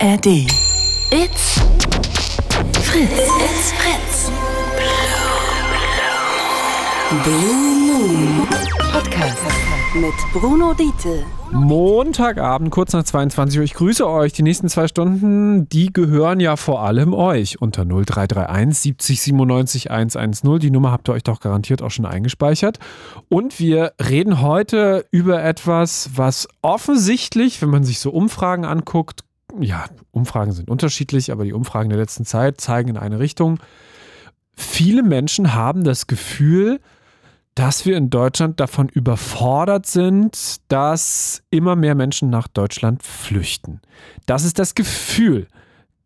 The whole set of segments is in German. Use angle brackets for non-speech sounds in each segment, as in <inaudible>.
ARD. It's Fritz. It's Fritz. Blue Moon Podcast mit Bruno Diete. Montagabend, kurz nach 22 Uhr. Ich grüße euch. Die nächsten zwei Stunden, die gehören ja vor allem euch. Unter 0331 70 97 110. Die Nummer habt ihr euch doch garantiert auch schon eingespeichert. Und wir reden heute über etwas, was offensichtlich, wenn man sich so Umfragen anguckt, ja, Umfragen sind unterschiedlich, aber die Umfragen der letzten Zeit zeigen in eine Richtung. Viele Menschen haben das Gefühl, dass wir in Deutschland davon überfordert sind, dass immer mehr Menschen nach Deutschland flüchten. Das ist das Gefühl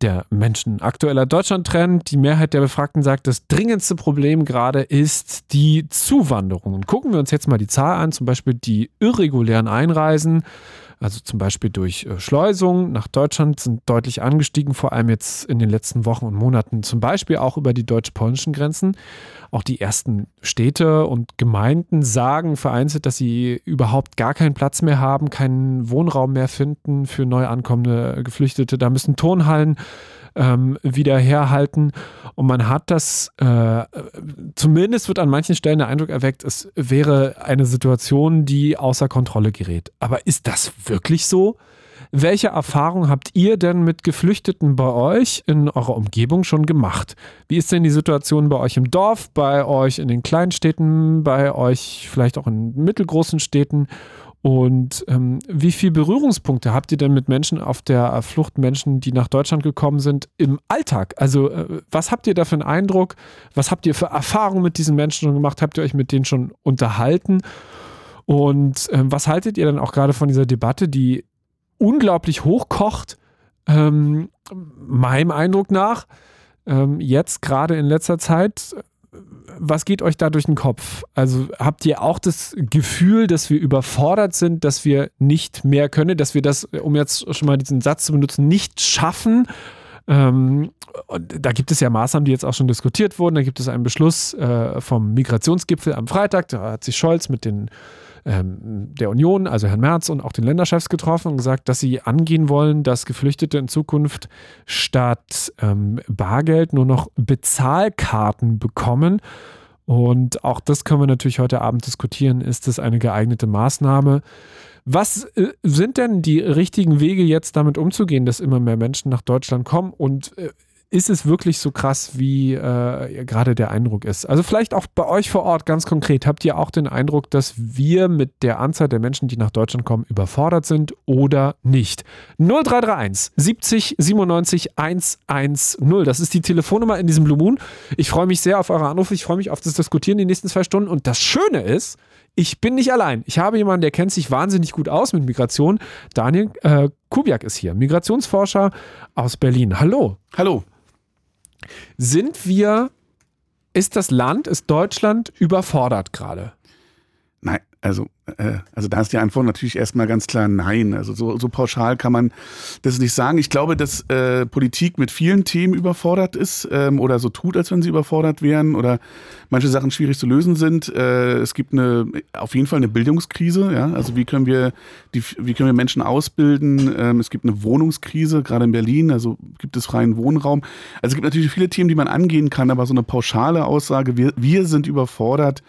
der Menschen. Aktueller Deutschland-Trend, die Mehrheit der Befragten sagt, das dringendste Problem gerade ist die Zuwanderung. Und gucken wir uns jetzt mal die Zahl an, zum Beispiel die irregulären Einreisen also zum Beispiel durch äh, Schleusung nach Deutschland, sind deutlich angestiegen, vor allem jetzt in den letzten Wochen und Monaten, zum Beispiel auch über die deutsch-polnischen Grenzen. Auch die ersten Städte und Gemeinden sagen vereinzelt, dass sie überhaupt gar keinen Platz mehr haben, keinen Wohnraum mehr finden für neu ankommende Geflüchtete. Da müssen Turnhallen ähm, wieder herhalten. Und man hat das, äh, zumindest wird an manchen Stellen der Eindruck erweckt, es wäre eine Situation, die außer Kontrolle gerät. Aber ist das wirklich so? Welche Erfahrung habt ihr denn mit Geflüchteten bei euch in eurer Umgebung schon gemacht? Wie ist denn die Situation bei euch im Dorf, bei euch in den kleinen Städten, bei euch vielleicht auch in mittelgroßen Städten? Und ähm, wie viele Berührungspunkte habt ihr denn mit Menschen auf der Flucht, Menschen, die nach Deutschland gekommen sind, im Alltag? Also äh, was habt ihr da für einen Eindruck? Was habt ihr für Erfahrungen mit diesen Menschen schon gemacht? Habt ihr euch mit denen schon unterhalten? Und ähm, was haltet ihr dann auch gerade von dieser Debatte, die unglaublich hochkocht? Ähm, meinem Eindruck nach, ähm, jetzt gerade in letzter Zeit was geht euch da durch den Kopf? Also habt ihr auch das Gefühl, dass wir überfordert sind, dass wir nicht mehr können, dass wir das, um jetzt schon mal diesen Satz zu benutzen, nicht schaffen? Ähm, da gibt es ja Maßnahmen, die jetzt auch schon diskutiert wurden. Da gibt es einen Beschluss äh, vom Migrationsgipfel am Freitag. Da hat sich Scholz mit den ähm, der Union, also Herrn Merz und auch den Länderchefs getroffen und gesagt, dass sie angehen wollen, dass Geflüchtete in Zukunft statt ähm, Bargeld nur noch Bezahlkarten bekommen. Und auch das können wir natürlich heute Abend diskutieren. Ist das eine geeignete Maßnahme? Was äh, sind denn die richtigen Wege, jetzt damit umzugehen, dass immer mehr Menschen nach Deutschland kommen? Und äh, ist es wirklich so krass, wie äh, gerade der Eindruck ist? Also vielleicht auch bei euch vor Ort ganz konkret. Habt ihr auch den Eindruck, dass wir mit der Anzahl der Menschen, die nach Deutschland kommen, überfordert sind oder nicht? 0331 70 97 110. Das ist die Telefonnummer in diesem Blue Moon. Ich freue mich sehr auf eure Anrufe. Ich freue mich auf das Diskutieren die nächsten zwei Stunden. Und das Schöne ist, ich bin nicht allein. Ich habe jemanden, der kennt sich wahnsinnig gut aus mit Migration. Daniel äh, Kubiak ist hier, Migrationsforscher aus Berlin. Hallo. Hallo. Sind wir, ist das Land, ist Deutschland überfordert gerade? Nein, also, also da ist die Antwort natürlich erstmal ganz klar nein. Also so, so pauschal kann man das nicht sagen. Ich glaube, dass äh, Politik mit vielen Themen überfordert ist ähm, oder so tut, als wenn sie überfordert wären oder manche Sachen schwierig zu lösen sind. Äh, es gibt eine auf jeden Fall eine Bildungskrise. Ja? Also wie können wir die, wie können wir Menschen ausbilden? Ähm, es gibt eine Wohnungskrise, gerade in Berlin. Also gibt es freien Wohnraum. Also es gibt natürlich viele Themen, die man angehen kann, aber so eine pauschale Aussage, wir, wir sind überfordert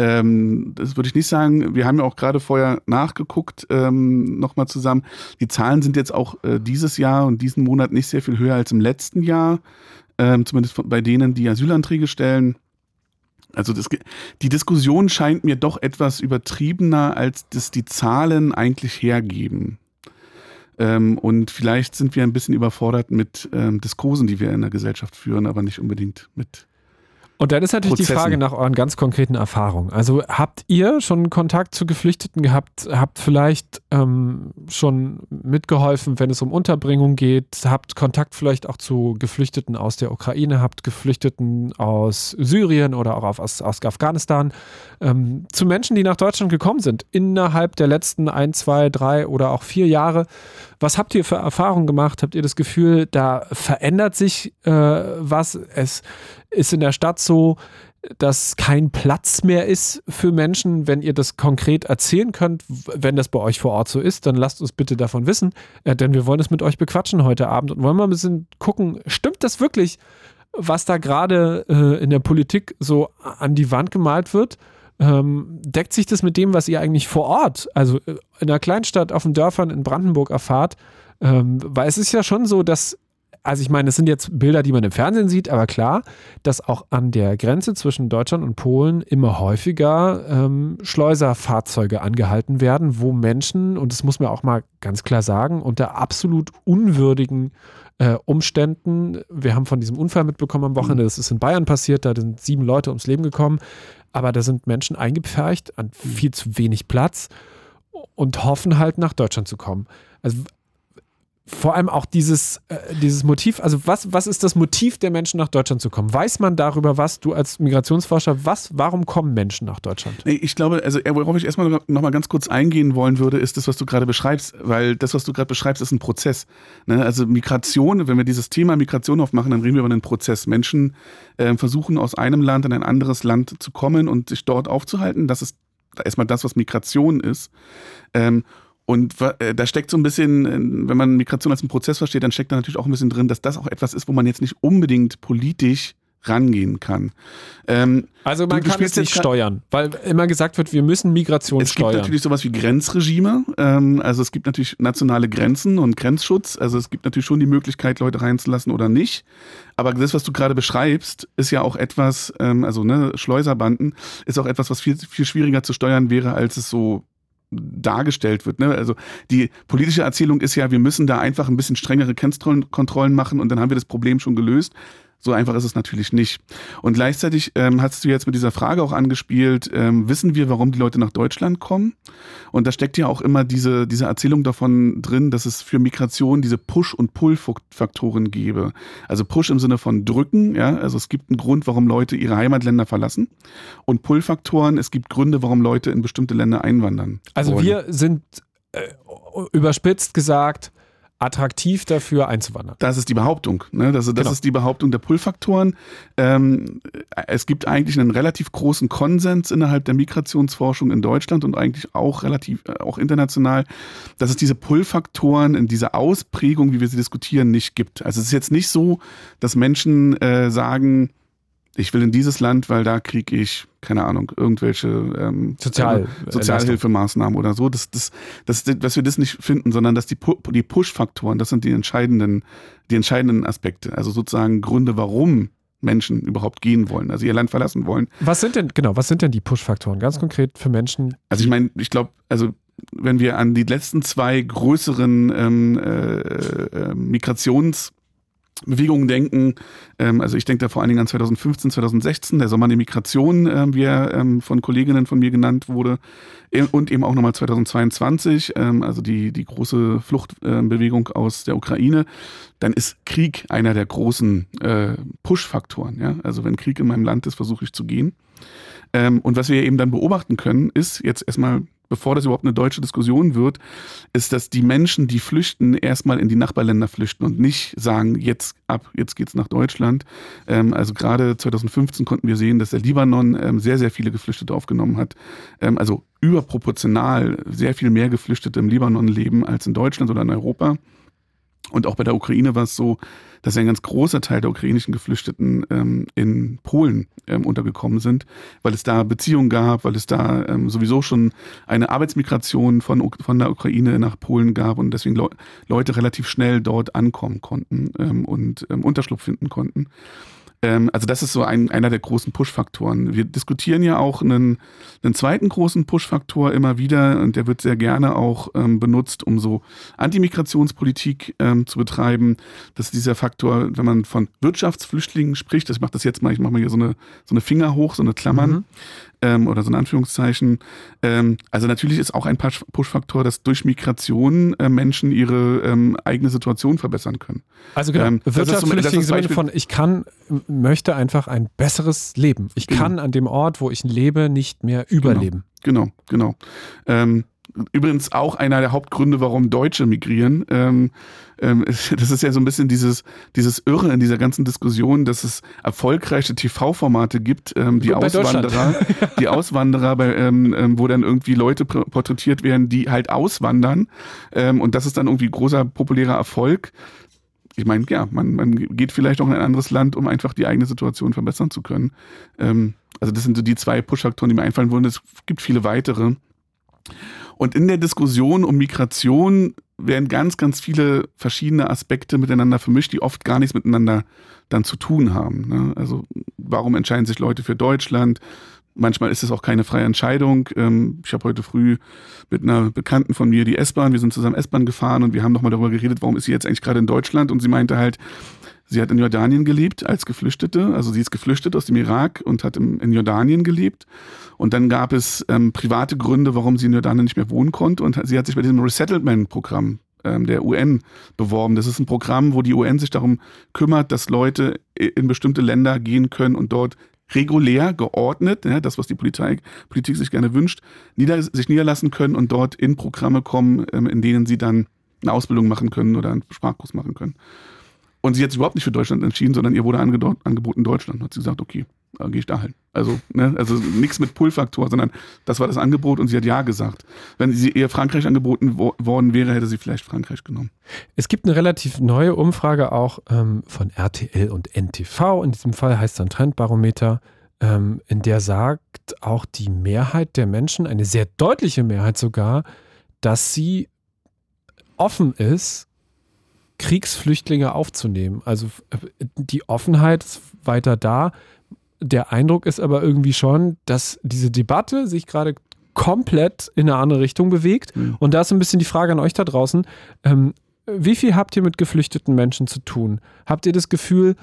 ähm, das würde ich nicht sagen. Wir haben ja auch gerade vorher nachgeguckt, ähm, nochmal zusammen. Die Zahlen sind jetzt auch äh, dieses Jahr und diesen Monat nicht sehr viel höher als im letzten Jahr. Ähm, zumindest bei denen, die Asylanträge stellen. Also das, die Diskussion scheint mir doch etwas übertriebener, als das die Zahlen eigentlich hergeben. Ähm, und vielleicht sind wir ein bisschen überfordert mit ähm, Diskursen, die wir in der Gesellschaft führen, aber nicht unbedingt mit und dann ist natürlich Prozessen. die Frage nach euren ganz konkreten Erfahrungen. Also habt ihr schon Kontakt zu Geflüchteten gehabt? Habt vielleicht ähm, schon mitgeholfen, wenn es um Unterbringung geht? Habt Kontakt vielleicht auch zu Geflüchteten aus der Ukraine? Habt Geflüchteten aus Syrien oder auch aus, aus Afghanistan? Ähm, zu Menschen, die nach Deutschland gekommen sind innerhalb der letzten ein, zwei, drei oder auch vier Jahre. Was habt ihr für Erfahrungen gemacht? Habt ihr das Gefühl, da verändert sich äh, was? Es ist in der Stadt so, dass kein Platz mehr ist für Menschen. Wenn ihr das konkret erzählen könnt, wenn das bei euch vor Ort so ist, dann lasst uns bitte davon wissen, äh, denn wir wollen es mit euch bequatschen heute Abend und wollen mal ein bisschen gucken, stimmt das wirklich, was da gerade äh, in der Politik so an die Wand gemalt wird? Ähm, deckt sich das mit dem, was ihr eigentlich vor Ort, also äh, in einer Kleinstadt auf den Dörfern in Brandenburg erfahrt? Ähm, weil es ist ja schon so, dass also ich meine, es sind jetzt Bilder, die man im Fernsehen sieht, aber klar, dass auch an der Grenze zwischen Deutschland und Polen immer häufiger ähm, Schleuserfahrzeuge angehalten werden, wo Menschen, und das muss man auch mal ganz klar sagen, unter absolut unwürdigen äh, Umständen, wir haben von diesem Unfall mitbekommen am Wochenende, das ist in Bayern passiert, da sind sieben Leute ums Leben gekommen, aber da sind Menschen eingepfercht an viel zu wenig Platz und hoffen halt nach Deutschland zu kommen. Also vor allem auch dieses, äh, dieses Motiv, also was, was ist das Motiv der Menschen nach Deutschland zu kommen? Weiß man darüber was, du als Migrationsforscher, was, warum kommen Menschen nach Deutschland? Nee, ich glaube, also worauf ich erstmal noch mal ganz kurz eingehen wollen würde, ist das, was du gerade beschreibst, weil das, was du gerade beschreibst, ist ein Prozess. Ne? Also Migration, wenn wir dieses Thema Migration aufmachen, dann reden wir über einen Prozess. Menschen äh, versuchen aus einem Land in ein anderes Land zu kommen und sich dort aufzuhalten. Das ist erstmal das, was Migration ist. Ähm, und äh, da steckt so ein bisschen, äh, wenn man Migration als einen Prozess versteht, dann steckt da natürlich auch ein bisschen drin, dass das auch etwas ist, wo man jetzt nicht unbedingt politisch rangehen kann. Ähm, also man kann es nicht steuern, weil immer gesagt wird, wir müssen Migration es steuern. Es gibt natürlich sowas wie Grenzregime. Ähm, also es gibt natürlich nationale Grenzen und Grenzschutz. Also es gibt natürlich schon die Möglichkeit, Leute reinzulassen oder nicht. Aber das, was du gerade beschreibst, ist ja auch etwas, ähm, also ne, Schleuserbanden, ist auch etwas, was viel, viel schwieriger zu steuern wäre, als es so dargestellt wird. Ne? Also die politische Erzählung ist ja, wir müssen da einfach ein bisschen strengere Kennzahlenkontrollen machen und dann haben wir das Problem schon gelöst. So einfach ist es natürlich nicht. Und gleichzeitig ähm, hast du jetzt mit dieser Frage auch angespielt, ähm, wissen wir, warum die Leute nach Deutschland kommen? Und da steckt ja auch immer diese, diese Erzählung davon drin, dass es für Migration diese Push- und Pull-Faktoren gäbe. Also Push im Sinne von drücken, ja, also es gibt einen Grund, warum Leute ihre Heimatländer verlassen. Und Pull-Faktoren, es gibt Gründe, warum Leute in bestimmte Länder einwandern. Also wollen. wir sind äh, überspitzt gesagt, attraktiv dafür einzuwandern. Das ist die Behauptung. Ne? Das, das genau. ist die Behauptung der Pull-Faktoren. Ähm, es gibt eigentlich einen relativ großen Konsens innerhalb der Migrationsforschung in Deutschland und eigentlich auch relativ, äh, auch international, dass es diese Pull-Faktoren in dieser Ausprägung, wie wir sie diskutieren, nicht gibt. Also es ist jetzt nicht so, dass Menschen äh, sagen, ich will in dieses Land, weil da kriege ich, keine Ahnung, irgendwelche ähm, Sozial äh, Sozialhilfemaßnahmen oder so. Das, das, das, dass wir das nicht finden, sondern dass die, die Push-Faktoren, das sind die entscheidenden, die entscheidenden Aspekte. Also sozusagen Gründe, warum Menschen überhaupt gehen wollen, also ihr Land verlassen wollen. Was sind denn, genau, was sind denn die Push-Faktoren ganz konkret für Menschen? Also ich meine, ich glaube, also wenn wir an die letzten zwei größeren ähm, äh, äh, Migrations- Bewegungen denken. Ähm, also ich denke da vor allen Dingen an 2015, 2016, der Sommer der Migration, äh, wie er ähm, von Kolleginnen von mir genannt wurde. E und eben auch nochmal 2022, ähm, also die, die große Fluchtbewegung äh, aus der Ukraine. Dann ist Krieg einer der großen äh, Push-Faktoren. Ja? Also wenn Krieg in meinem Land ist, versuche ich zu gehen. Ähm, und was wir eben dann beobachten können, ist jetzt erstmal bevor das überhaupt eine deutsche Diskussion wird, ist, dass die Menschen, die flüchten, erstmal in die Nachbarländer flüchten und nicht sagen, jetzt ab, jetzt geht's nach Deutschland. Ähm, also gerade 2015 konnten wir sehen, dass der Libanon ähm, sehr, sehr viele Geflüchtete aufgenommen hat. Ähm, also überproportional sehr viel mehr Geflüchtete im Libanon leben als in Deutschland oder in Europa. Und auch bei der Ukraine war es so, dass ein ganz großer Teil der ukrainischen Geflüchteten ähm, in Polen ähm, untergekommen sind, weil es da Beziehungen gab, weil es da ähm, sowieso schon eine Arbeitsmigration von, von der Ukraine nach Polen gab und deswegen Le Leute relativ schnell dort ankommen konnten ähm, und ähm, Unterschlupf finden konnten. Ähm, also das ist so ein, einer der großen Push-Faktoren. Wir diskutieren ja auch einen, einen zweiten großen Push-Faktor immer wieder und der wird sehr gerne auch ähm, benutzt, um so Antimigrationspolitik ähm, zu betreiben. Das ist dieser Faktor, wenn man von Wirtschaftsflüchtlingen spricht, ich mache das jetzt mal, ich mache mal hier so eine, so eine Finger hoch, so eine Klammern. Mhm ähm, oder so ein Anführungszeichen. Ähm, also natürlich ist auch ein Push-Faktor, dass durch Migration äh, Menschen ihre ähm, eigene Situation verbessern können. Also genau, ähm, wirtschaftsflüchtig im Sinne von, ich kann, möchte einfach ein besseres Leben. Ich genau. kann an dem Ort, wo ich lebe, nicht mehr überleben. Genau, genau. genau. Übrigens auch einer der Hauptgründe, warum Deutsche migrieren. Ähm, ähm, <laughs> das ist ja so ein bisschen dieses, dieses Irre in dieser ganzen Diskussion, dass es erfolgreiche TV-Formate gibt, ähm, die Bei Auswanderer, <laughs> die Auswanderer, bei, ähm, ähm, wo dann irgendwie Leute porträtiert werden, die halt auswandern. Ähm, und das ist dann irgendwie großer populärer Erfolg. Ich meine, ja, man, man geht vielleicht auch in ein anderes Land, um einfach die eigene Situation verbessern zu können. Ähm, also das sind so die zwei Push-Faktoren, die mir einfallen würden. Es gibt viele weitere. Und in der Diskussion um Migration werden ganz, ganz viele verschiedene Aspekte miteinander vermischt, die oft gar nichts miteinander dann zu tun haben. Ne? Also warum entscheiden sich Leute für Deutschland? Manchmal ist es auch keine freie Entscheidung. Ähm, ich habe heute früh mit einer Bekannten von mir die S-Bahn, wir sind zusammen S-Bahn gefahren und wir haben nochmal darüber geredet, warum ist sie jetzt eigentlich gerade in Deutschland? Und sie meinte halt, sie hat in Jordanien gelebt als Geflüchtete. Also sie ist geflüchtet aus dem Irak und hat im, in Jordanien gelebt. Und dann gab es ähm, private Gründe, warum sie in Jordanien nicht mehr wohnen konnte. Und sie hat sich bei diesem Resettlement-Programm ähm, der UN beworben. Das ist ein Programm, wo die UN sich darum kümmert, dass Leute in bestimmte Länder gehen können und dort regulär, geordnet, ja, das, was die Politik, Politik sich gerne wünscht, nieder, sich niederlassen können und dort in Programme kommen, ähm, in denen sie dann eine Ausbildung machen können oder einen Sprachkurs machen können. Und sie hat sich überhaupt nicht für Deutschland entschieden, sondern ihr wurde angeboten Deutschland. Hat sie gesagt, okay, dann gehe ich da hin. Also, ne, also nichts mit Pull-Faktor, sondern das war das Angebot und sie hat ja gesagt. Wenn sie ihr Frankreich angeboten wo worden wäre, hätte sie vielleicht Frankreich genommen. Es gibt eine relativ neue Umfrage auch ähm, von RTL und NTV. In diesem Fall heißt es ein Trendbarometer, ähm, in der sagt auch die Mehrheit der Menschen, eine sehr deutliche Mehrheit sogar, dass sie offen ist, Kriegsflüchtlinge aufzunehmen. Also die Offenheit ist weiter da. Der Eindruck ist aber irgendwie schon, dass diese Debatte sich gerade komplett in eine andere Richtung bewegt. Mhm. Und da ist ein bisschen die Frage an euch da draußen. Ähm, wie viel habt ihr mit geflüchteten Menschen zu tun? Habt ihr das Gefühl,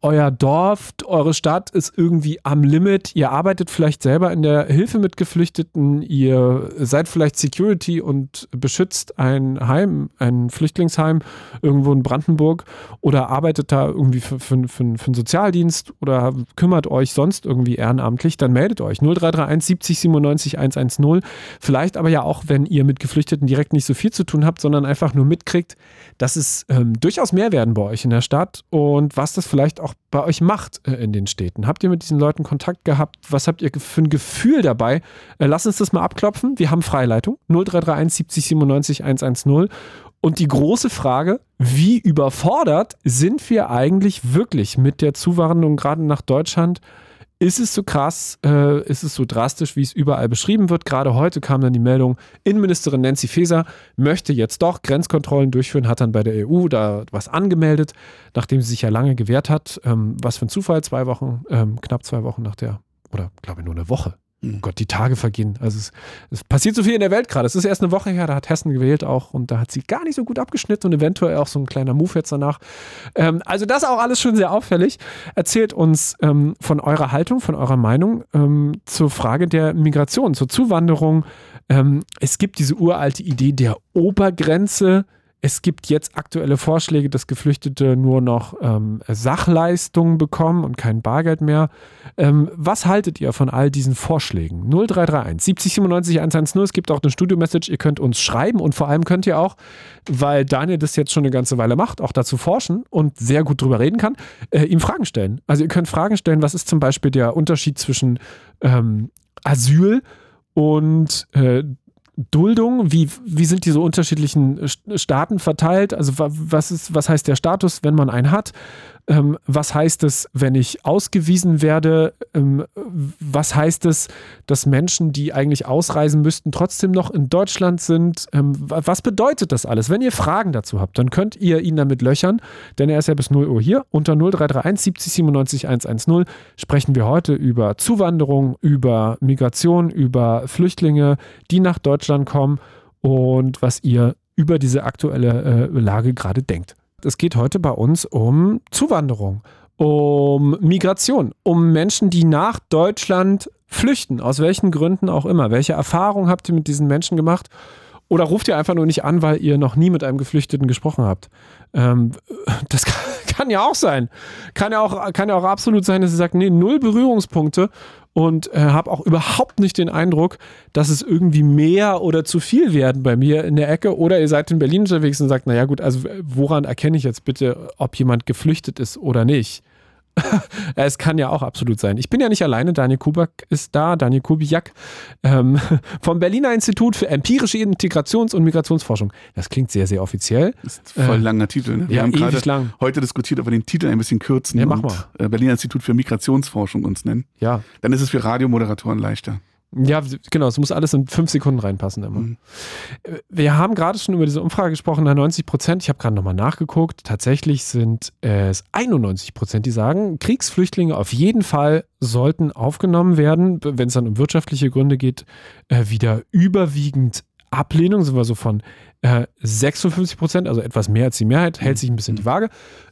euer Dorf, eure Stadt ist irgendwie am Limit. Ihr arbeitet vielleicht selber in der Hilfe mit Geflüchteten. Ihr seid vielleicht Security und beschützt ein Heim, ein Flüchtlingsheim irgendwo in Brandenburg oder arbeitet da irgendwie für, für, für, für einen Sozialdienst oder kümmert euch sonst irgendwie ehrenamtlich. Dann meldet euch 0331 70 97 110. Vielleicht aber ja auch, wenn ihr mit Geflüchteten direkt nicht so viel zu tun habt, sondern einfach nur mitkriegt, dass es ähm, durchaus mehr werden bei euch in der Stadt und was das vielleicht auch bei euch macht äh, in den Städten. Habt ihr mit diesen Leuten Kontakt gehabt? Was habt ihr für ein Gefühl dabei? Äh, lasst uns das mal abklopfen. Wir haben Freileitung 0331 70 97 110. Und die große Frage, wie überfordert sind wir eigentlich wirklich mit der Zuwanderung gerade nach Deutschland? Ist es so krass, äh, ist es so drastisch, wie es überall beschrieben wird? Gerade heute kam dann die Meldung, Innenministerin Nancy Faeser möchte jetzt doch Grenzkontrollen durchführen, hat dann bei der EU da was angemeldet, nachdem sie sich ja lange gewehrt hat. Ähm, was für ein Zufall, zwei Wochen, ähm, knapp zwei Wochen nach der, oder glaube ich nur eine Woche. Oh Gott, die Tage vergehen. Also es, es passiert so viel in der Welt gerade. Es ist erst eine Woche her, da hat Hessen gewählt auch und da hat sie gar nicht so gut abgeschnitten und eventuell auch so ein kleiner Move jetzt danach. Ähm, also das auch alles schon sehr auffällig. Erzählt uns ähm, von eurer Haltung, von eurer Meinung ähm, zur Frage der Migration, zur Zuwanderung. Ähm, es gibt diese uralte Idee der Obergrenze. Es gibt jetzt aktuelle Vorschläge, dass Geflüchtete nur noch ähm, Sachleistungen bekommen und kein Bargeld mehr. Ähm, was haltet ihr von all diesen Vorschlägen? 0331 70 97 110. Es gibt auch eine Studio-Message. Ihr könnt uns schreiben und vor allem könnt ihr auch, weil Daniel das jetzt schon eine ganze Weile macht, auch dazu forschen und sehr gut drüber reden kann, äh, ihm Fragen stellen. Also ihr könnt Fragen stellen, was ist zum Beispiel der Unterschied zwischen ähm, Asyl und äh, Duldung, wie, wie sind diese unterschiedlichen St- Staaten verteilt? Also wa- was, ist, was heißt der Status, wenn man einen hat? Ähm, was heißt es, wenn ich ausgewiesen werde? Ähm, was heißt es, dass Menschen, die eigentlich ausreisen müssten, trotzdem noch in Deutschland sind? Ähm, wa- was bedeutet das alles? Wenn ihr Fragen dazu habt, dann könnt ihr ihn damit löchern, denn er ist ja bis 0 Uhr hier. Unter 0331 70 97 110 sprechen wir heute über Zuwanderung, über Migration, über Flüchtlinge, die nach Deutschland kommen und was ihr über diese aktuelle äh, Lage gerade denkt. Es geht heute bei uns um Zuwanderung, um Migration, um Menschen, die nach Deutschland flüchten, aus welchen Gründen auch immer. Welche Erfahrungen habt ihr mit diesen Menschen gemacht? Oder ruft ihr einfach nur nicht an, weil ihr noch nie mit einem Geflüchteten gesprochen habt? Ähm, das <laughs> kann, kann ja auch sein. Kann ja auch, kann ja auch absolut sein, dass sie sagt, nee, null Berührungspunkte und äh, habe auch überhaupt nicht den Eindruck, dass es irgendwie mehr oder zu viel werden bei mir in der Ecke. Oder ihr seid in Berlin unterwegs und sagt, naja gut, also woran erkenne ich jetzt bitte, ob jemand geflüchtet ist oder nicht? <laughs> es kann ja auch absolut sein. Ich bin ja nicht alleine. Daniel Kubak ist da, Daniel Kubiak ähm, <laughs> vom Berliner Institut für empirische Integrations- und Migrationsforschung. Das klingt sehr, sehr offiziell. Das ist ein voll äh, langer Titel. Ne? Wir ja, haben gerade lang. heute diskutiert, ob wir den Titel ein bisschen kürzen ja, mach und mal. Äh, Berliner Institut für Migrationsforschung uns nennen. Ja. Dann ist es für Radiomoderatoren leichter. Ja, genau, es muss alles in fünf Sekunden reinpassen immer. Mhm. Wir haben gerade schon über diese Umfrage gesprochen, 90 Prozent, ich habe gerade nochmal nachgeguckt, tatsächlich sind es 91 Prozent, die sagen, Kriegsflüchtlinge auf jeden Fall sollten aufgenommen werden, wenn es dann um wirtschaftliche Gründe geht, äh, wieder überwiegend Ablehnung, sind wir so von äh, 56 Prozent, also etwas mehr als die Mehrheit, hält sich ein bisschen die Waage.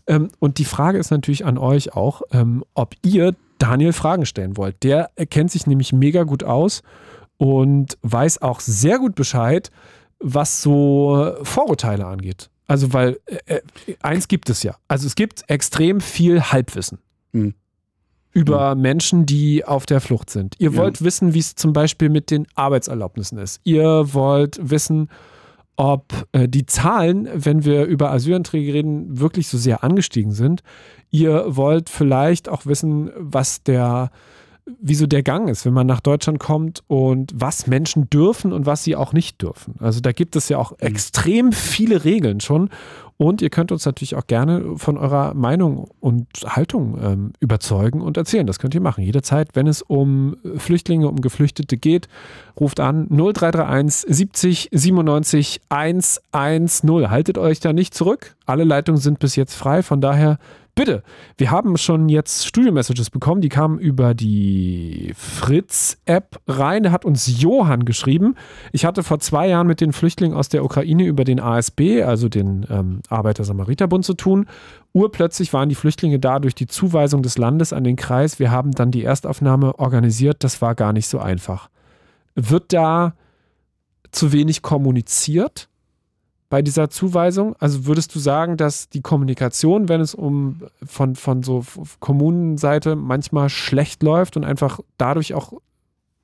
Ähm, und die Frage ist natürlich an euch auch, ähm, ob ihr Daniel Fragen stellen wollt. Der kennt sich nämlich mega gut aus und weiß auch sehr gut Bescheid, was so Vorurteile angeht. Also, weil äh, äh eins gibt es ja. Also es gibt extrem viel Halbwissen. Mhm. Über mhm. Menschen, die auf der Flucht sind. Ihr wollt ja. wissen, wie es zum Beispiel mit den Arbeitserlaubnissen ist. Ihr wollt wissen, ob äh, die Zahlen, wenn wir über Asylanträge reden, wirklich so sehr angestiegen sind. Ihr wollt vielleicht auch wissen, was der, wieso der Gang ist, wenn man nach Deutschland kommt und was Menschen dürfen und was sie auch nicht dürfen. Also da gibt es ja auch mhm. extrem viele Regeln schon. Und ihr könnt uns natürlich auch gerne von eurer Meinung und Haltung ähm, überzeugen und erzählen. Das könnt ihr machen. Jederzeit, wenn es um Flüchtlinge, um Geflüchtete geht, ruft an 0331 70 97 110. Haltet euch da nicht zurück. Alle Leitungen sind bis jetzt frei. Von daher Bitte, wir haben schon jetzt Studio-Messages bekommen, die kamen über die Fritz-App rein. Da hat uns Johann geschrieben. Ich hatte vor zwei Jahren mit den Flüchtlingen aus der Ukraine über den ASB, also den ähm, Arbeiter-Samariter-Bund, zu tun. Urplötzlich waren die Flüchtlinge da durch die Zuweisung des Landes an den Kreis. Wir haben dann die Erstaufnahme organisiert. Das war gar nicht so einfach. Wird da zu wenig kommuniziert? Bei dieser Zuweisung? Also würdest du sagen, dass die Kommunikation, wenn es um von, von so Kommunenseite manchmal schlecht läuft und einfach dadurch auch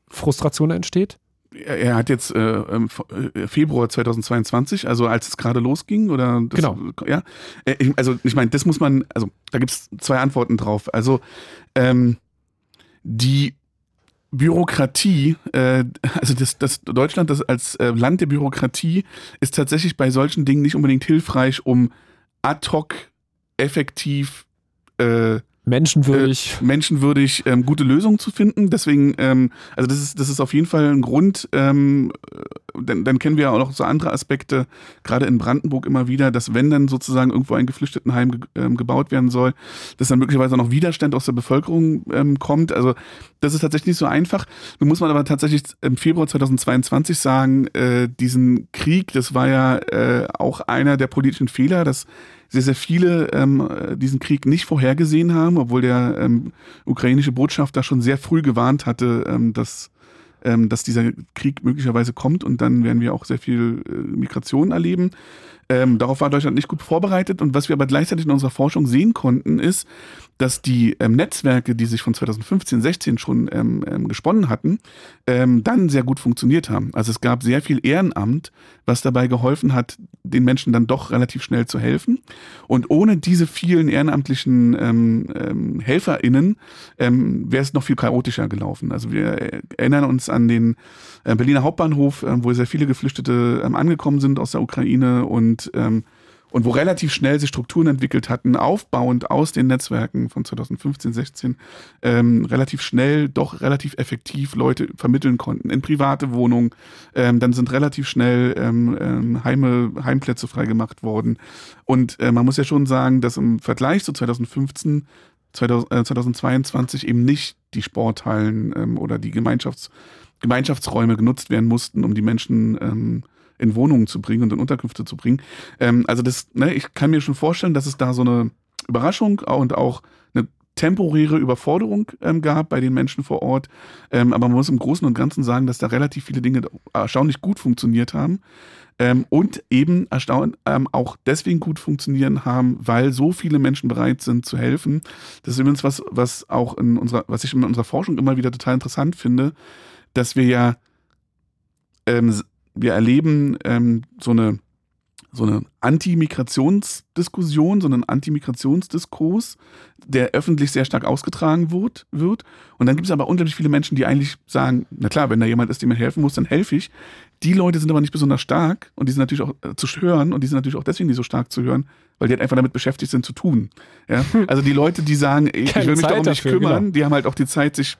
Frustration entsteht? Er hat jetzt äh, äh Februar 2022, also als es gerade losging, oder das, genau. Ja, äh, also ich meine, das muss man, also da gibt es zwei Antworten drauf. Also ähm, die Bürokratie, äh, also das, das Deutschland das als äh, Land der Bürokratie ist tatsächlich bei solchen Dingen nicht unbedingt hilfreich, um ad hoc effektiv äh, menschenwürdig, äh, menschenwürdig ähm, gute Lösungen zu finden. Deswegen, ähm, also das ist, das ist auf jeden Fall ein Grund. Ähm, dann, dann kennen wir ja auch noch so andere Aspekte, gerade in Brandenburg immer wieder, dass wenn dann sozusagen irgendwo ein Geflüchtetenheim ge ähm, gebaut werden soll, dass dann möglicherweise auch noch Widerstand aus der Bevölkerung ähm, kommt. Also das ist tatsächlich nicht so einfach. Nun muss man aber tatsächlich im Februar 2022 sagen, äh, diesen Krieg, das war ja äh, auch einer der politischen Fehler, dass sehr, sehr viele ähm, diesen Krieg nicht vorhergesehen haben, obwohl der ähm, ukrainische Botschafter schon sehr früh gewarnt hatte, ähm, dass, ähm, dass dieser Krieg möglicherweise kommt und dann werden wir auch sehr viel äh, Migration erleben. Ähm, darauf war Deutschland nicht gut vorbereitet und was wir aber gleichzeitig in unserer Forschung sehen konnten, ist, dass die ähm, Netzwerke, die sich von 2015, 16 schon ähm, ähm, gesponnen hatten, ähm, dann sehr gut funktioniert haben. Also es gab sehr viel Ehrenamt, was dabei geholfen hat, den Menschen dann doch relativ schnell zu helfen. Und ohne diese vielen ehrenamtlichen ähm, ähm, HelferInnen wäre es noch viel chaotischer gelaufen. Also wir erinnern uns an den äh, Berliner Hauptbahnhof, äh, wo sehr viele Geflüchtete angekommen sind aus der Ukraine und und wo relativ schnell sich Strukturen entwickelt hatten, aufbauend aus den Netzwerken von 2015, 16, ähm, relativ schnell, doch relativ effektiv Leute vermitteln konnten in private Wohnungen. Ähm, dann sind relativ schnell ähm, ähm Heime, Heimplätze freigemacht worden. Und äh, man muss ja schon sagen, dass im Vergleich zu 2015 2022 äh, eben nicht die Sporthallen ähm, oder die Gemeinschafts Gemeinschaftsräume genutzt werden mussten, um die Menschen ähm, in Wohnungen zu bringen und in Unterkünfte zu bringen. Ähm, also das, ne, ich kann mir schon vorstellen, dass es da so eine Überraschung und auch eine temporäre Überforderung ähm, gab bei den Menschen vor Ort. Ähm, aber man muss im Großen und Ganzen sagen, dass da relativ viele Dinge erstaunlich gut funktioniert haben. Ähm, und eben erstaunt ähm, auch deswegen gut funktionieren haben, weil so viele Menschen bereit sind zu helfen. Das ist übrigens was, was auch in unserer, was ich in unserer Forschung immer wieder total interessant finde, dass wir ja, ähm, wir erleben ähm, so eine so eine Anti-Migrationsdiskussion, so einen Anti-Migrationsdiskurs, der öffentlich sehr stark ausgetragen wird. wird. Und dann gibt es aber unglaublich viele Menschen, die eigentlich sagen, na klar, wenn da jemand ist, dem man helfen muss, dann helfe ich. Die Leute sind aber nicht besonders stark und die sind natürlich auch äh, zu hören und die sind natürlich auch deswegen nicht so stark zu hören, weil die halt einfach damit beschäftigt sind zu tun. Ja? <laughs> Also die Leute, die sagen, ich, ich will mich Zeit darum nicht dafür, kümmern, genau. die haben halt auch die Zeit, sich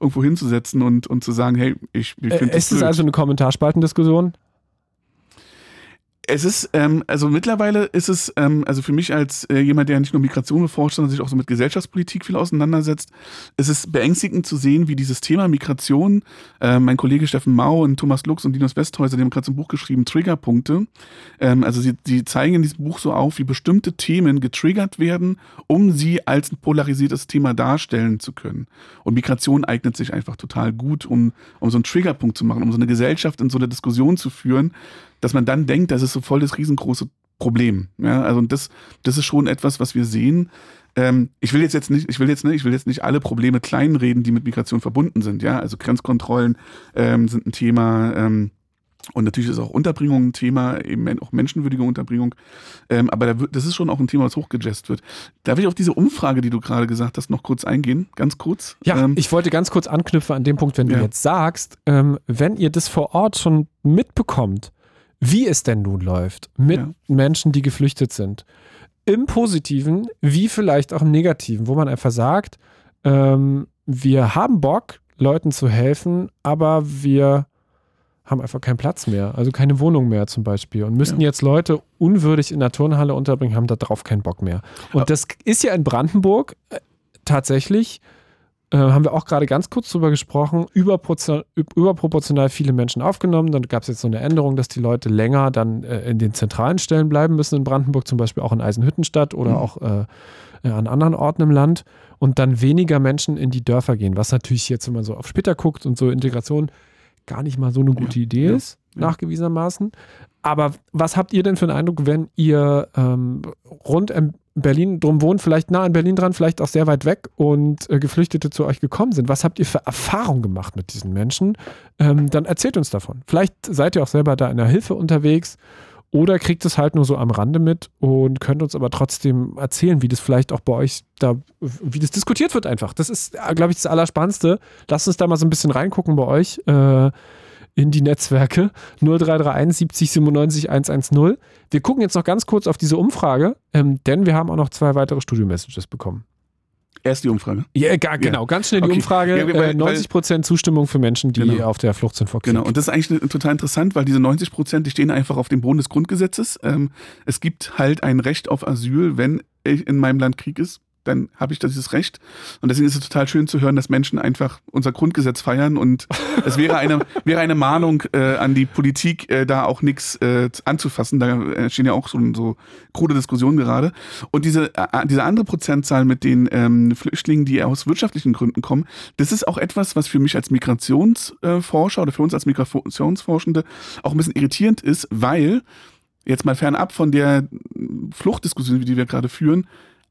irgendwo hinzusetzen und, und zu sagen, hey, ich, ich finde äh, Ist es also eine Kommentarspaltendiskussion? Es ist, ähm, also mittlerweile ist es, ähm, also für mich als äh, jemand, der nicht nur Migration beforscht, sondern sich auch so mit Gesellschaftspolitik viel auseinandersetzt, ist es beängstigend zu sehen, wie dieses Thema Migration, äh, mein Kollege Steffen Mau und Thomas Lux und Linus Westhäuser, die haben gerade so ein Buch geschrieben, Triggerpunkte. Ähm, also sie, sie zeigen in diesem Buch so auf, wie bestimmte Themen getriggert werden, um sie als ein polarisiertes Thema darstellen zu können. Und Migration eignet sich einfach total gut, um, um so einen Triggerpunkt zu machen, um so eine Gesellschaft in so eine Diskussion zu führen, dass man dann denkt, das ist so voll das riesengroße Problem. Ja, also das, das ist schon etwas, was wir sehen. Ähm, ich will jetzt jetzt nicht, ich will jetzt nicht, ich will jetzt nicht alle Probleme kleinreden, die mit Migration verbunden sind. Ja, also Grenzkontrollen ähm, sind ein Thema. Ähm, und natürlich ist auch Unterbringung ein Thema, eben auch menschenwürdige Unterbringung. Ähm, aber da wird, das ist schon auch ein Thema, was hochgejazzt wird. Darf ich auf diese Umfrage, die du gerade gesagt hast, noch kurz eingehen? Ganz kurz? Ja, ähm, ich wollte ganz kurz anknüpfen an dem Punkt, wenn ja. du jetzt sagst, ähm, wenn ihr das vor Ort schon mitbekommt, wie es denn nun läuft mit ja. Menschen, die geflüchtet sind. Im Positiven, wie vielleicht auch im Negativen, wo man einfach sagt, ähm, wir haben Bock, Leuten zu helfen, aber wir haben einfach keinen Platz mehr, also keine Wohnung mehr zum Beispiel und müssten ja. jetzt Leute unwürdig in der Turnhalle unterbringen, haben darauf keinen Bock mehr. Und das ist ja in Brandenburg äh, tatsächlich äh, haben wir auch gerade ganz kurz drüber gesprochen, überproportional viele Menschen aufgenommen. Dann gab es jetzt so eine Änderung, dass die Leute länger dann äh, in den zentralen Stellen bleiben müssen in Brandenburg, zum Beispiel auch in Eisenhüttenstadt oder mhm. auch äh, äh, an anderen Orten im Land und dann weniger Menschen in die Dörfer gehen, was natürlich jetzt, wenn man so auf später guckt und so Integration gar nicht mal so eine gute ja, Idee ja, ist, ja. nachgewiesenermaßen. Aber was habt ihr denn für einen Eindruck, wenn ihr ähm, rund um Berlin drum wohnt, vielleicht nah an Berlin dran, vielleicht auch sehr weit weg und äh, Geflüchtete zu euch gekommen sind. Was habt ihr für Erfahrungen gemacht mit diesen Menschen? Ähm, dann erzählt uns davon. Vielleicht seid ihr auch selber da in der Hilfe unterwegs oder kriegt es halt nur so am Rande mit und könnt uns aber trotzdem erzählen, wie das vielleicht auch bei euch da, wie das diskutiert wird einfach. Das ist, äh, glaube ich, das Allerspannendste. Lasst uns da mal so ein bisschen reingucken bei euch. Äh, in die Netzwerke 0331 70 97 110. Wir gucken jetzt noch ganz kurz auf diese Umfrage, ähm, denn wir haben auch noch zwei weitere Studio-Messages bekommen. Erst die Umfrage. Ja, gar, genau, ja. ganz schnell die okay. Umfrage. Ja, weil, 90 Prozent Zustimmung für Menschen, die genau. auf der Flucht sind vor Krieg. Genau, und das ist eigentlich total interessant, weil diese 90 Prozent, die stehen einfach auf dem Boden des Grundgesetzes. Ähm, es gibt halt ein Recht auf Asyl, wenn in meinem Land Krieg ist dann habe ich dieses Recht. Und deswegen ist es total schön zu hören, dass Menschen einfach unser Grundgesetz feiern. Und es wäre eine, wäre eine Mahnung äh, an die Politik, äh, da auch nichts äh, anzufassen. Da entstehen ja auch so, so krude Diskussionen gerade. Und diese, äh, diese andere Prozentzahl mit den ähm, Flüchtlingen, die aus wirtschaftlichen Gründen kommen, das ist auch etwas, was für mich als Migrationsforscher oder für uns als Migrationsforschende auch ein bisschen irritierend ist, weil jetzt mal fernab von der Fluchtdiskussion, die wir gerade führen,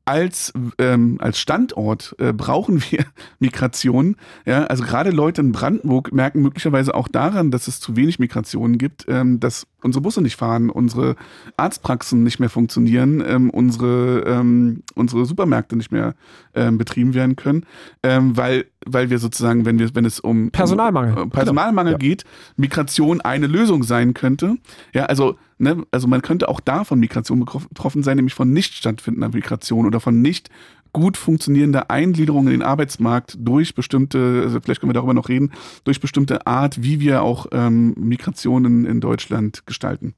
als, ähm, als Standort äh, brauchen wir <laughs> Migration. Ja, also gerade Leute in Brandenburg merken möglicherweise auch daran, dass es zu wenig Migration gibt, ähm, dass unsere Busse nicht fahren, unsere Arztpraxen nicht mehr funktionieren, ähm, unsere, ähm, unsere Supermärkte nicht mehr ähm, betrieben werden können, ähm, weil, weil wir sozusagen, wenn wir, wenn es um Personalmangel, um, äh, Personalmangel genau. geht, Migration eine Lösung sein könnte. Ja, also Ne, also man könnte auch da von Migration betroffen sein, nämlich von nicht stattfindender Migration oder von nicht gut funktionierender Eingliederung in den Arbeitsmarkt durch bestimmte, also vielleicht können wir darüber noch reden, durch bestimmte Art, wie wir auch ähm, Migrationen in Deutschland gestalten.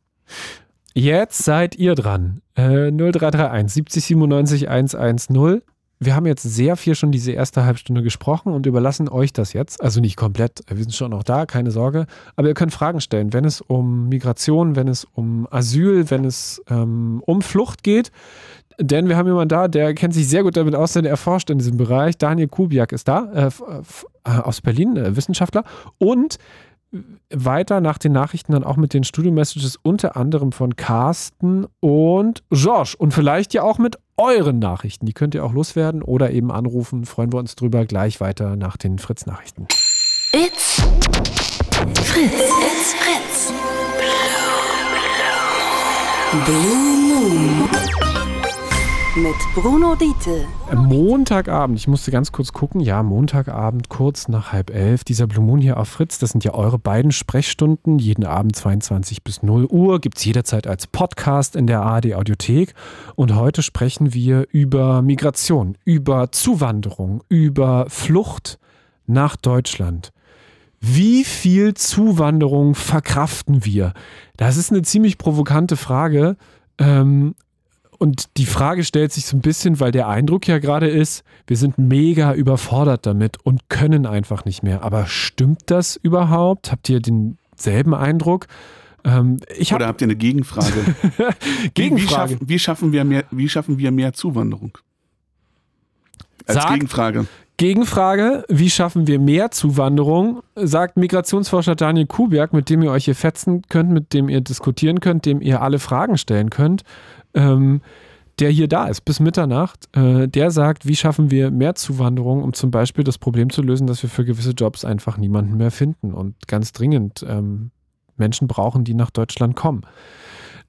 Jetzt seid ihr dran. Äh, 0331 70 97 110 wir haben jetzt sehr viel schon diese erste Halbstunde gesprochen und überlassen euch das jetzt. Also nicht komplett, wir sind schon noch da, keine Sorge. Aber ihr könnt Fragen stellen, wenn es um Migration, wenn es um Asyl, wenn es ähm, um Flucht geht. denn wir haben jemanden da, der kennt sich sehr gut damit aus, denn er erforscht in diesem Bereich. Daniel Kubiak ist da, äh, äh, aus Berlin, äh, Wissenschaftler. Und weiter nach den Nachrichten dann auch mit den Studio-Messages unter anderem von Carsten und George und vielleicht ja auch mit euren Nachrichten. Die könnt ihr auch loswerden oder eben anrufen. Freuen wir uns drüber gleich weiter nach den Fritz-Nachrichten. It's Fritz. It's Fritz. Blue Moon. Mit Bruno Diete. Montagabend, ich musste ganz kurz gucken, ja, Montagabend, kurz nach halb elf, dieser Blue Moon hier auf Fritz, das sind ja eure beiden Sprechstunden, jeden Abend 22 bis 0 Uhr, gibt es jederzeit als Podcast in der ARD Audiothek und heute sprechen wir über Migration, über Zuwanderung, über Flucht nach Deutschland. Wie viel Zuwanderung verkraften wir? Das ist eine ziemlich provokante Frage. Ähm, und die Frage stellt sich so ein bisschen, weil der Eindruck ja gerade ist, wir sind mega überfordert damit und können einfach nicht mehr. Aber stimmt das überhaupt? Habt ihr denselben Eindruck? Ähm, hab Oder habt ihr eine Gegenfrage? <laughs> Gegenfrage. Wie, schaffen, wie, schaffen wir mehr, wie schaffen wir mehr Zuwanderung? Als Sag, Gegenfrage. Gegenfrage, wie schaffen wir mehr Zuwanderung, sagt Migrationsforscher Daniel Kubiak, mit dem ihr euch hier fetzen könnt, mit dem ihr diskutieren könnt, dem ihr alle Fragen stellen könnt, ähm, der hier da ist bis Mitternacht. Äh, der sagt, wie schaffen wir mehr Zuwanderung, um zum Beispiel das Problem zu lösen, dass wir für gewisse Jobs einfach niemanden mehr finden und ganz dringend ähm, Menschen brauchen, die nach Deutschland kommen.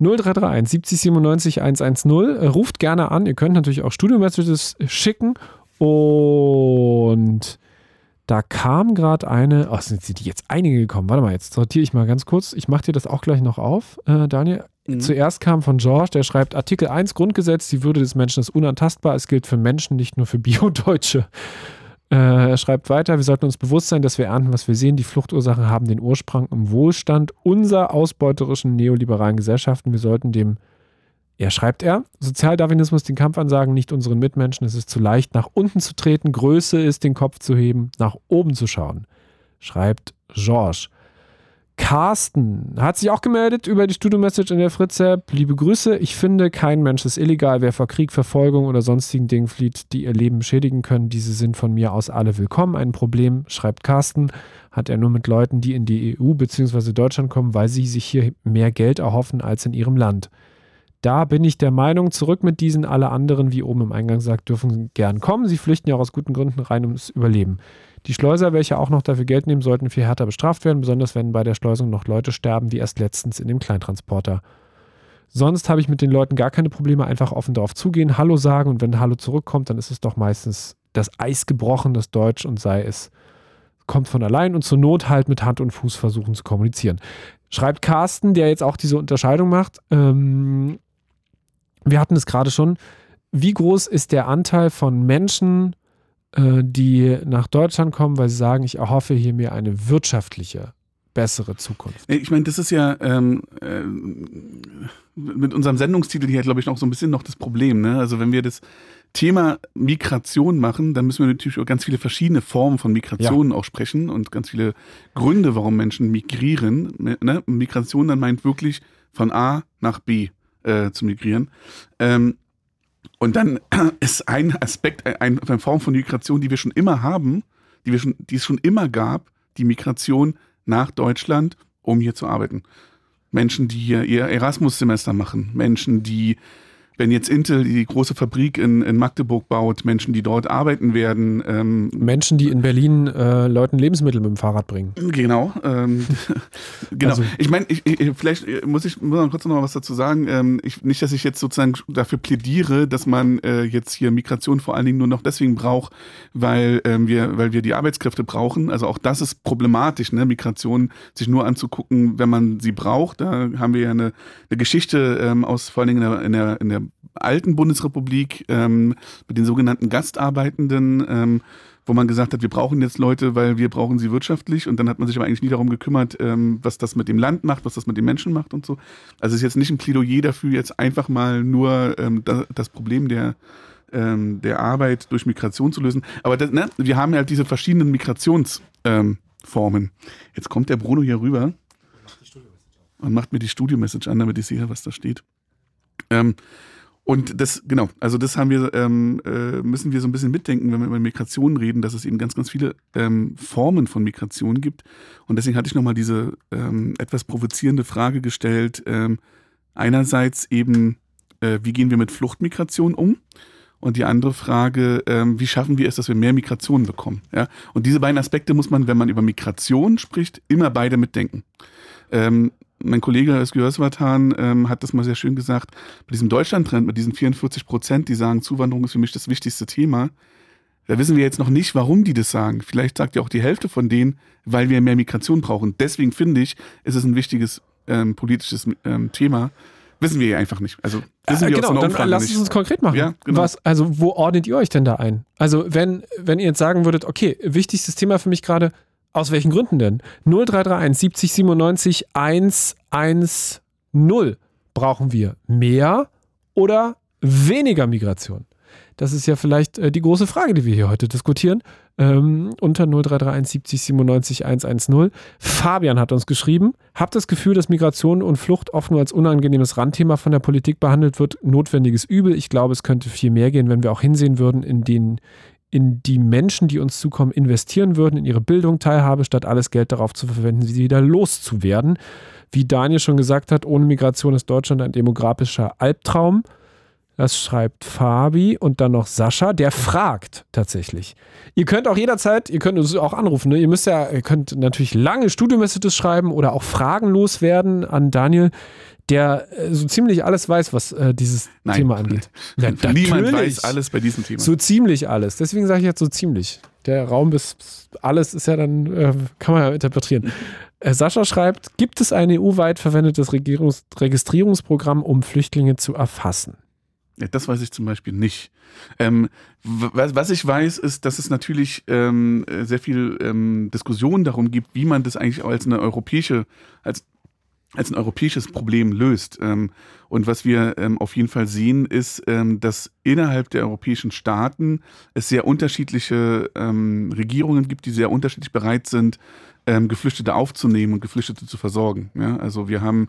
0331 70 97 110. Ruft gerne an. Ihr könnt natürlich auch Studio-Messages schicken und da kam gerade eine, oh, sind die jetzt einige gekommen? Warte mal, jetzt sortiere ich mal ganz kurz. Ich mache dir das auch gleich noch auf, äh, Daniel. Mhm. Zuerst kam von George, der schreibt Artikel 1 Grundgesetz, die Würde des Menschen ist unantastbar. Es gilt für Menschen, nicht nur für <laughs> Bio-Deutsche. Äh, er schreibt weiter, wir sollten uns bewusst sein, dass wir ernten, was wir sehen. Die Fluchtursachen haben den Ursprung im Wohlstand unserer ausbeuterischen neoliberalen Gesellschaften. Wir sollten dem er schreibt er, Sozialdarwinismus den Kampf ansagen, nicht unseren Mitmenschen. Es ist zu leicht, nach unten zu treten. Größe ist, den Kopf zu heben, nach oben zu schauen. Schreibt George. Carsten hat sich auch gemeldet über die Studio-Message in der Fritz-App. Liebe Grüße. Ich finde, kein Mensch ist illegal. Wer vor Krieg, Verfolgung oder sonstigen Dingen flieht, die ihr Leben schädigen können, diese sind von mir aus alle willkommen. Ein Problem, schreibt Carsten, hat er nur mit Leuten, die in die EU bzw. Deutschland kommen, weil sie sich hier mehr Geld erhoffen als in ihrem Land. Da bin ich der Meinung, zurück mit diesen, alle anderen, wie oben im Eingang sagt, dürfen gern kommen. Sie flüchten ja auch aus guten Gründen rein ums Überleben. Die Schleuser, welche auch noch dafür Geld nehmen, sollten viel härter bestraft werden, besonders wenn bei der Schleusung noch Leute sterben, wie erst letztens in dem Kleintransporter. Sonst habe ich mit den Leuten gar keine Probleme, einfach offen darauf zugehen, Hallo sagen und wenn Hallo zurückkommt, dann ist es doch meistens das Eis gebrochen, das Deutsch und sei es kommt von allein und zur Not halt mit Hand und Fuß versuchen zu kommunizieren. Schreibt Carsten, der jetzt auch diese Unterscheidung macht. Ähm, wir hatten es gerade schon. Wie groß ist der Anteil von Menschen, äh, die nach Deutschland kommen, weil sie sagen, ich erhoffe hier mir eine wirtschaftliche, bessere Zukunft? Ich meine, das ist ja ähm, äh, mit unserem Sendungstitel hier, glaube ich, noch so ein bisschen noch das Problem. Ne? Also wenn wir das Thema Migration machen, dann müssen wir natürlich auch ganz viele verschiedene Formen von Migration ja. auch sprechen und ganz viele Gründe, warum Menschen migrieren. Ne? Migration dann meint wirklich von A nach B äh, zu migrieren. Ähm, und dann <clears throat> ist ein Aspekt, ein, eine Form von Migration, die wir schon immer haben, die, wir schon, die es schon immer gab, die Migration nach Deutschland, um hier zu arbeiten. Menschen, die hier ihr Erasmus-Semester machen, Menschen, die wenn jetzt Intel die große Fabrik in, in Magdeburg baut, Menschen, die dort arbeiten werden. Ähm, Menschen, die in Berlin äh, Leuten Lebensmittel mit dem Fahrrad bringen. Genau. Ähm, <laughs> genau. Also, ich meine, ich, ich, vielleicht muss ich muss man kurz noch mal was dazu sagen. Ähm, ich, nicht, dass ich jetzt sozusagen dafür plädiere, dass man äh, jetzt hier Migration vor allen Dingen nur noch deswegen braucht, weil ähm, wir, weil wir die Arbeitskräfte brauchen. Also auch das ist problematisch, ne? Migration sich nur anzugucken, wenn man sie braucht. Da haben wir ja eine, eine Geschichte ähm, aus vor allen Dingen in der, in der, in der alten Bundesrepublik ähm, mit den sogenannten Gastarbeitenden, ähm, wo man gesagt hat, wir brauchen jetzt Leute, weil wir brauchen sie wirtschaftlich. Und dann hat man sich aber eigentlich nie darum gekümmert, ähm, was das mit dem Land macht, was das mit den Menschen macht und so. Also es ist jetzt nicht ein Plädoyer dafür, jetzt einfach mal nur ähm, das, das Problem der ähm, der Arbeit durch Migration zu lösen. Aber das, ne, wir haben ja halt diese verschiedenen Migrationsformen. Ähm, jetzt kommt der Bruno hier rüber und macht mir die Studio-Message an, damit ich sehe, was da steht. Ähm, Und das, genau, also das haben wir, ähm, äh, müssen wir so ein bisschen mitdenken, wenn wir über Migration reden, dass es eben ganz, ganz viele ähm, Formen von Migration gibt. Und deswegen hatte ich nochmal diese ähm, etwas provozierende Frage gestellt. Ähm, einerseits eben, äh, wie gehen wir mit Fluchtmigration um? Und die andere Frage, ähm, wie schaffen wir es, dass wir mehr Migration bekommen? Ja? Und diese beiden Aspekte muss man, wenn man über Migration spricht, immer beide mitdenken. Ähm, mein Kollege Özgür Özvatan ähm, hat das mal sehr schön gesagt, bei diesem Deutschland-Trend, mit diesen 44 Prozent, die sagen, Zuwanderung ist für mich das wichtigste Thema, da wissen wir jetzt noch nicht, warum die das sagen. Vielleicht sagt ja auch die Hälfte von denen, weil wir mehr Migration brauchen. Deswegen finde ich, ist es ein wichtiges ähm, politisches ähm, Thema. Wissen wir ja einfach nicht. Also wissen äh, wir genau, aus dann lass nicht. es uns konkret machen. Ja, genau. Was, also wo ordnet ihr euch denn da ein? Also wenn, wenn ihr jetzt sagen würdet, okay, wichtigstes Thema für mich gerade, aus welchen Gründen denn? 0331 70 97 110 brauchen wir mehr oder weniger Migration? Das ist ja vielleicht äh, die große Frage, die wir hier heute diskutieren. Ähm, unter 0331 70 97 110. Fabian hat uns geschrieben, habt das Gefühl, dass Migration und Flucht oft nur als unangenehmes Randthema von der Politik behandelt wird. Notwendiges Übel. Ich glaube, es könnte viel mehr gehen, wenn wir auch hinsehen würden, in den in die Menschen, die uns zukommen, investieren würden, in ihre Bildung, Teilhabe, statt alles Geld darauf zu verwenden, sie wieder loszuwerden. Wie Daniel schon gesagt hat, ohne Migration ist Deutschland ein demografischer Albtraum. Das schreibt Fabi und dann noch Sascha, der fragt tatsächlich. Ihr könnt auch jederzeit, ihr könnt uns auch anrufen, ne? ihr müsst ja, ihr könnt natürlich lange Studio-Messages schreiben oder auch Fragen loswerden an Daniel, der äh, so ziemlich alles weiß, was äh, dieses Nein. Thema angeht. Ja, <laughs> Niemand weiß alles bei diesem Thema. So ziemlich alles. Deswegen sage ich jetzt so ziemlich. Der Raum bis alles ist ja dann, äh, kann man ja interpretieren. <laughs> Äh, Sascha schreibt, gibt es ein EU-weit verwendetes Regierungs Registrierungsprogramm, um Flüchtlinge zu erfassen? Ja, das weiß ich zum Beispiel nicht. Ähm, was, was ich weiß, ist, dass es natürlich ähm, äh, sehr viel ähm, Diskussion darum gibt, wie man das eigentlich als eine europäische, als als ein europäisches Problem löst. Ähm, und was wir ähm, auf jeden Fall sehen, ist, ähm, dass innerhalb der europäischen Staaten es sehr unterschiedliche Regierungen gibt, die sehr unterschiedlich bereit sind, Geflüchtete aufzunehmen und Geflüchtete zu versorgen. Also wir haben,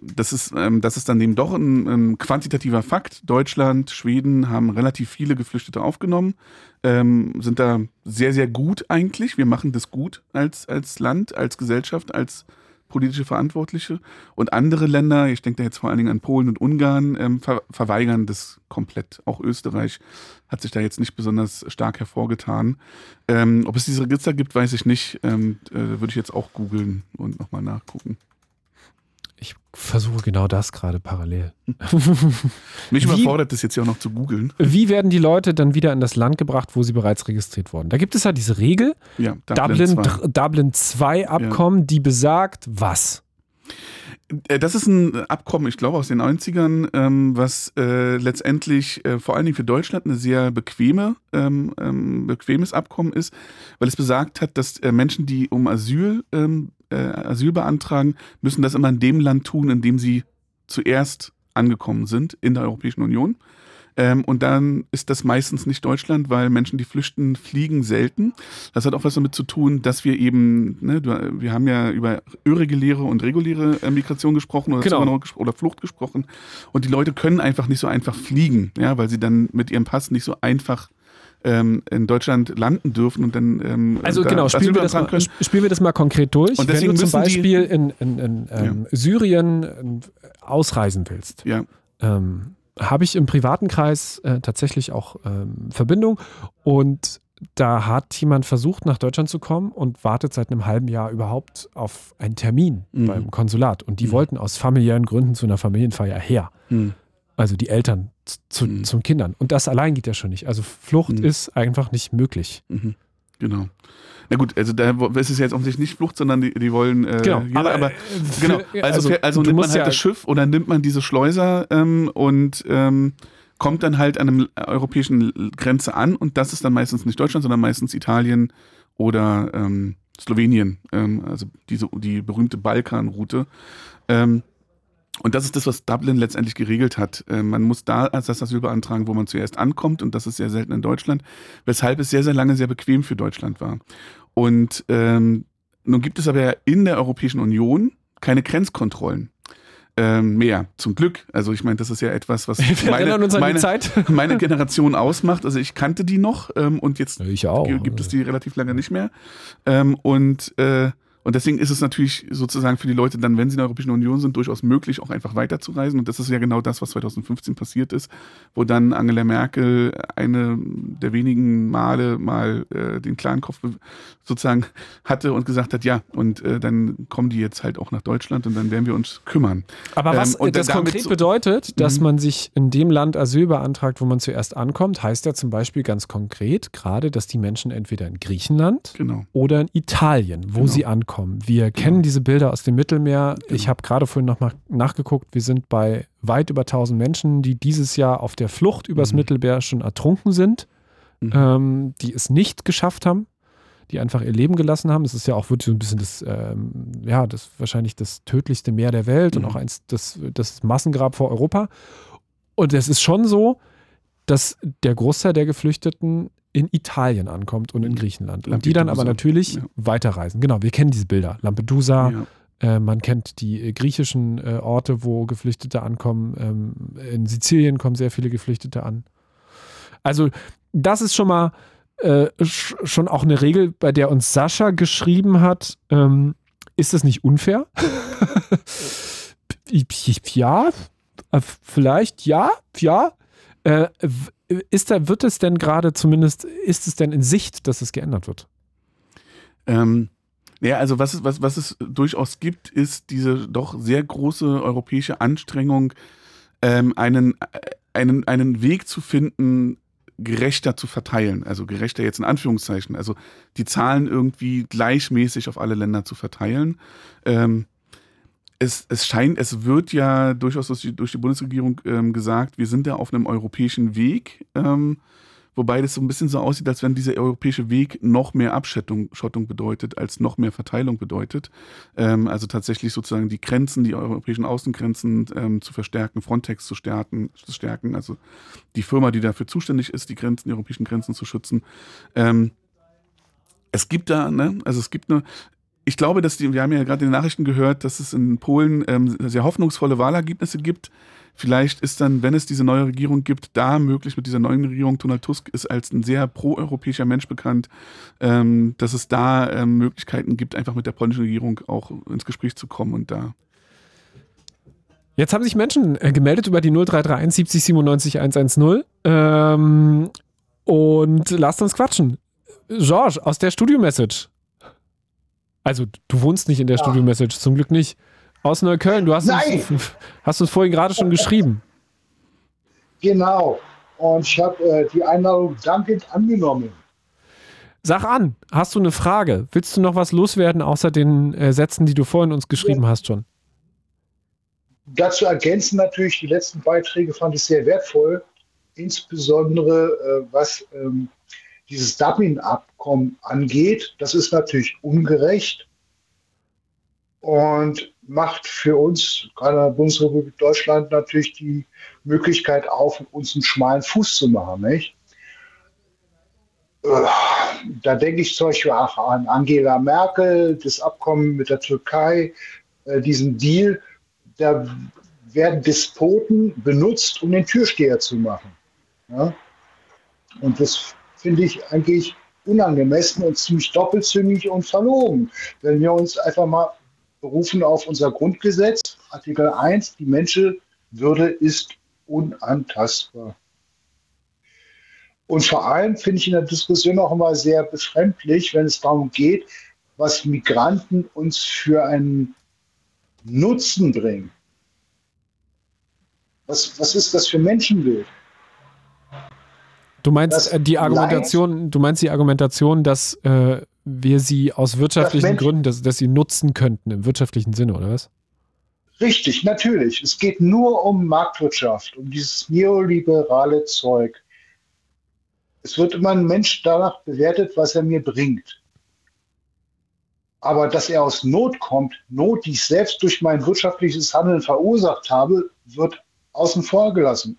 das ist, das ist dann eben doch ein, quantitativer Fakt. Deutschland, Schweden haben relativ viele Geflüchtete aufgenommen, sind da sehr, sehr gut eigentlich. Wir machen das gut als, als Land, als Gesellschaft, als politische Verantwortliche. Und andere Länder, ich denke da jetzt vor allen Dingen an Polen und Ungarn, ähm, ver verweigern das komplett. Auch Österreich hat sich da jetzt nicht besonders stark hervorgetan. Ähm, ob es diese Register gibt, weiß ich nicht. Ähm, äh, würde ich jetzt auch googeln und nochmal nachgucken. Ich versuche genau das gerade parallel. <laughs> Mich überfordert das jetzt ja auch noch zu googeln. Wie werden die Leute dann wieder in das Land gebracht, wo sie bereits registriert wurden? Da gibt es ja diese Regel, Ja, Dublin, Dublin 2 Abkommen, die besagt, was? Äh, Das ist ein Abkommen, ich glaube, aus den 90ern, ähm, was äh, letztendlich äh, vor allen Dingen für Deutschland eine sehr bequeme, ähm, ähm, bequemes Abkommen ist, weil es besagt hat, dass Menschen, die um Asyl, äh, Asyl beantragen, müssen das immer in dem Land tun, in dem sie zuerst angekommen sind in der Europäischen Union. Ähm, und dann ist das meistens nicht Deutschland, weil Menschen, die flüchten, fliegen selten. Das hat auch was damit zu tun, dass wir eben, ne, wir haben ja über irreguläre und reguläre äh, Migration gesprochen oder, Genau. Oder Flucht gesprochen. Und die Leute können einfach nicht so einfach fliegen, ja, weil sie dann mit ihrem Pass nicht so einfach ähm, in Deutschland landen dürfen und dann ähm, Also da genau, spielen wir, das mal, können. spielen wir das mal konkret durch. Und Wenn du zum Beispiel in, in, in ähm, Syrien ähm, ausreisen willst, Ja, ähm, habe ich im privaten Kreis äh, tatsächlich auch ähm, Verbindung und da hat jemand versucht, nach Deutschland zu kommen und wartet seit einem halben Jahr überhaupt auf einen Termin Mhm. beim Konsulat. Und die Mhm. wollten aus familiären Gründen zu einer Familienfeier her. hm. Also die Eltern zu, Mhm. zum Kindern. Und das allein geht ja schon nicht. Also Flucht Mhm. ist einfach nicht möglich. Mhm. Genau. Na gut, also da wo- es ist jetzt offensichtlich nicht Flucht, sondern die, die wollen äh, Genau, hier, aber, aber, äh, genau. Also, also, also nimmt man halt ja- das Schiff oder nimmt man diese Schleuser ähm, und ähm, kommt dann halt an einem europäischen Grenze an und das ist dann meistens nicht Deutschland, sondern meistens Italien oder ähm, Slowenien, ähm, also diese die berühmte Balkanroute. Ähm, und das ist das, was Dublin letztendlich geregelt hat. Äh, man muss da als das Asyl beantragen, wo man zuerst ankommt und das ist sehr selten in Deutschland, weshalb es sehr, sehr lange sehr bequem für Deutschland war. Und ähm, nun gibt es aber ja in der Europäischen Union keine Grenzkontrollen. ähm, mehr. Zum Glück. Also ich meine, das ist ja etwas, was <laughs> meine, meine, Zeit. <laughs> meine Generation ausmacht. Also ich kannte die noch ähm, und jetzt gibt es die relativ lange nicht mehr. Ähm, und äh, und deswegen ist es natürlich sozusagen für die Leute dann, wenn sie in der Europäischen Union sind, durchaus möglich, auch einfach weiterzureisen. Und das ist ja genau das, was 2015 passiert ist, wo dann Angela Merkel eine der wenigen Male mal äh, den klaren Kopf sozusagen hatte und gesagt hat, ja, und äh, dann kommen die jetzt halt auch nach Deutschland und dann werden wir uns kümmern. Aber was Ähm, das konkret so- bedeutet, dass Mhm. man sich in dem Land Asyl beantragt, wo man zuerst ankommt, heißt ja zum Beispiel ganz konkret gerade, dass die Menschen entweder in Griechenland Genau. oder in Italien, wo Genau. sie ankommen. Wir kennen diese Bilder aus dem Mittelmeer. Ich habe gerade vorhin noch mal nachgeguckt. Wir sind bei weit über 1000 Menschen, die dieses Jahr auf der Flucht übers Mhm. Mittelmeer schon ertrunken sind, Mhm. ähm, die es nicht geschafft haben, die einfach ihr Leben gelassen haben. Es ist ja auch wirklich so ein bisschen das, ähm, ja, das wahrscheinlich das tödlichste Meer der Welt und Mhm. auch eins das, das Massengrab vor Europa. Und es ist schon so, dass der Großteil der Geflüchteten in Italien ankommt und in Griechenland. Und die dann aber Lampedusa, natürlich ja. weiterreisen. Genau, wir kennen diese Bilder. Lampedusa, Ja. äh, man kennt die äh, griechischen äh, Orte, wo Geflüchtete ankommen. Ähm, in Sizilien kommen sehr viele Geflüchtete an. Also, das ist schon mal äh, sch schon auch eine Regel, bei der uns Sascha geschrieben hat. Ähm, ist das nicht unfair? <laughs> <laughs> ja, äh, vielleicht ja, ja. Ist da, wird es denn gerade zumindest, ist es denn in Sicht, dass es geändert wird? Ähm, ja, also was es, was, was es durchaus gibt, ist diese doch sehr große europäische Anstrengung, ähm, einen, äh, einen, einen Weg zu finden, gerechter zu verteilen. Also gerechter jetzt in Anführungszeichen. Also die Zahlen irgendwie gleichmäßig auf alle Länder zu verteilen. Ähm, es, es scheint, es wird ja durchaus durch die, durch die Bundesregierung ähm, gesagt, wir sind da auf einem europäischen Weg. Ähm, Wobei das so ein bisschen so aussieht, als wenn dieser europäische Weg noch mehr Abschottung Schottung bedeutet, als noch mehr Verteilung bedeutet. Ähm, also tatsächlich sozusagen die Grenzen, die europäischen Außengrenzen ähm, zu verstärken, Frontex zu stärken, zu stärken, also die Firma, die dafür zuständig ist, die Grenzen, die europäischen Grenzen zu schützen. Ähm, es gibt da, ne, also es gibt eine, ich glaube, dass die, wir haben ja gerade in den Nachrichten gehört, dass es in Polen ähm, sehr hoffnungsvolle Wahlergebnisse gibt. Vielleicht ist dann, wenn es diese neue Regierung gibt, da möglich mit dieser neuen Regierung, Donald Tusk ist als ein sehr proeuropäischer Mensch bekannt, ähm, dass es da ähm, Möglichkeiten gibt, einfach mit der polnischen Regierung auch ins Gespräch zu kommen und da. Jetzt haben sich Menschen äh, gemeldet über die 0331 70 97 110 ähm, und lasst uns quatschen. George, aus der Studio-Message. Also, du wohnst nicht in der Ja. Studio-Message, zum Glück nicht. Aus Neukölln, du hast Nein! uns, <laughs> hast uns vorhin gerade schon geschrieben. Genau. Und ich habe äh, die Einladung dankend angenommen. Sag an, hast du eine Frage? Willst du noch was loswerden, außer den äh, Sätzen, die du vorhin uns geschrieben hast schon? Dazu ergänzen natürlich die letzten Beiträge fand ich sehr wertvoll, insbesondere äh, was ähm, dieses Dublin-Abkommen angeht. Das ist natürlich ungerecht und macht für uns, gerade der Bundesrepublik Deutschland, natürlich die Möglichkeit auf, uns einen schmalen Fuß zu machen. Nicht? Äh, Da denke ich zum Beispiel auch an Angela Merkel, das Abkommen mit der Türkei, äh, diesen Deal. Da werden Despoten benutzt, um den Türsteher zu machen. Ja? Und das finde ich eigentlich unangemessen und ziemlich doppelzüngig und verlogen. Wenn wir uns einfach mal berufen auf unser Grundgesetz, Artikel 1, die Menschenwürde ist unantastbar. Und vor allem finde ich in der Diskussion auch immer sehr befremdlich, wenn es darum geht, was Migranten uns für einen Nutzen bringen. Was, was ist das für Menschenbild? Du meinst Das äh, die Argumentation, du meinst die Argumentation, dass äh, wir sie aus wirtschaftlichen Mensch- Gründen, dass, dass sie nutzen könnten im wirtschaftlichen Sinne, oder was? Richtig, natürlich. Es geht nur um Marktwirtschaft, um dieses neoliberale Zeug. Es wird immer ein Mensch danach bewertet, was er mir bringt. Aber dass er aus Not kommt, Not, die ich selbst durch mein wirtschaftliches Handeln verursacht habe, wird außen vor gelassen.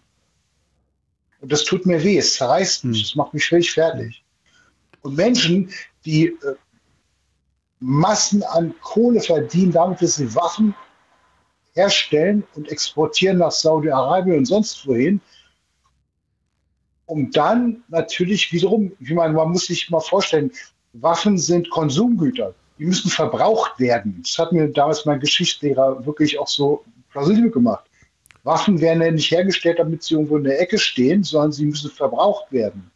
Und das tut mir weh, es zerreißt mich, Hm. es macht mich völlig fertig. Und Menschen, die äh, Massen an Kohle verdienen, damit dass sie Waffen herstellen und exportieren nach Saudi-Arabien und sonst wohin, um dann natürlich wiederum, ich meine, man muss sich mal vorstellen, Waffen sind Konsumgüter. Die müssen verbraucht werden. Das hat mir damals mein Geschichtslehrer wirklich auch so plausibel gemacht. Waffen werden ja nicht hergestellt, damit sie irgendwo in der Ecke stehen, sondern sie müssen verbraucht werden.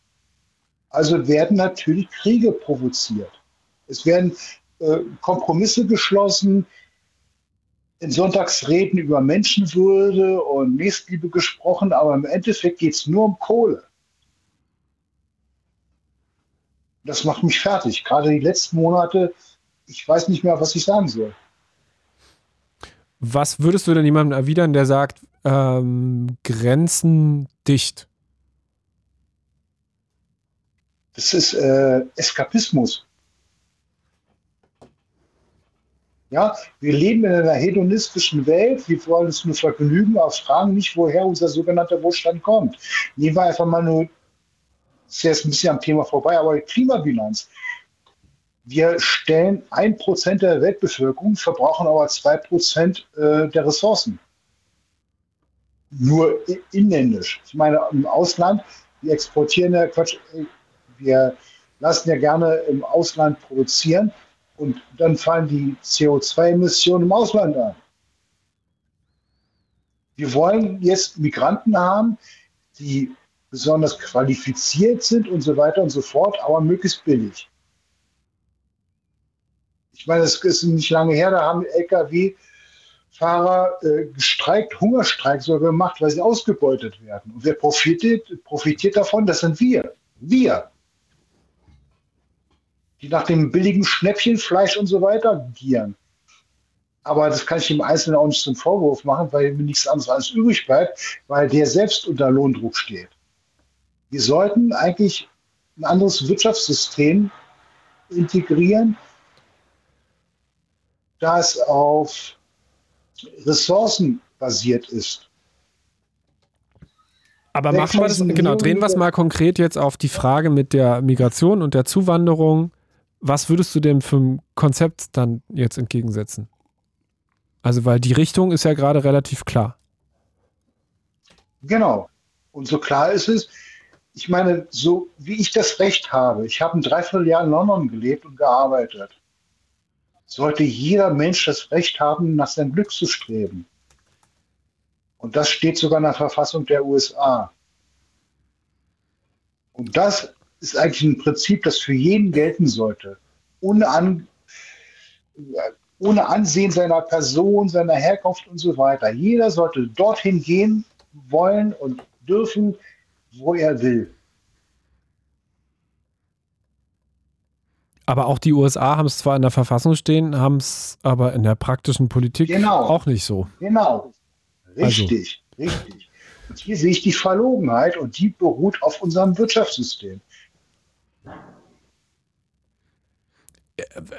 Also werden natürlich Kriege provoziert. Es werden äh, Kompromisse geschlossen, in Sonntagsreden über Menschenwürde und Nächstliebe gesprochen, aber im Endeffekt geht es nur um Kohle. Das macht mich fertig. Gerade die letzten Monate, ich weiß nicht mehr, was ich sagen soll. Was würdest du denn jemandem erwidern, der sagt, ähm, Grenzen dicht? Das ist äh, Eskapismus. Ja, wir leben in einer hedonistischen Welt. Wir wollen uns nur vergnügen, aber fragen nicht, woher unser sogenannter Wohlstand kommt. Nehmen wir einfach mal nur, das ist jetzt ein bisschen am Thema vorbei, aber Klimabilanz. Wir stellen ein Prozent der Weltbevölkerung, verbrauchen aber zwei Prozent äh, der Ressourcen. Nur inländisch. Ich meine, im Ausland, wir exportieren ja, Quatsch, wir lassen ja gerne im Ausland produzieren und dann fallen die CO2-Emissionen im Ausland an. Wir wollen jetzt Migranten haben, die besonders qualifiziert sind und so weiter und so fort, aber möglichst billig. Ich meine, es ist nicht lange her, da haben Lkw-Fahrer äh, gestreikt, Hungerstreik sogar gemacht, weil sie ausgebeutet werden. Und wer profitiert, profitiert davon? Das sind wir. Wir die nach dem billigen Schnäppchenfleisch und so weiter gieren. Aber das kann ich im Einzelnen auch nicht zum Vorwurf machen, weil mir nichts anderes als übrig bleibt, weil der selbst unter Lohndruck steht. Wir sollten eigentlich ein anderes Wirtschaftssystem integrieren, das auf Ressourcen basiert ist. Aber machen wir das, genau, drehen wir es mal konkret jetzt auf die Frage mit der Migration und der Zuwanderung was würdest du dem für ein Konzept dann jetzt entgegensetzen? Also, weil die Richtung ist ja gerade relativ klar. Genau. Und so klar ist es, ich meine, so wie ich das Recht habe, ich habe ein Dreivierteljahr in London gelebt und gearbeitet, sollte jeder Mensch das Recht haben, nach seinem Glück zu streben. Und das steht sogar in der Verfassung der USA. Und das ist eigentlich ein Prinzip, das für jeden gelten sollte. Ohne, An, ohne Ansehen seiner Person, seiner Herkunft und so weiter. Jeder sollte dorthin gehen wollen und dürfen, wo er will. Aber auch die USA haben es zwar in der Verfassung stehen, haben es aber in der praktischen Politik genau. auch nicht so. Genau. Richtig, also. richtig. Und hier sehe ich die Verlogenheit und die beruht auf unserem Wirtschaftssystem.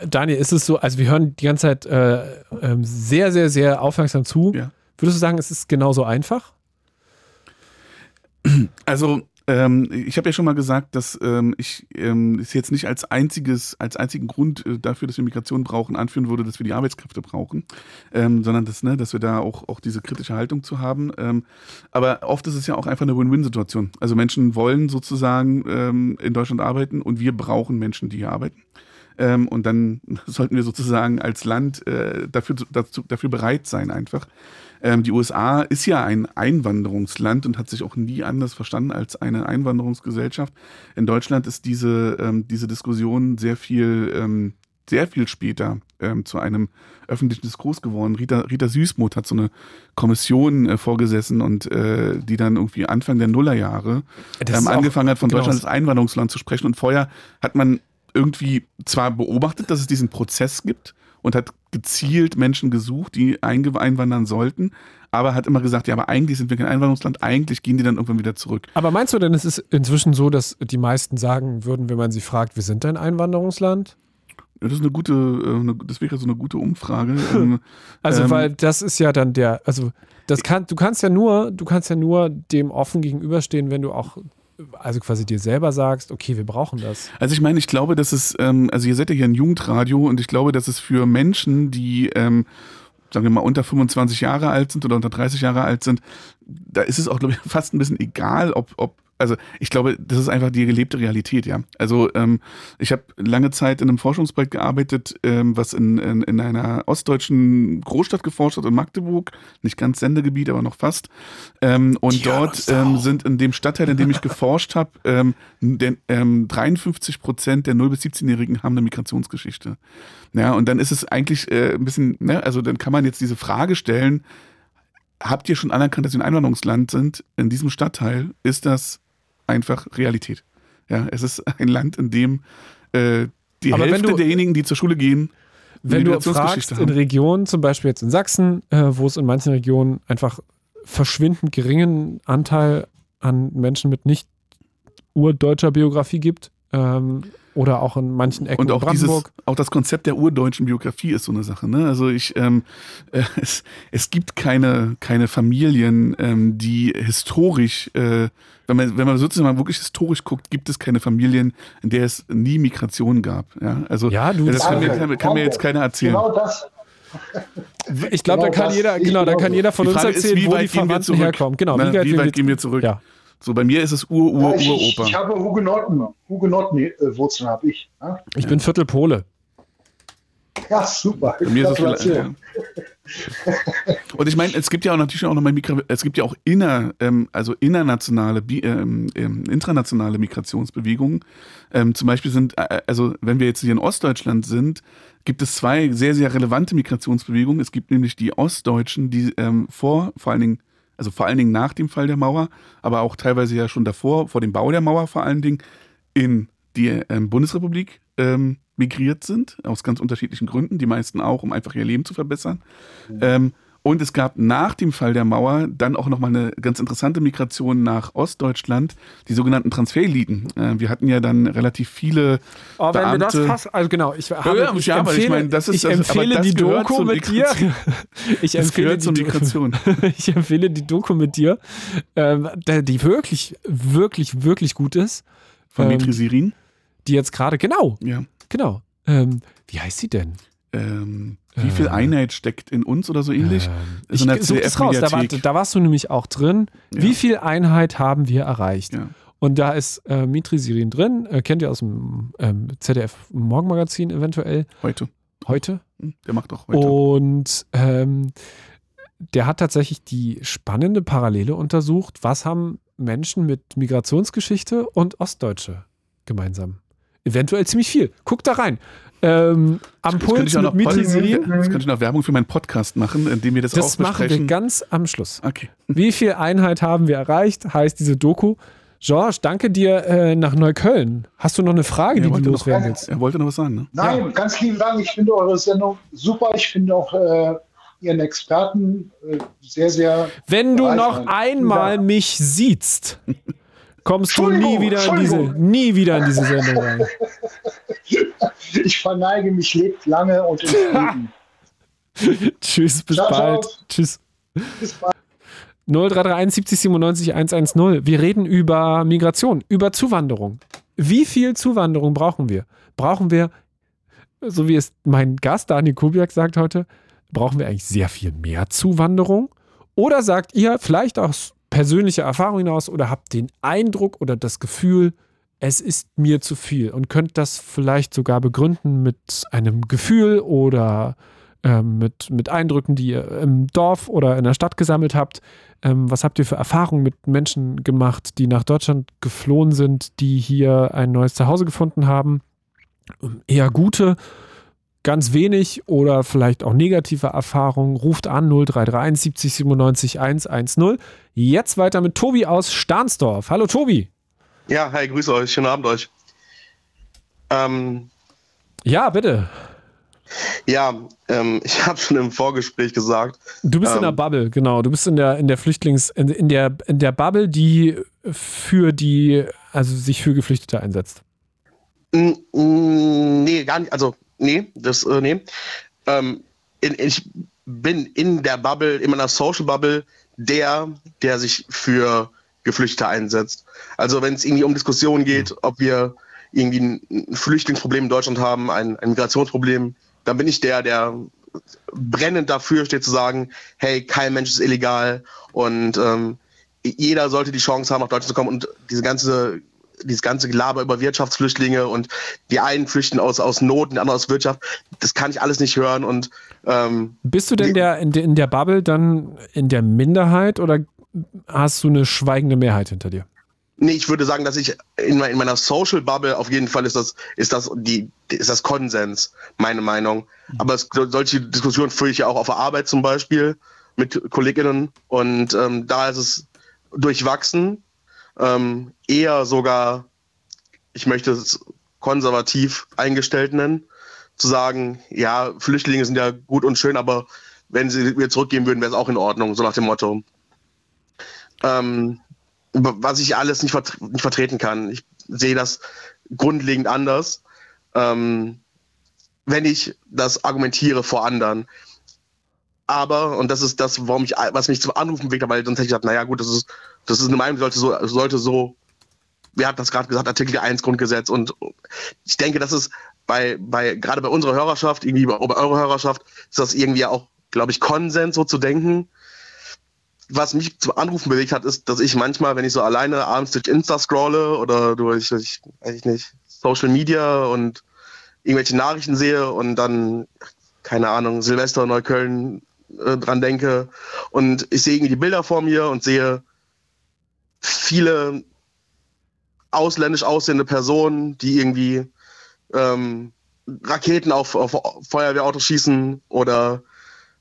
Daniel, ist es so, also wir hören die ganze Zeit äh, äh, sehr, sehr, sehr aufmerksam zu. Ja. Würdest du sagen, es ist genauso einfach? Also ähm, ich habe ja schon mal gesagt, dass ähm, ich ähm, es jetzt nicht als einziges, als einzigen Grund äh, dafür, dass wir Migration brauchen, anführen würde, dass wir die Arbeitskräfte brauchen, ähm, sondern dass, ne, dass wir da auch, auch diese kritische Haltung zu haben. Ähm, aber oft ist es ja auch einfach eine Win-Win-Situation. Also Menschen wollen sozusagen ähm, in Deutschland arbeiten und wir brauchen Menschen, die hier arbeiten. Ähm, und dann <laughs> sollten wir sozusagen als Land äh, dafür, dazu, dafür bereit sein, einfach. Ähm, die USA ist ja ein Einwanderungsland und hat sich auch nie anders verstanden als eine Einwanderungsgesellschaft. In Deutschland ist diese, ähm, diese Diskussion sehr viel, ähm, sehr viel später ähm, zu einem öffentlichen Diskurs geworden. Rita, Rita Süßmuth hat so eine Kommission äh, vorgesessen und äh, die dann irgendwie Anfang der Nullerjahre ähm, angefangen hat, von genau Deutschland als Einwanderungsland zu sprechen. Und vorher hat man irgendwie zwar beobachtet, dass es diesen Prozess gibt und hat gezielt Menschen gesucht, die einwandern sollten, aber hat immer gesagt, ja, aber eigentlich sind wir kein Einwanderungsland, eigentlich gehen die dann irgendwann wieder zurück. Aber meinst du denn, es ist inzwischen so, dass die meisten sagen würden, wenn man sie fragt, wir sind ein Einwanderungsland? Das ist eine gute, äh, das wäre so eine gute Umfrage. <laughs> Ähm, also, ähm, weil das ist ja dann der, also das kann, du kannst ja nur, du kannst ja nur dem offen gegenüberstehen, wenn du auch also quasi dir selber sagst, okay, wir brauchen das. Also ich meine, ich glaube, dass es, ähm, also ihr seid ja hier ein Jugendradio und ich glaube, dass es für Menschen, die ähm, sagen wir mal, unter 25 Jahre alt sind oder unter 30 Jahre alt sind, da ist es auch, glaube ich, <laughs> fast ein bisschen egal, ob, ob also ich glaube, das ist einfach die gelebte Realität, ja. Also ähm, ich habe lange Zeit in einem Forschungsprojekt gearbeitet, ähm, was in, in, in einer ostdeutschen Großstadt geforscht hat, in Magdeburg, nicht ganz Sendegebiet, aber noch fast. Ähm, und ja, dort ähm, sind in dem Stadtteil, in dem ich geforscht habe, ähm, ähm, 53 Prozent der 0- bis 17-Jährigen haben eine Migrationsgeschichte. Ja, und dann ist es eigentlich äh, ein bisschen, ne, also dann kann man jetzt diese Frage stellen, habt ihr schon anerkannt, dass wir ein Einwanderungsland sind? In diesem Stadtteil ist das einfach Realität. Ja, es ist ein Land, in dem äh, die Aber Hälfte du, derjenigen, die zur Schule gehen, wenn du fragst, haben. in Regionen, zum Beispiel jetzt in Sachsen, äh, wo es in manchen Regionen einfach verschwindend geringen Anteil an Menschen mit nicht urdeutscher Biografie gibt, ähm, oder auch in manchen Ecken Und auch Brandenburg. Dieses, auch das Konzept der urdeutschen Biografie ist so eine Sache. Ne? Also ich, ähm, <laughs> äh, es, es gibt keine, keine Familien, ähm, die historisch, äh, wenn man, wenn man sozusagen mal wirklich historisch guckt, gibt es keine Familien, in der es nie Migration gab. Ja, also ja, du, das kann, mir, kann, kann mir jetzt keiner erzählen. Genau das. Ich glaube, genau da kann jeder, genau, da kann jeder von uns erzählen, ist, wo die Verwandten herkommen. Genau, wie, weit, wie weit gehen wir zurück? Ja. So, bei mir ist es Ur, Ur, ja, ich, Uropa. Ich, habe Hugenotten, Hugenotten-Wurzeln habe ich. Ja? Ich bin Viertel Pole. Ja, super. Bei mir ist es ja. <laughs> Und ich meine, es gibt ja auch natürlich auch nochmal Migra es gibt ja auch inner, ähm, also innernationale, ähm, ähm, intranationale Migrationsbewegungen. Ähm, zum Beispiel sind, äh, also wenn wir jetzt hier in Ostdeutschland sind, gibt es zwei sehr, sehr relevante Migrationsbewegungen. Es gibt nämlich die Ostdeutschen, die ähm, vor, vor allen Dingen also vor allen Dingen nach dem Fall der Mauer, aber auch teilweise ja schon davor, vor dem Bau der Mauer vor allen Dingen, in die ähm, Bundesrepublik ähm, migriert sind, aus ganz unterschiedlichen Gründen, die meisten auch, um einfach ihr Leben zu verbessern. Mhm. Ähm, und es gab nach dem Fall der Mauer dann auch nochmal eine ganz interessante Migration nach Ostdeutschland, die sogenannten Transfereliten. Äh, wir hatten ja dann relativ viele. Oh, wenn Beamte. wir das fast, also genau, ich, habe, ja, ich, empfehle, ich, meine, das ist, ich empfehle das, die Doku mit dir. <laughs> Ich empfehle die Migration. <laughs> ich empfehle die Doku mit dir, ähm, die wirklich, wirklich, wirklich gut ist. Von ähm, Mitri Sirin? Die jetzt gerade, genau. Ja. Genau. Ähm, wie heißt sie denn? Ähm, wie viel äh. Einheit steckt in uns oder so ähnlich? Ähm, ich suche das raus, da, war, da, warst du nämlich auch drin. Ja. Wie viel Einheit haben wir erreicht? Ja. Und da ist äh, Mitri Sirin drin, äh, kennt ihr aus dem ähm, ZDF Morgenmagazin eventuell. Heute. Heute? Hm, der macht auch heute. Und ähm, der hat tatsächlich die spannende Parallele untersucht, was haben Menschen mit Migrationsgeschichte und Ostdeutsche gemeinsam. Eventuell ziemlich viel. Guckt da rein. Ähm, am das Puls mit. Das könnte ich noch Werbung für meinen Podcast machen, indem wir das, das auch besprechen. Das machen wir ganz am Schluss. Okay. Wie viel Einheit haben wir erreicht, heißt diese Doku. George, danke dir äh, nach Neukölln. Hast du noch eine Frage, die du loswerden willst? Er wollte noch was sagen, ne? Nein, ja. ganz lieben Dank. Ich finde eure Sendung super. Ich finde auch äh, Ihren Experten äh, sehr, sehr. Wenn du noch einmal mich siehst, kommst du nie wieder in diese, nie wieder in diese Sendung rein. <laughs> Ich verneige mich, lebt lange und in Frieden. <laughs> Tschüss, bis ciao, bald. Ciao. Tschüss. Bis bald. 0331 70 97 110. Wir reden über Migration, über Zuwanderung. Wie viel Zuwanderung brauchen wir? Brauchen wir, so wie es mein Gast Daniel Kubiak sagt heute, brauchen wir eigentlich sehr viel mehr Zuwanderung? Oder sagt ihr vielleicht aus persönlicher Erfahrung hinaus oder habt den Eindruck oder das Gefühl, es ist mir zu viel und könnt das vielleicht sogar begründen mit einem Gefühl oder ähm, mit, mit Eindrücken, die ihr im Dorf oder in der Stadt gesammelt habt. Ähm, was habt ihr für Erfahrungen mit Menschen gemacht, die nach Deutschland geflohen sind, die hier ein neues Zuhause gefunden haben? Ähm, eher gute, ganz wenig oder vielleicht auch negative Erfahrungen. Ruft an 0331 70 97 110. Jetzt weiter mit Tobi aus Stahnsdorf. Hallo Tobi. Ja, hi, grüße euch. Schönen Abend euch. Ähm, ja, bitte. Ja, ähm, ich <laughs> habe schon im Vorgespräch gesagt. Du bist ähm, in der ähm, Bubble, genau. Du bist in der in der Flüchtlings in, in, der in der Bubble, die für die also sich für Geflüchtete einsetzt. Nee, gar nicht. Also nee, das äh, nee. Ähm, in, ich bin in der Bubble, in meiner Social Bubble, der, der sich für Geflüchtete einsetzt. Also wenn es irgendwie um Diskussionen geht, ob wir irgendwie ein Flüchtlingsproblem in Deutschland haben, ein, ein Migrationsproblem, dann bin ich der, der brennend dafür steht zu sagen, hey, kein Mensch ist illegal und ähm, jeder sollte die Chance haben, nach Deutschland zu kommen und diese ganze dieses ganze Gelaber über Wirtschaftsflüchtlinge und die einen flüchten aus, aus Not und die anderen aus Wirtschaft, das kann ich alles nicht hören. Und ähm, bist du denn der, in, der in der Bubble dann in der Minderheit oder hast du eine schweigende Mehrheit hinter dir? Nee, ich würde sagen, dass ich in, in meiner Social Bubble auf jeden Fall ist das, ist das die, ist das Konsens, meine Meinung. Aber es, solche Diskussionen führe ich ja auch auf der Arbeit zum Beispiel mit Kolleginnen und ähm, da ist es durchwachsen ähm, eher sogar, ich möchte es konservativ eingestellt nennen, zu sagen, ja, Flüchtlinge sind ja gut und schön, aber wenn sie wieder zurückgehen würden, wäre es auch in Ordnung, so nach dem Motto. Ähm, was ich alles nicht, vert nicht, vertreten kann. Ich sehe das grundlegend anders, ähm, wenn ich das argumentiere vor anderen. Aber, und das ist das, warum ich, was mich zum Anrufen bewegt hat, weil sonst hätte ich gesagt, naja, gut, das ist, das ist Meinung, die sollte so, sollte so, wir hatten das gerade gesagt, Artikel 1 Grundgesetz. Und ich denke, das ist bei, bei, gerade bei unserer Hörerschaft, irgendwie bei, bei eurer Hörerschaft, ist das irgendwie auch, glaube ich, Konsens, so zu denken. Was mich zum Anrufen bewegt hat, ist, dass ich manchmal, wenn ich so alleine abends durch Insta scrolle oder durch, durch weiß ich nicht, Social Media und irgendwelche Nachrichten sehe und dann, keine Ahnung, Silvester, Neukölln, äh, dran denke. Und ich sehe irgendwie die Bilder vor mir und sehe viele ausländisch aussehende Personen, die irgendwie ähm, Raketen auf, auf Feuerwehrautos schießen oder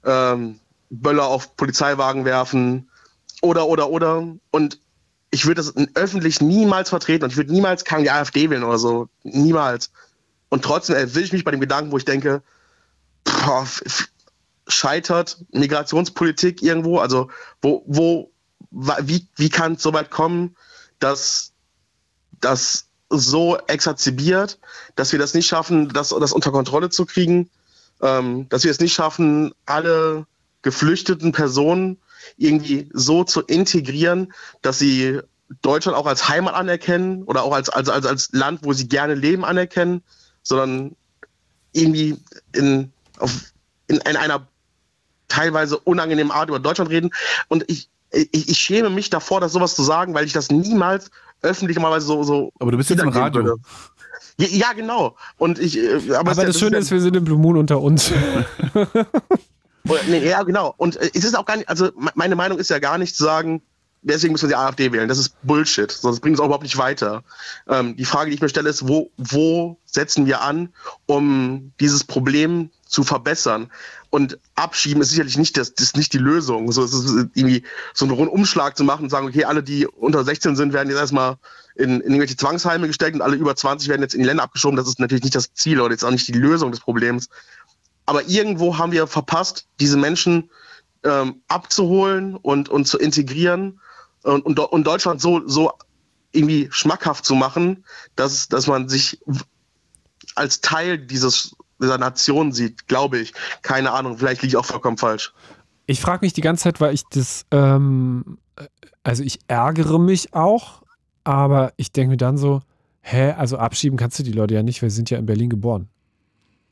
ähm, Böller auf Polizeiwagen werfen oder, oder, oder. Und ich würde das öffentlich niemals vertreten und ich würde niemals kann die AfD wählen oder so. Niemals. Und trotzdem erwische ich mich bei dem Gedanken, wo ich denke, boah, scheitert Migrationspolitik irgendwo? Also wo, wo, wie, wie kann es so weit kommen, dass das so exazerbiert, dass wir das nicht schaffen, das, das unter Kontrolle zu kriegen, ähm, dass wir es nicht schaffen, alle geflüchteten Personen irgendwie so zu integrieren, dass sie Deutschland auch als Heimat anerkennen oder auch als, als, als, als Land, wo sie gerne leben, anerkennen, sondern irgendwie in, auf, in, in einer teilweise unangenehmen Art über Deutschland reden. Und ich, ich, ich schäme mich davor, das sowas zu sagen, weil ich das niemals öffentlich normalerweise so, so. Aber du bist jetzt im Radio. Würde. Ja, ja, genau. Und ich, äh, aber, aber das, das Schöne ist, wir sind im Blue Moon unter uns. <laughs> nee, ja, genau. Und äh, es ist auch gar nicht, also meine Meinung ist ja gar nicht zu sagen, deswegen müssen wir die AfD wählen. Das ist Bullshit. Sonst bringt es auch überhaupt nicht weiter. Ähm, die Frage, die ich mir stelle, ist, wo, wo setzen wir an, um dieses Problem zu verbessern? Und abschieben ist sicherlich nicht das, das nicht die Lösung. So, es ist irgendwie so einen Rundumschlag zu machen und sagen, okay, alle, die unter 16 sind, werden jetzt erstmal in, in irgendwelche Zwangsheime gesteckt und alle über 20 werden jetzt in die Länder abgeschoben. Das ist natürlich nicht das Ziel oder jetzt auch nicht die Lösung des Problems. Aber irgendwo haben wir verpasst, diese Menschen ähm, abzuholen und, und zu integrieren und, und, und Deutschland so, so irgendwie schmackhaft zu machen, dass, dass man sich als Teil dieses, dieser Nation sieht, glaube ich. Keine Ahnung, vielleicht liege ich auch vollkommen falsch. Ich frage mich die ganze Zeit, weil ich das, ähm, also ich ärgere mich auch, aber ich denke mir dann so, hä, also abschieben kannst du die Leute ja nicht, weil sie sind ja in Berlin geboren.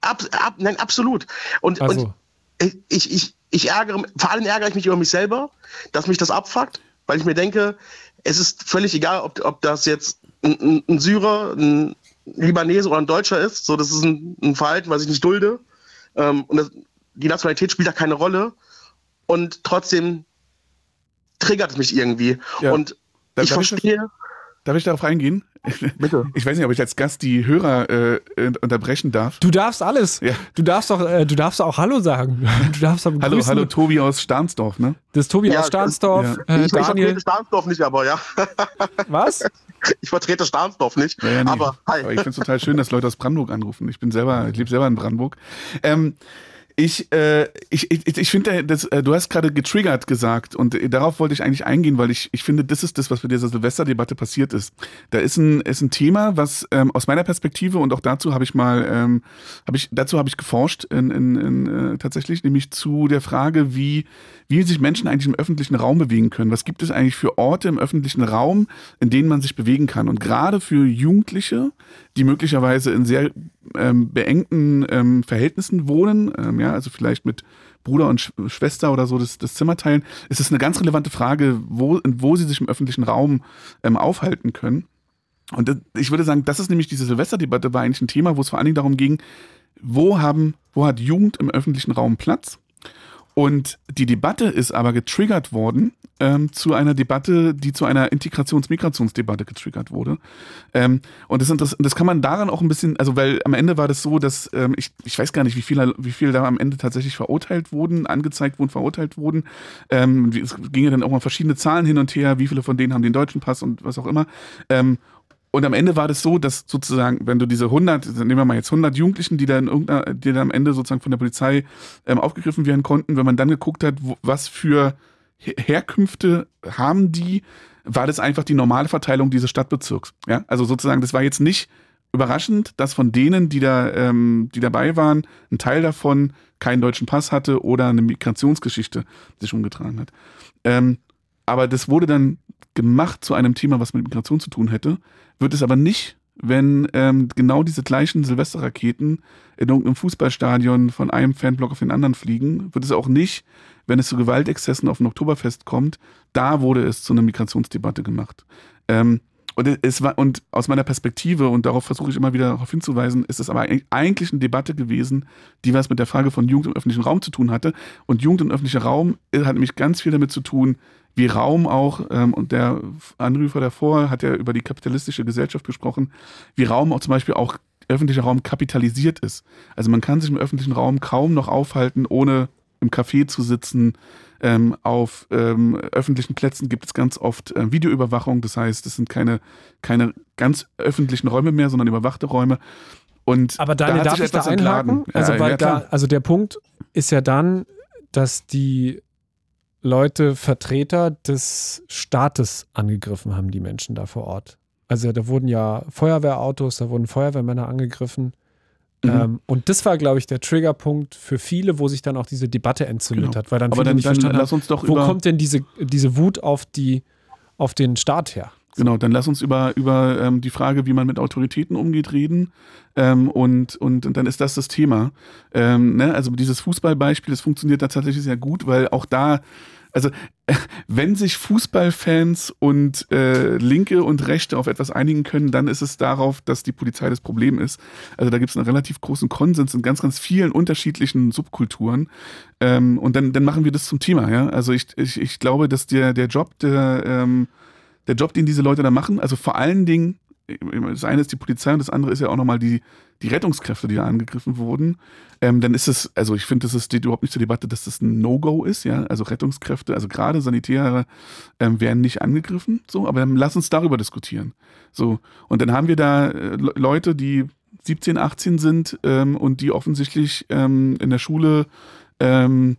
Ab, ab, nein, absolut. Und, also. und ich, ich, ich ärgere, vor allem ärgere ich mich über mich selber, dass mich das abfuckt weil ich mir denke, es ist völlig egal, ob, ob das jetzt ein, ein Syrer, ein Libanese oder ein Deutscher ist. So, das ist ein, ein Verhalten, was ich nicht dulde. Ähm, und das, die Nationalität spielt da keine Rolle. Und trotzdem triggert es mich irgendwie. Ja. Und ich verstehe. Darf ich darauf eingehen? Bitte. Ich weiß nicht, ob ich als Gast die Hörer äh, unterbrechen darf. Du darfst alles. Ja. Du darfst doch, äh, du darfst auch Hallo sagen. <laughs> Du darfst doch hallo, hallo Tobi aus Stahnsdorf, ne? Das ist Tobi ja, aus Stahnsdorf. Ja. Äh, ich, ich vertrete Stahnsdorf nicht, aber ja. <laughs> Was? Ich vertrete Stahnsdorf nicht. Ja, nee. aber, hi. aber ich finde es total schön, dass Leute aus Brandenburg anrufen. Ich bin selber, ich lebe selber in Brandenburg. Ähm, ich, äh, ich, ich, ich finde, äh, du hast gerade getriggert gesagt und äh, darauf wollte ich eigentlich eingehen, weil ich, ich finde, das ist das, was bei dieser Silvesterdebatte passiert ist. Da ist ein, ist ein Thema, was ähm, aus meiner Perspektive und auch dazu habe ich mal, ähm, habe ich, dazu habe ich geforscht, in, in, in, äh, tatsächlich, nämlich zu der Frage, wie, wie sich Menschen eigentlich im öffentlichen Raum bewegen können. Was gibt es eigentlich für Orte im öffentlichen Raum, in denen man sich bewegen kann? Und gerade für Jugendliche, die möglicherweise in sehr ähm, beengten ähm, Verhältnissen wohnen, ähm, ja, ja, also vielleicht mit Bruder und Sch Schwester oder so das, das Zimmer teilen, ist es eine ganz relevante Frage, wo, wo sie sich im öffentlichen Raum ähm, aufhalten können. Und das, ich würde sagen, das ist nämlich diese Silvesterdebatte, war eigentlich ein Thema, wo es vor allen Dingen darum ging, wo haben, wo hat Jugend im öffentlichen Raum Platz? Und die Debatte ist aber getriggert worden ähm, zu einer Debatte, die zu einer Integrations-Migrationsdebatte getriggert wurde. Ähm, und das, das, das kann man daran auch ein bisschen, also weil am Ende war das so, dass ähm, ich, ich weiß gar nicht, wie viele wie viel da am Ende tatsächlich verurteilt wurden, angezeigt wurden, verurteilt wurden. Ähm, es ging ja dann auch mal verschiedene Zahlen hin und her, wie viele von denen haben den deutschen Pass und was auch immer. Und am Ende war das so, dass sozusagen, wenn du diese 100, nehmen wir mal jetzt 100 Jugendlichen, die dann, die dann am Ende sozusagen von der Polizei ähm, aufgegriffen werden konnten, wenn man dann geguckt hat, wo, was für Herkünfte haben die, war das einfach die normale Verteilung dieses Stadtbezirks. Ja, also sozusagen, das war jetzt nicht überraschend, dass von denen, die da, ähm, die dabei waren, ein Teil davon keinen deutschen Pass hatte oder eine Migrationsgeschichte sich umgetragen hat. Ähm, aber das wurde dann gemacht zu einem Thema, was mit Migration zu tun hätte, wird es aber nicht, wenn ähm, genau diese gleichen Silvesterraketen in irgendeinem Fußballstadion von einem Fanblock auf den anderen fliegen, wird es auch nicht, wenn es zu Gewaltexzessen auf dem Oktoberfest kommt. Da wurde es zu einer Migrationsdebatte gemacht. Ähm, und es war, und aus meiner Perspektive, und darauf versuche ich immer wieder darauf hinzuweisen, ist es aber eigentlich eine Debatte gewesen, die was mit der Frage von Jugend im öffentlichen Raum zu tun hatte. Und Jugend im öffentlichen Raum hat nämlich ganz viel damit zu tun, wie Raum auch, ähm, und der Anrufer davor hat ja über die kapitalistische Gesellschaft gesprochen, wie Raum auch zum Beispiel auch öffentlicher Raum kapitalisiert ist. Also man kann sich im öffentlichen Raum kaum noch aufhalten, ohne im Café zu sitzen. Ähm, auf ähm, öffentlichen Plätzen gibt es ganz oft äh, Videoüberwachung. Das heißt, es sind keine, keine ganz öffentlichen Räume mehr, sondern überwachte Räume. Und Aber Daniel, da darf ich da einhaken? Also, ja, weil ja, da, also der Punkt ist ja dann, dass die Leute, Vertreter des Staates angegriffen haben, die Menschen da vor Ort. Also da wurden ja Feuerwehrautos, da wurden Feuerwehrmänner angegriffen. Mhm. Ähm, und das war, glaube ich, der Triggerpunkt für viele, wo sich dann auch diese Debatte entzündet genau. hat, weil dann Aber viele dann, nicht verstanden lass uns doch wo kommt denn diese, diese Wut auf, die, auf den Staat her? Genau, dann lass uns über, über ähm, die Frage, wie man mit Autoritäten umgeht, reden. Ähm, und, und, und dann ist das das Thema. Ähm, ne? Also dieses Fußballbeispiel, das funktioniert tatsächlich sehr gut, weil auch da also <laughs> wenn sich Fußballfans und äh, Linke und Rechte auf etwas einigen können, dann ist es darauf, dass die Polizei das Problem ist. Also da gibt es einen relativ großen Konsens in ganz, ganz vielen unterschiedlichen Subkulturen. Ähm, und dann, dann machen wir das zum Thema, ja. Also ich, ich, ich glaube, dass der, der Job, der, ähm, der Job, den diese Leute da machen, also vor allen Dingen das eine ist die Polizei und das andere ist ja auch nochmal die, die Rettungskräfte, die da angegriffen wurden, ähm, dann ist es, also ich finde, das steht überhaupt nicht zur Debatte, dass das ein No-Go ist, ja. Also Rettungskräfte, also gerade Sanitäre ähm, werden nicht angegriffen, so, aber dann lass uns darüber diskutieren. So, und dann haben wir da äh, Leute, die 17, 18 sind ähm, und die offensichtlich ähm, in der Schule ähm,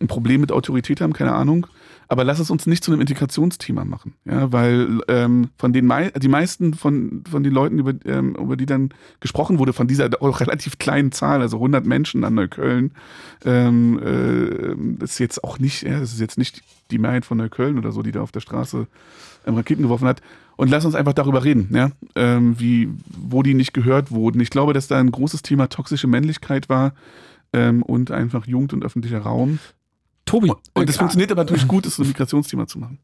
ein Problem mit Autorität haben, keine Ahnung. Aber lass es uns nicht zu einem Integrationsthema machen, ja, weil ähm, von den mei die meisten von, von den Leuten, über, ähm, über die dann gesprochen wurde, von dieser auch relativ kleinen Zahl, also 100 Menschen an Neukölln, ähm, äh, ist jetzt auch nicht, ja, das ist jetzt nicht die Mehrheit von Neukölln oder so, die da auf der Straße ähm, Raketen geworfen hat. Und lass uns einfach darüber reden, ja, ähm, wie, wo die nicht gehört wurden. Ich glaube, dass da ein großes Thema toxische Männlichkeit war ähm, und einfach Jugend und öffentlicher Raum. Tobi. Und das äh, funktioniert aber natürlich gut, das ein Migrationsthema zu machen.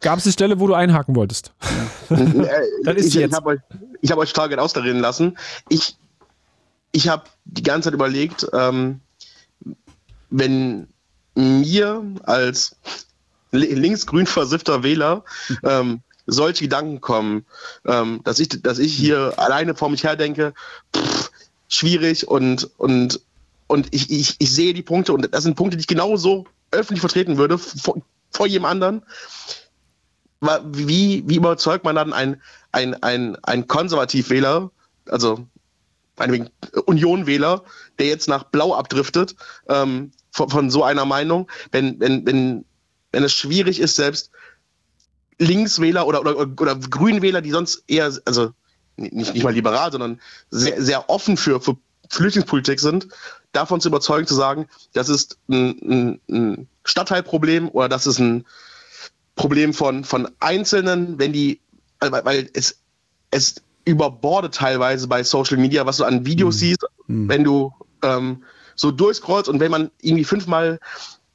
Gab es eine Stelle, wo du einhaken wolltest? Ja. <laughs> Dann ist ich ich habe euch, hab euch Target ausreden lassen. Ich, ich habe die ganze Zeit überlegt, ähm, wenn mir als linksgrün versiffter Wähler ähm, solche Gedanken kommen, ähm, dass, ich, dass ich hier alleine vor mich her denke, pff, schwierig und, und, und ich, ich, ich sehe die Punkte und das sind Punkte, die ich genauso öffentlich vertreten würde, vor, vor jedem anderen, wie, wie überzeugt man dann ein, ein, ein, ein Konservativwähler, also ein Unionwähler, der jetzt nach Blau abdriftet, ähm, von, von, so einer Meinung, wenn, wenn, wenn, wenn es schwierig ist, selbst Linkswähler oder, oder, oder Grünwähler, die sonst eher, also nicht, nicht mal liberal, sondern sehr, sehr offen für, für Flüchtlingspolitik sind, davon zu überzeugen, zu sagen, das ist ein, ein, ein Stadtteilproblem oder das ist ein Problem von, von Einzelnen, wenn die, weil, weil es, es überbordet teilweise bei Social Media, was du an Videos mhm. siehst, mhm. wenn du ähm, so durchscrollt und wenn man irgendwie fünfmal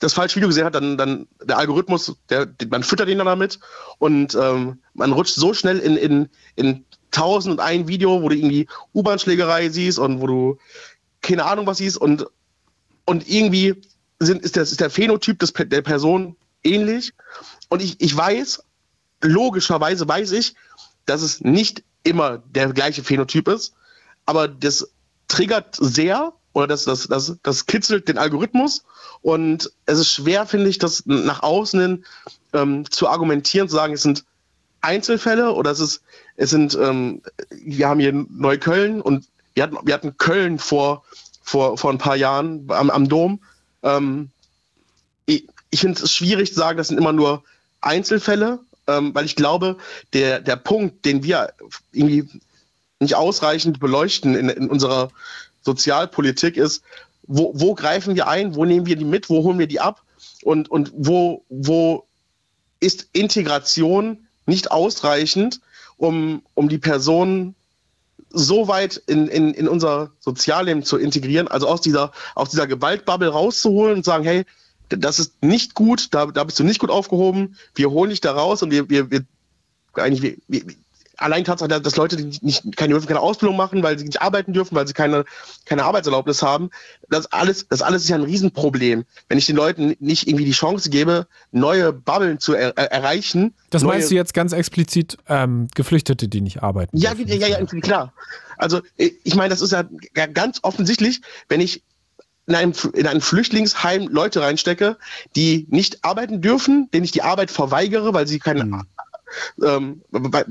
das falsche Video gesehen hat, dann, dann der Algorithmus, der, man füttert ihn dann damit und ähm, man rutscht so schnell in, in, in tausend und ein Video, wo du irgendwie U-Bahn-Schlägerei siehst und wo du keine Ahnung was siehst und, und irgendwie sind, ist, der, ist der Phänotyp des, der Person ähnlich und ich, ich weiß, logischerweise weiß ich, dass es nicht immer der gleiche Phänotyp ist, aber das triggert sehr oder das, das, das, das kitzelt den Algorithmus und es ist schwer, finde ich, das nach außen hin ähm, zu argumentieren, zu sagen, es sind Einzelfälle oder es ist, es sind, ähm, wir haben hier Neukölln und wir hatten, wir hatten Köln vor, vor, vor ein paar Jahren am, am Dom. Ähm, ich finde es schwierig zu sagen, das sind immer nur Einzelfälle, ähm, weil ich glaube, der, der Punkt, den wir irgendwie nicht ausreichend beleuchten in, in unserer Sozialpolitik ist, wo, wo greifen wir ein, wo nehmen wir die mit, wo holen wir die ab? Und, und wo, wo ist Integration nicht ausreichend, um, um die Person so weit in, in, in unser Sozialleben zu integrieren, also aus dieser, aus dieser Gewaltbubble rauszuholen und sagen, hey, das ist nicht gut, da, da bist du nicht gut aufgehoben, wir holen dich da raus und wir, wir, wir eigentlich, wir, wir, allein Tatsache, dass Leute nicht, keine, keine Ausbildung machen, weil sie nicht arbeiten dürfen, weil sie keine, keine Arbeitserlaubnis haben, das alles, das alles ist ja ein Riesenproblem. Wenn ich den Leuten nicht irgendwie die Chance gebe, neue Bubblen zu er, er erreichen. Das meinst du jetzt ganz explizit ähm, Geflüchtete, die nicht arbeiten? Ja, dürfen, ja, ja, ja, klar. Also ich meine, das ist ja ganz offensichtlich, wenn ich in einem, in ein Flüchtlingsheim Leute reinstecke, die nicht arbeiten dürfen, denen ich die Arbeit verweigere, weil sie keine mhm ähm,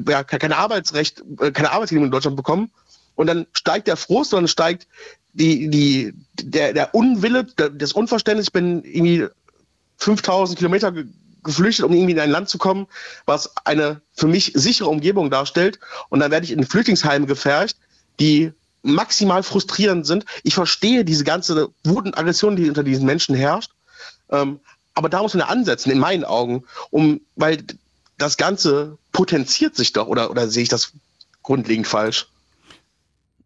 ja, keine Arbeitsrecht, äh, keine Arbeitsgenehmigung in Deutschland bekommen. Und dann steigt der Frust, dann steigt die, die, der, der Unwille, das Unverständnis. Ich bin irgendwie 5000 Kilometer geflüchtet, um irgendwie in ein Land zu kommen, was eine für mich sichere Umgebung darstellt. Und dann werde ich in Flüchtlingsheime gefercht, die maximal frustrierend sind. Ich verstehe diese ganze Wut und Aggression, die unter diesen Menschen herrscht. Ähm, aber da muss man ja ansetzen, in meinen Augen, um, weil das Ganze potenziert sich doch, oder, oder sehe ich das grundlegend falsch?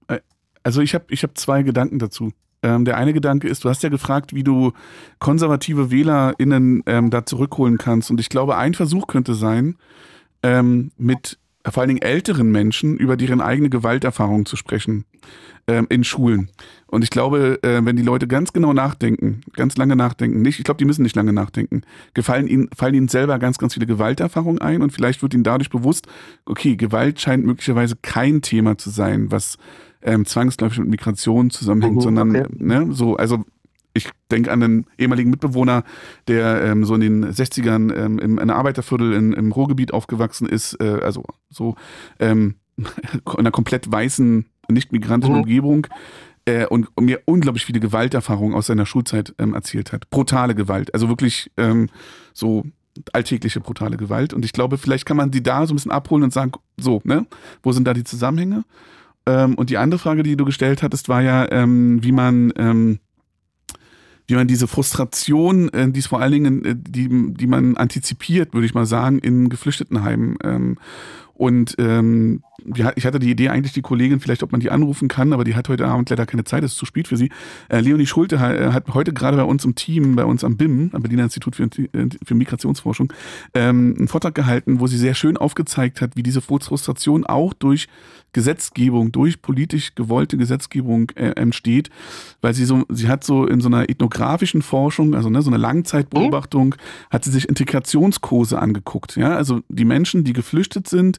Äh, also ich habe ich hab zwei Gedanken dazu. Ähm, der eine Gedanke ist, du hast ja gefragt, wie du konservative WählerInnen ähm, da zurückholen kannst. Und ich glaube, ein Versuch könnte sein, ähm, mit vor allen Dingen älteren Menschen über deren eigene Gewalterfahrung zu sprechen ähm, in Schulen. Und ich glaube, äh, wenn die Leute ganz genau nachdenken, ganz lange nachdenken, nicht, ich glaube, die müssen nicht lange nachdenken, gefallen ihnen, fallen ihnen selber ganz, ganz viele Gewalterfahrungen ein und vielleicht wird ihnen dadurch bewusst, okay, Gewalt scheint möglicherweise kein Thema zu sein, was ähm, zwangsläufig mit Migration zusammenhängt, mhm, sondern okay. ne, so, also ich denke an einen ehemaligen Mitbewohner, der ähm, so in den 60ern ähm, in einem Arbeiterviertel in, im Ruhrgebiet aufgewachsen ist, äh, also so ähm, <laughs> in einer komplett weißen, nicht migrantischen mhm. Umgebung äh, und, und, mir unglaublich viele Gewalterfahrungen aus seiner Schulzeit ähm, erzählt hat. Brutale Gewalt, also wirklich ähm, so alltägliche brutale Gewalt. Und ich glaube, vielleicht kann man die da so ein bisschen abholen und sagen, so, ne, wo sind da die Zusammenhänge? Ähm, und die andere Frage, die du gestellt hattest, war ja, ähm, wie man wie man diese Frustration, äh, die es vor allen Dingen, äh, die, die man antizipiert, würde ich mal sagen, in Geflüchtetenheimen. Ähm, und ähm, ich hatte die Idee eigentlich, die Kollegin vielleicht, ob man die anrufen kann, aber die hat heute Abend leider keine Zeit, das ist zu spät für sie. Äh, Leonie Schulte äh, hat heute gerade bei uns im Team, bei uns am BIM, am Berliner Institut für, äh, für Migrationsforschung, ähm, einen Vortrag gehalten, wo sie sehr schön aufgezeigt hat, wie diese Frustration auch durch Gesetzgebung, durch politisch gewollte Gesetzgebung äh, entsteht, weil sie so, sie hat so in so einer ethnografischen Forschung, also ne, so eine Langzeitbeobachtung, mhm. hat sie sich Integrationskurse angeguckt. Ja, also die Menschen, die geflüchtet sind,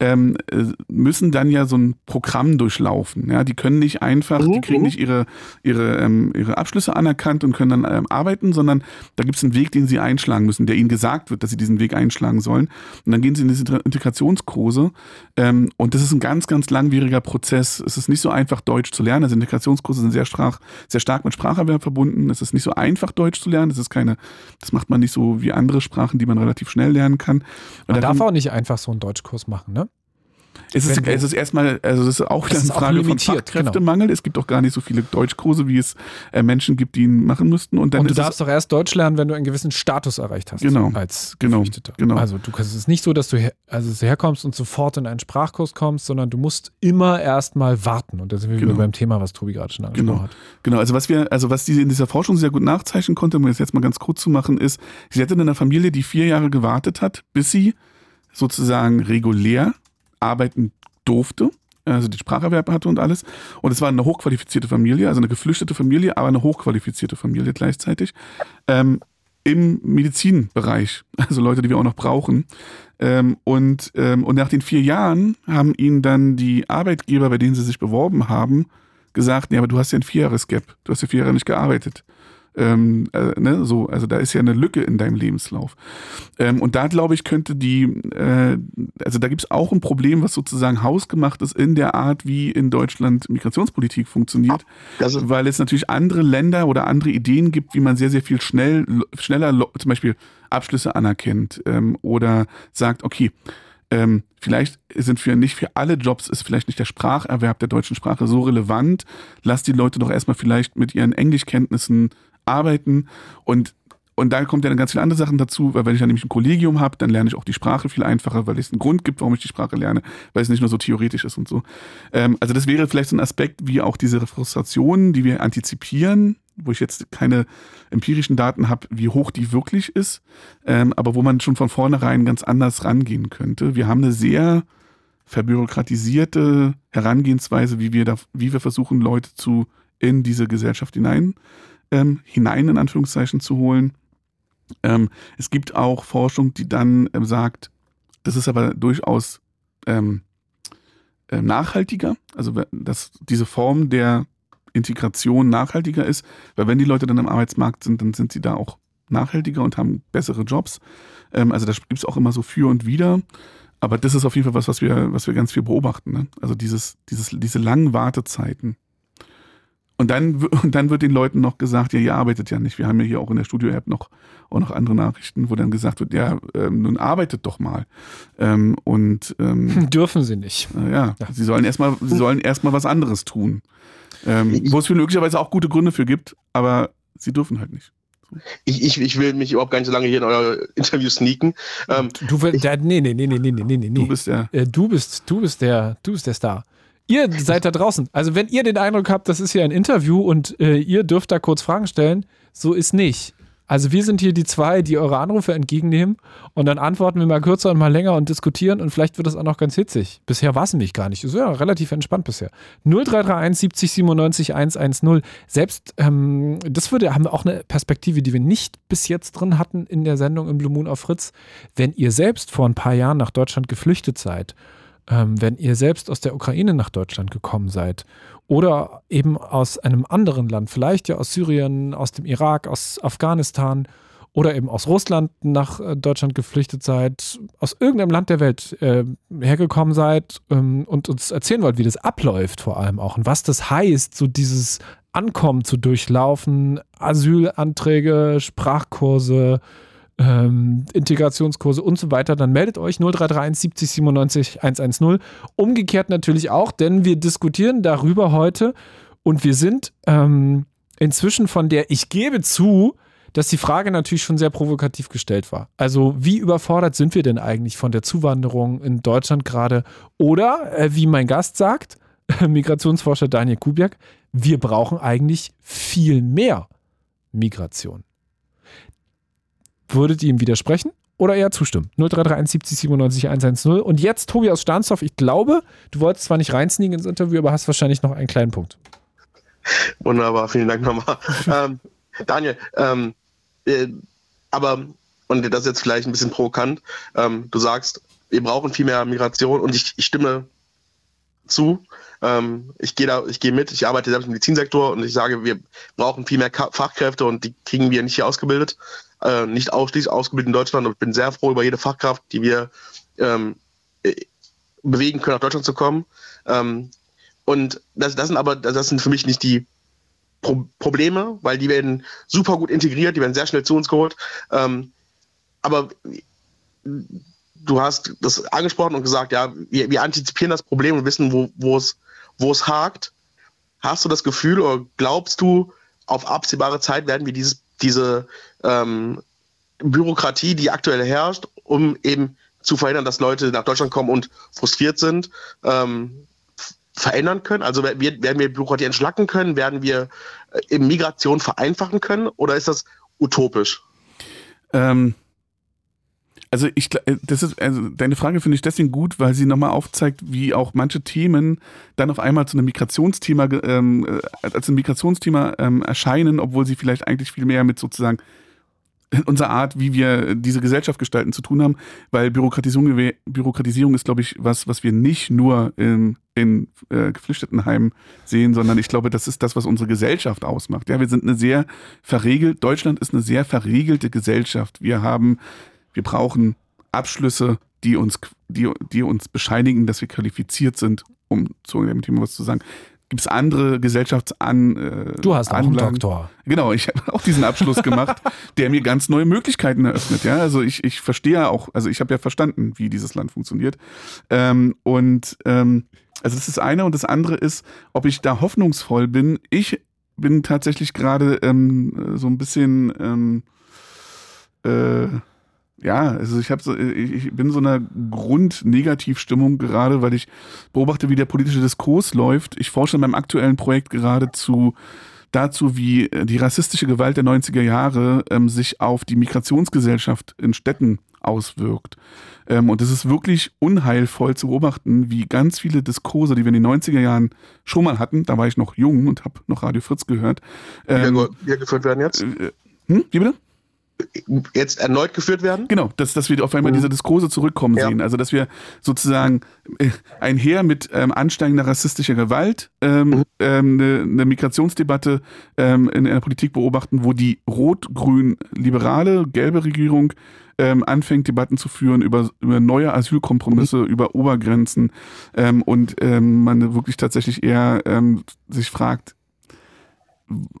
ähm, äh, müssen dann ja so ein Programm durchlaufen. Ja, die können nicht einfach, die kriegen mhm. nicht ihre ihre ähm, ihre Abschlüsse anerkannt und können dann ähm, arbeiten, sondern da gibt es einen Weg, den sie einschlagen müssen, der ihnen gesagt wird, dass sie diesen Weg einschlagen sollen. Und dann gehen sie in diese Integrationskurse ähm, und das ist ein ganz ganz langwieriger Prozess. Es ist nicht so einfach Deutsch zu lernen. Also Integrationskurse sind sehr stark sehr stark mit Spracherwerb verbunden. Es ist nicht so einfach Deutsch zu lernen. Das ist keine, das macht man nicht so wie andere Sprachen, die man relativ schnell lernen kann. Und man darf auch nicht einfach so einen Deutschkurs machen, ne? Es ist, es ist erstmal, also es ist auch eine Frage von genau. Fachkräftemangel. Genau. Es gibt auch gar nicht so viele Deutschkurse, wie es äh, Menschen gibt, die ihn machen müssten. Und, dann und du darfst doch erst Deutsch lernen, wenn du einen gewissen Status erreicht hast. Genau. Als genau. Geflüchteter. Genau. Also du kannst, es ist nicht so, dass du her, also herkommst und sofort in einen Sprachkurs kommst, sondern du musst immer erstmal warten. Und da sind wir genau. wieder beim Thema, was Tobi gerade schon angesprochen genau. hat. Genau, also was wir, also was die in dieser Forschung sehr gut nachzeichnen konnte, um das jetzt mal ganz kurz zu machen, ist, sie hatte in einer Familie, die vier Jahre gewartet hat, bis sie sozusagen regulär arbeiten durfte, also die Spracherwerb hatte und alles. Und es war eine hochqualifizierte Familie, also eine geflüchtete Familie, aber eine hochqualifizierte Familie gleichzeitig. Ähm, Im Medizinbereich, <laughs> also Leute, die wir auch noch brauchen. Ähm, und, ähm, und nach den vier Jahren haben ihnen dann die Arbeitgeber, bei denen sie sich beworben haben, gesagt, nee, aber du hast ja ein Vierjahres-Gap, du hast ja vier Jahre nicht gearbeitet. Ähm, äh, ne, so, also da ist ja eine Lücke in deinem Lebenslauf. Ähm, und da glaube ich, könnte die, äh, also da gibt es auch ein Problem, was sozusagen hausgemacht ist in der Art, wie in Deutschland Migrationspolitik funktioniert, weil es natürlich andere Länder oder andere Ideen gibt, wie man sehr, sehr viel schnell, schneller zum Beispiel Abschlüsse anerkennt ähm, oder sagt, okay, ähm, vielleicht sind für nicht für alle Jobs ist vielleicht nicht der Spracherwerb der deutschen Sprache so relevant. Lass die Leute doch erstmal vielleicht mit ihren Englischkenntnissen arbeiten und und dann kommt ja dann ganz viele andere Sachen dazu, weil wenn ich dann nämlich ein Kollegium habe, dann lerne ich auch die Sprache viel einfacher, weil es einen Grund gibt, warum ich die Sprache lerne, weil es nicht nur so theoretisch ist und so. Ähm, also das wäre vielleicht so ein Aspekt, wie auch diese Frustrationen, die wir antizipieren, wo ich jetzt keine empirischen Daten habe, wie hoch die wirklich ist, ähm, aber wo man schon von vornherein ganz anders rangehen könnte. Wir haben eine sehr verbürokratisierte Herangehensweise, wie wir da, wie wir versuchen, Leute zu in diese Gesellschaft hinein ähm, hinein in Anführungszeichen zu holen. Ähm, es gibt auch Forschung, die dann ähm, sagt, das ist aber durchaus ähm, äh, nachhaltiger, also dass diese Form der Integration nachhaltiger ist, weil wenn die Leute dann am Arbeitsmarkt sind, dann sind sie da auch nachhaltiger und haben bessere Jobs. Ähm, also da gibt es auch immer so für und wider. Aber das ist auf jeden Fall was, was wir, was wir ganz viel beobachten. Ne? Also dieses, dieses, diese langen Wartezeiten. Und dann, und dann wird den Leuten noch gesagt, ja, ihr arbeitet ja nicht. Wir haben ja hier auch in der Studio-App noch, auch noch andere Nachrichten, wo dann gesagt wird, ja, ähm, nun arbeitet doch mal. Ähm, und ähm, <laughs> dürfen sie nicht. Äh, ja, ja, sie sollen erstmal, sie sollen erstmal was anderes tun. Ähm, wo es möglicherweise auch gute Gründe für gibt, aber sie dürfen halt nicht. Ich, ich, ich will mich überhaupt gar nicht so lange hier in euer Interview sneaken. Ähm, du willst, nee, nee, nee, nee, nee, nee, nee. Du bist der. Äh, du bist, du bist der, du bist der Star. Ihr seid da draußen. Also wenn ihr den Eindruck habt, das ist hier ein Interview und äh, ihr dürft da kurz Fragen stellen, so ist nicht. Also wir sind hier die zwei, die eure Anrufe entgegennehmen und dann antworten wir mal kürzer und mal länger und diskutieren und vielleicht wird das auch noch ganz hitzig. Bisher war es nämlich gar nicht. Ist ja relativ entspannt bisher. 0331 70 97 110. Selbst ähm, das würde, haben wir auch eine Perspektive, die wir nicht bis jetzt drin hatten in der Sendung im Blue Moon auf Fritz. Wenn ihr selbst vor ein paar Jahren nach Deutschland geflüchtet seid ähm, wenn ihr selbst aus der Ukraine nach Deutschland gekommen seid oder eben aus einem anderen Land, vielleicht ja aus Syrien, aus dem Irak, aus Afghanistan oder eben aus Russland nach äh, Deutschland geflüchtet seid, aus irgendeinem Land der Welt äh, hergekommen seid ähm, und uns erzählen wollt, wie das abläuft vor allem auch und was das heißt, so dieses Ankommen zu durchlaufen, Asylanträge, Sprachkurse, ähm, Integrationskurse und so weiter, dann meldet euch 0331 70 97 110. Umgekehrt natürlich auch, denn wir diskutieren darüber heute und wir sind ähm, inzwischen von der, ich gebe zu, dass die Frage natürlich schon sehr provokativ gestellt war. Also wie überfordert sind wir denn eigentlich von der Zuwanderung in Deutschland gerade? Oder, äh, wie mein Gast sagt, <laughs> Migrationsforscher Daniel Kubiak, wir brauchen eigentlich viel mehr Migration. Würdet ihr ihm widersprechen oder eher zustimmen? 0331 70 97 110. Und jetzt Tobi aus Stahnsdorf. Ich glaube, du wolltest zwar nicht reinsneaken ins Interview, aber hast wahrscheinlich noch einen kleinen Punkt. Wunderbar, vielen Dank nochmal. <laughs> ähm, Daniel, ähm, äh, aber, und das ist jetzt vielleicht ein bisschen provokant, ähm, du sagst, wir brauchen viel mehr Migration und ich, ich stimme zu. Ähm, ich gehe da, ich gehe mit, ich arbeite selbst im Medizinsektor und ich sage, wir brauchen viel mehr Fachkräfte und die kriegen wir nicht hier ausgebildet äh, nicht ausschließlich ausgebildet in Deutschland und ich bin sehr froh über jede Fachkraft, die wir ähm, äh, bewegen können, nach Deutschland zu kommen. Ähm, und das, das sind aber, das sind für mich nicht die Pro Probleme, weil die werden super gut integriert, die werden sehr schnell zu uns geholt. Ähm, aber du hast das angesprochen und gesagt, ja, wir, wir antizipieren das Problem und wissen, wo, es, wo es hakt. Hast du das Gefühl oder glaubst du, auf absehbare Zeit werden wir dieses, diese ähm, Bürokratie, die aktuell herrscht, um eben zu verhindern, dass Leute nach Deutschland kommen und frustriert sind, ähm, verändern können? Also werden wir Bürokratie entschlacken können? Werden wir äh, Migration vereinfachen können? Oder ist das utopisch? Ähm, also ich, äh, das ist, also deine Frage finde ich deswegen gut, weil sie nochmal aufzeigt, wie auch manche Themen dann auf einmal zu einem Migrationsthema, ähm, äh, als ein Migrationsthema ähm, erscheinen, obwohl sie vielleicht eigentlich viel mehr mit sozusagen unserer Art, wie wir diese Gesellschaft gestalten, zu tun haben, weil Bürokratisierung, Bürokratisierung ist, glaube ich, was, was wir nicht nur in, in äh, Geflüchtetenheimen sehen, sondern ich glaube, das ist das, was unsere Gesellschaft ausmacht. Ja, wir sind eine sehr verregelt, Deutschland ist eine sehr verregelte Gesellschaft. Wir haben, wir brauchen Abschlüsse, die uns, die, die uns bescheinigen, dass wir qualifiziert sind, um zu dem Thema was zu sagen gibt es andere Gesellschaftsan. Äh, du hast auch einen Doktor. Genau, ich habe auch diesen Abschluss gemacht, <laughs> der mir ganz neue Möglichkeiten eröffnet. Ja, also ich, ich verstehe auch, also ich habe ja verstanden, wie dieses Land funktioniert. Ähm, und ähm, also das ist das eine und das andere ist, ob ich da hoffnungsvoll bin. Ich bin tatsächlich gerade ähm, so ein bisschen ähm, äh, ja, also ich habe so, ich bin so einer Grundnegativstimmung gerade, weil ich beobachte, wie der politische Diskurs läuft. Ich forsche in meinem aktuellen Projekt gerade zu dazu, wie äh, die rassistische Gewalt der 90er Jahre ähm, sich auf die Migrationsgesellschaft in Städten auswirkt. Ähm, und es ist wirklich unheilvoll zu beobachten, wie ganz viele Diskurse, die wir in den 90er Jahren schon mal hatten, da war ich noch jung und habe noch Radio Fritz gehört. Ähm, wie geführt werden jetzt? Äh, hm? Wie bitte? Jetzt erneut geführt werden? Genau, dass, dass wir auf einmal mhm. diese Diskurse zurückkommen ja. sehen. Also dass wir sozusagen äh, einher mit ähm, ansteigender rassistischer Gewalt ähm, mhm. ähm, eine, eine Migrationsdebatte ähm, in einer Politik beobachten, wo die rot-grün-liberale, gelbe Regierung ähm, anfängt, Debatten zu führen über, über neue Asylkompromisse, mhm. über Obergrenzen ähm, und ähm, man wirklich tatsächlich eher ähm, sich fragt,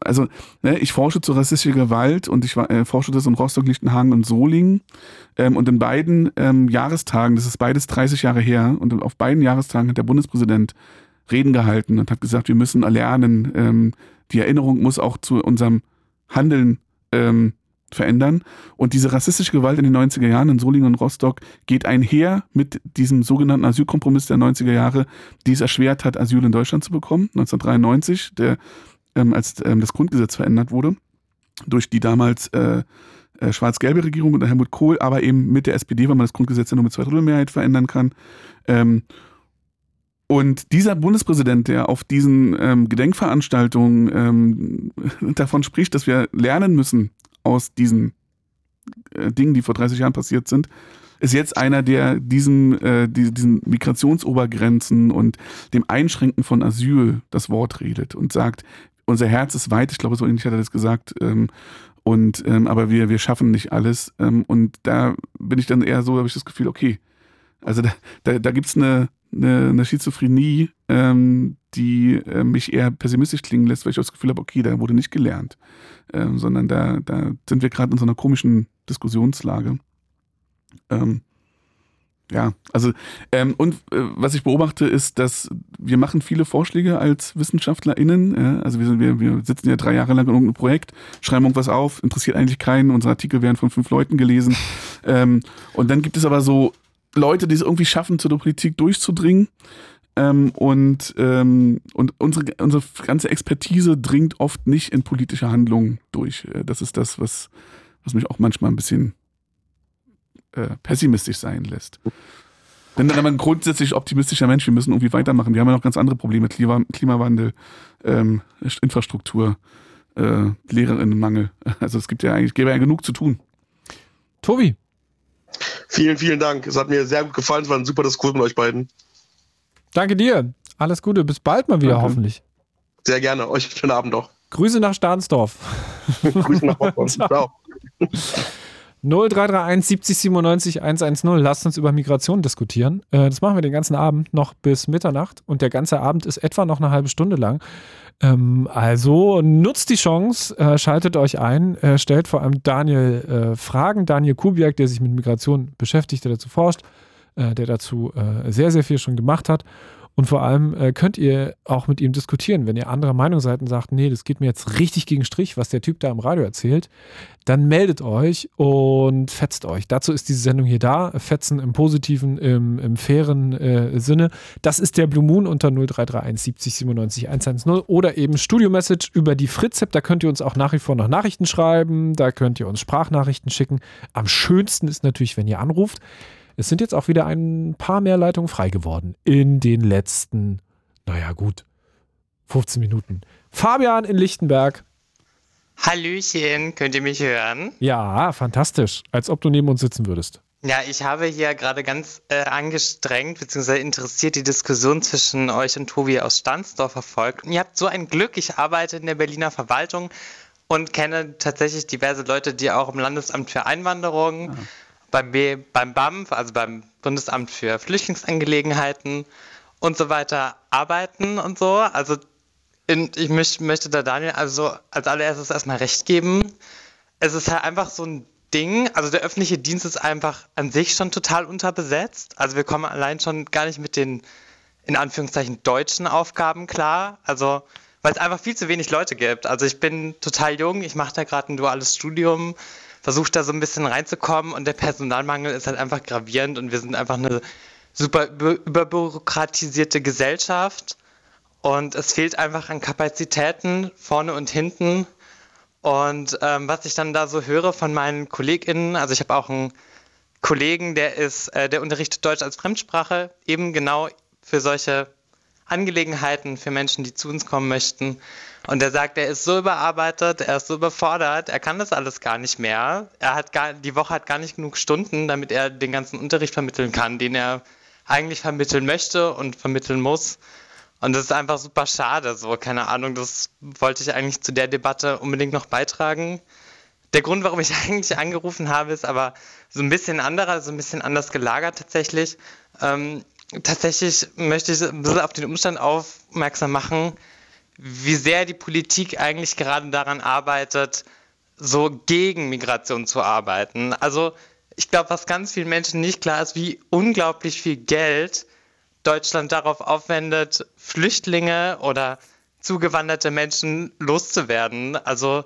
also ne, ich forsche zu rassistischer Gewalt und ich äh, forsche das in Rostock, Lichtenhagen und Solingen. Ähm, und in beiden ähm, Jahrestagen, das ist beides 30 Jahre her, und auf beiden Jahrestagen hat der Bundespräsident Reden gehalten und hat gesagt, wir müssen erlernen, ähm, die Erinnerung muss auch zu unserem Handeln ähm, verändern. Und diese rassistische Gewalt in den 90er Jahren in Solingen und Rostock geht einher mit diesem sogenannten Asylkompromiss der 90er Jahre, die es erschwert hat, Asyl in Deutschland zu bekommen. 1993, der ähm, als ähm, das Grundgesetz verändert wurde, durch die damals äh, äh, schwarz-gelbe Regierung unter Helmut Kohl, aber eben mit der SPD, weil man das Grundgesetz ja nur mit zwei Drittel Mehrheit verändern kann. Ähm, und dieser Bundespräsident, der auf diesen ähm, Gedenkveranstaltungen ähm, <laughs> davon spricht, dass wir lernen müssen aus diesen äh, Dingen, die vor 30 Jahren passiert sind, ist jetzt einer, der diesen, äh, diesen Migrationsobergrenzen und dem Einschränken von Asyl das Wort redet und sagt, unser Herz ist weit, ich glaube, so ähnlich hat er das gesagt. Ähm, und ähm, aber wir, wir schaffen nicht alles. Ähm, und da bin ich dann eher so, habe ich das Gefühl, okay. Also da, da, da gibt es eine, eine, eine Schizophrenie, ähm, die äh, mich eher pessimistisch klingen lässt, weil ich das Gefühl habe, okay, da wurde nicht gelernt. Ähm, sondern da, da sind wir gerade in so einer komischen Diskussionslage. Ähm, ja, also ähm, und äh, was ich beobachte ist, dass wir machen viele Vorschläge als WissenschaftlerInnen. Ja, also wir, sind, wir, wir sitzen ja drei Jahre lang in irgendeinem Projekt, schreiben irgendwas auf, interessiert eigentlich keinen. Unsere Artikel werden von fünf Leuten gelesen. <laughs> Ähm, und dann gibt es aber so Leute, die es irgendwie schaffen, zu der Politik durchzudringen. Ähm, und ähm, und unsere, unsere ganze Expertise dringt oft nicht in politische Handlungen durch. Äh, das ist das, was, was mich auch manchmal ein bisschen äh, pessimistisch sein lässt. Bin dann aber ein grundsätzlich optimistischer Mensch. Wir müssen irgendwie weitermachen. Wir haben ja noch ganz andere Probleme. Klima, Klimawandel, ähm, Infrastruktur, äh, Lehrerinnenmangel. <laughs> Also es gibt ja eigentlich, gäbe ja genug zu tun. Tobi. Vielen, vielen Dank. Es hat mir sehr gut gefallen. Es war ein super Diskurs mit euch beiden. Danke dir. Alles Gute. Bis bald mal wieder, Danke. hoffentlich. Sehr gerne. Euch schönen Abend noch. Grüße nach Stahnsdorf. Grüße nach <laughs> Bochum. Ciao. 0331 70 97 110. Lasst uns über Migration diskutieren. Äh, das machen wir den ganzen Abend noch bis Mitternacht und der ganze Abend ist etwa noch eine halbe Stunde lang. Ähm, also nutzt die Chance, äh, schaltet euch ein, äh, stellt vor allem Daniel Fragen. Daniel Kubiak, der sich mit Migration beschäftigt, der dazu forscht, der dazu sehr, sehr viel schon gemacht hat. Und vor allem äh, könnt ihr auch mit ihm diskutieren. Wenn ihr anderer Meinung seid und sagt, nee, das geht mir jetzt richtig gegen Strich, was der Typ da im Radio erzählt, dann meldet euch und fetzt euch. Dazu ist diese Sendung hier da. Fetzen im positiven, im, im fairen äh, Sinne. Das ist der Blue Moon unter 0331 70 97 110 oder eben Studio Message über die Fritz-App. Da könnt ihr uns auch nach wie vor noch Nachrichten schreiben. Da könnt ihr uns Sprachnachrichten schicken. Am schönsten ist natürlich, wenn ihr anruft. Es sind jetzt auch wieder ein paar mehr Leitungen frei geworden in den letzten, naja, gut, 15 Minuten. Fabian in Lichtenberg. Hallöchen, könnt ihr mich hören? Ja, fantastisch. Als ob du neben uns sitzen würdest. Ja, ich habe hier gerade ganz äh, angestrengt bzw. interessiert die Diskussion zwischen euch und Tobi aus Stansdorf verfolgt. Und ihr habt so ein Glück, ich arbeite in der Berliner Verwaltung und kenne tatsächlich diverse Leute, die auch im Landesamt für Einwanderung, ja. Beim, beim BAMF, also beim Bundesamt für Flüchtlingsangelegenheiten und so weiter arbeiten und so. Also in, ich möcht, möchte da Daniel also als allererstes erstmal recht geben. Es ist halt einfach so ein Ding, also der öffentliche Dienst ist einfach an sich schon total unterbesetzt. Also wir kommen allein schon gar nicht mit den in Anführungszeichen deutschen Aufgaben klar. Also weil es einfach viel zu wenig Leute gibt. Also ich bin total jung, ich mache da gerade ein duales Studium, versuche da so ein bisschen reinzukommen und der Personalmangel ist halt einfach gravierend und wir sind einfach eine super überbürokratisierte Gesellschaft und es fehlt einfach an Kapazitäten vorne und hinten. Und ähm, was ich dann da so höre von meinen KollegInnen, also ich habe auch einen Kollegen, der ist, äh, der unterrichtet Deutsch als Fremdsprache, eben genau für solche Angelegenheiten, für Menschen, die zu uns kommen möchten. Und der sagt, er ist so überarbeitet, er ist so überfordert, er kann das alles gar nicht mehr. Er hat gar, die Woche hat gar nicht genug Stunden, damit er den ganzen Unterricht vermitteln kann, den er eigentlich vermitteln möchte und vermitteln muss. Und das ist einfach super schade, so, keine Ahnung, das wollte ich eigentlich zu der Debatte unbedingt noch beitragen. Der Grund, warum ich <laughs> eigentlich angerufen habe, ist aber so ein bisschen anderer, so ein bisschen anders gelagert tatsächlich. Ähm, tatsächlich möchte ich ein bisschen auf den Umstand aufmerksam machen, wie sehr die Politik eigentlich gerade daran arbeitet, so gegen Migration zu arbeiten. Also ich glaube, was ganz vielen Menschen nicht klar ist, wie unglaublich viel Geld Deutschland darauf aufwendet, Flüchtlinge oder zugewanderte Menschen loszuwerden. Also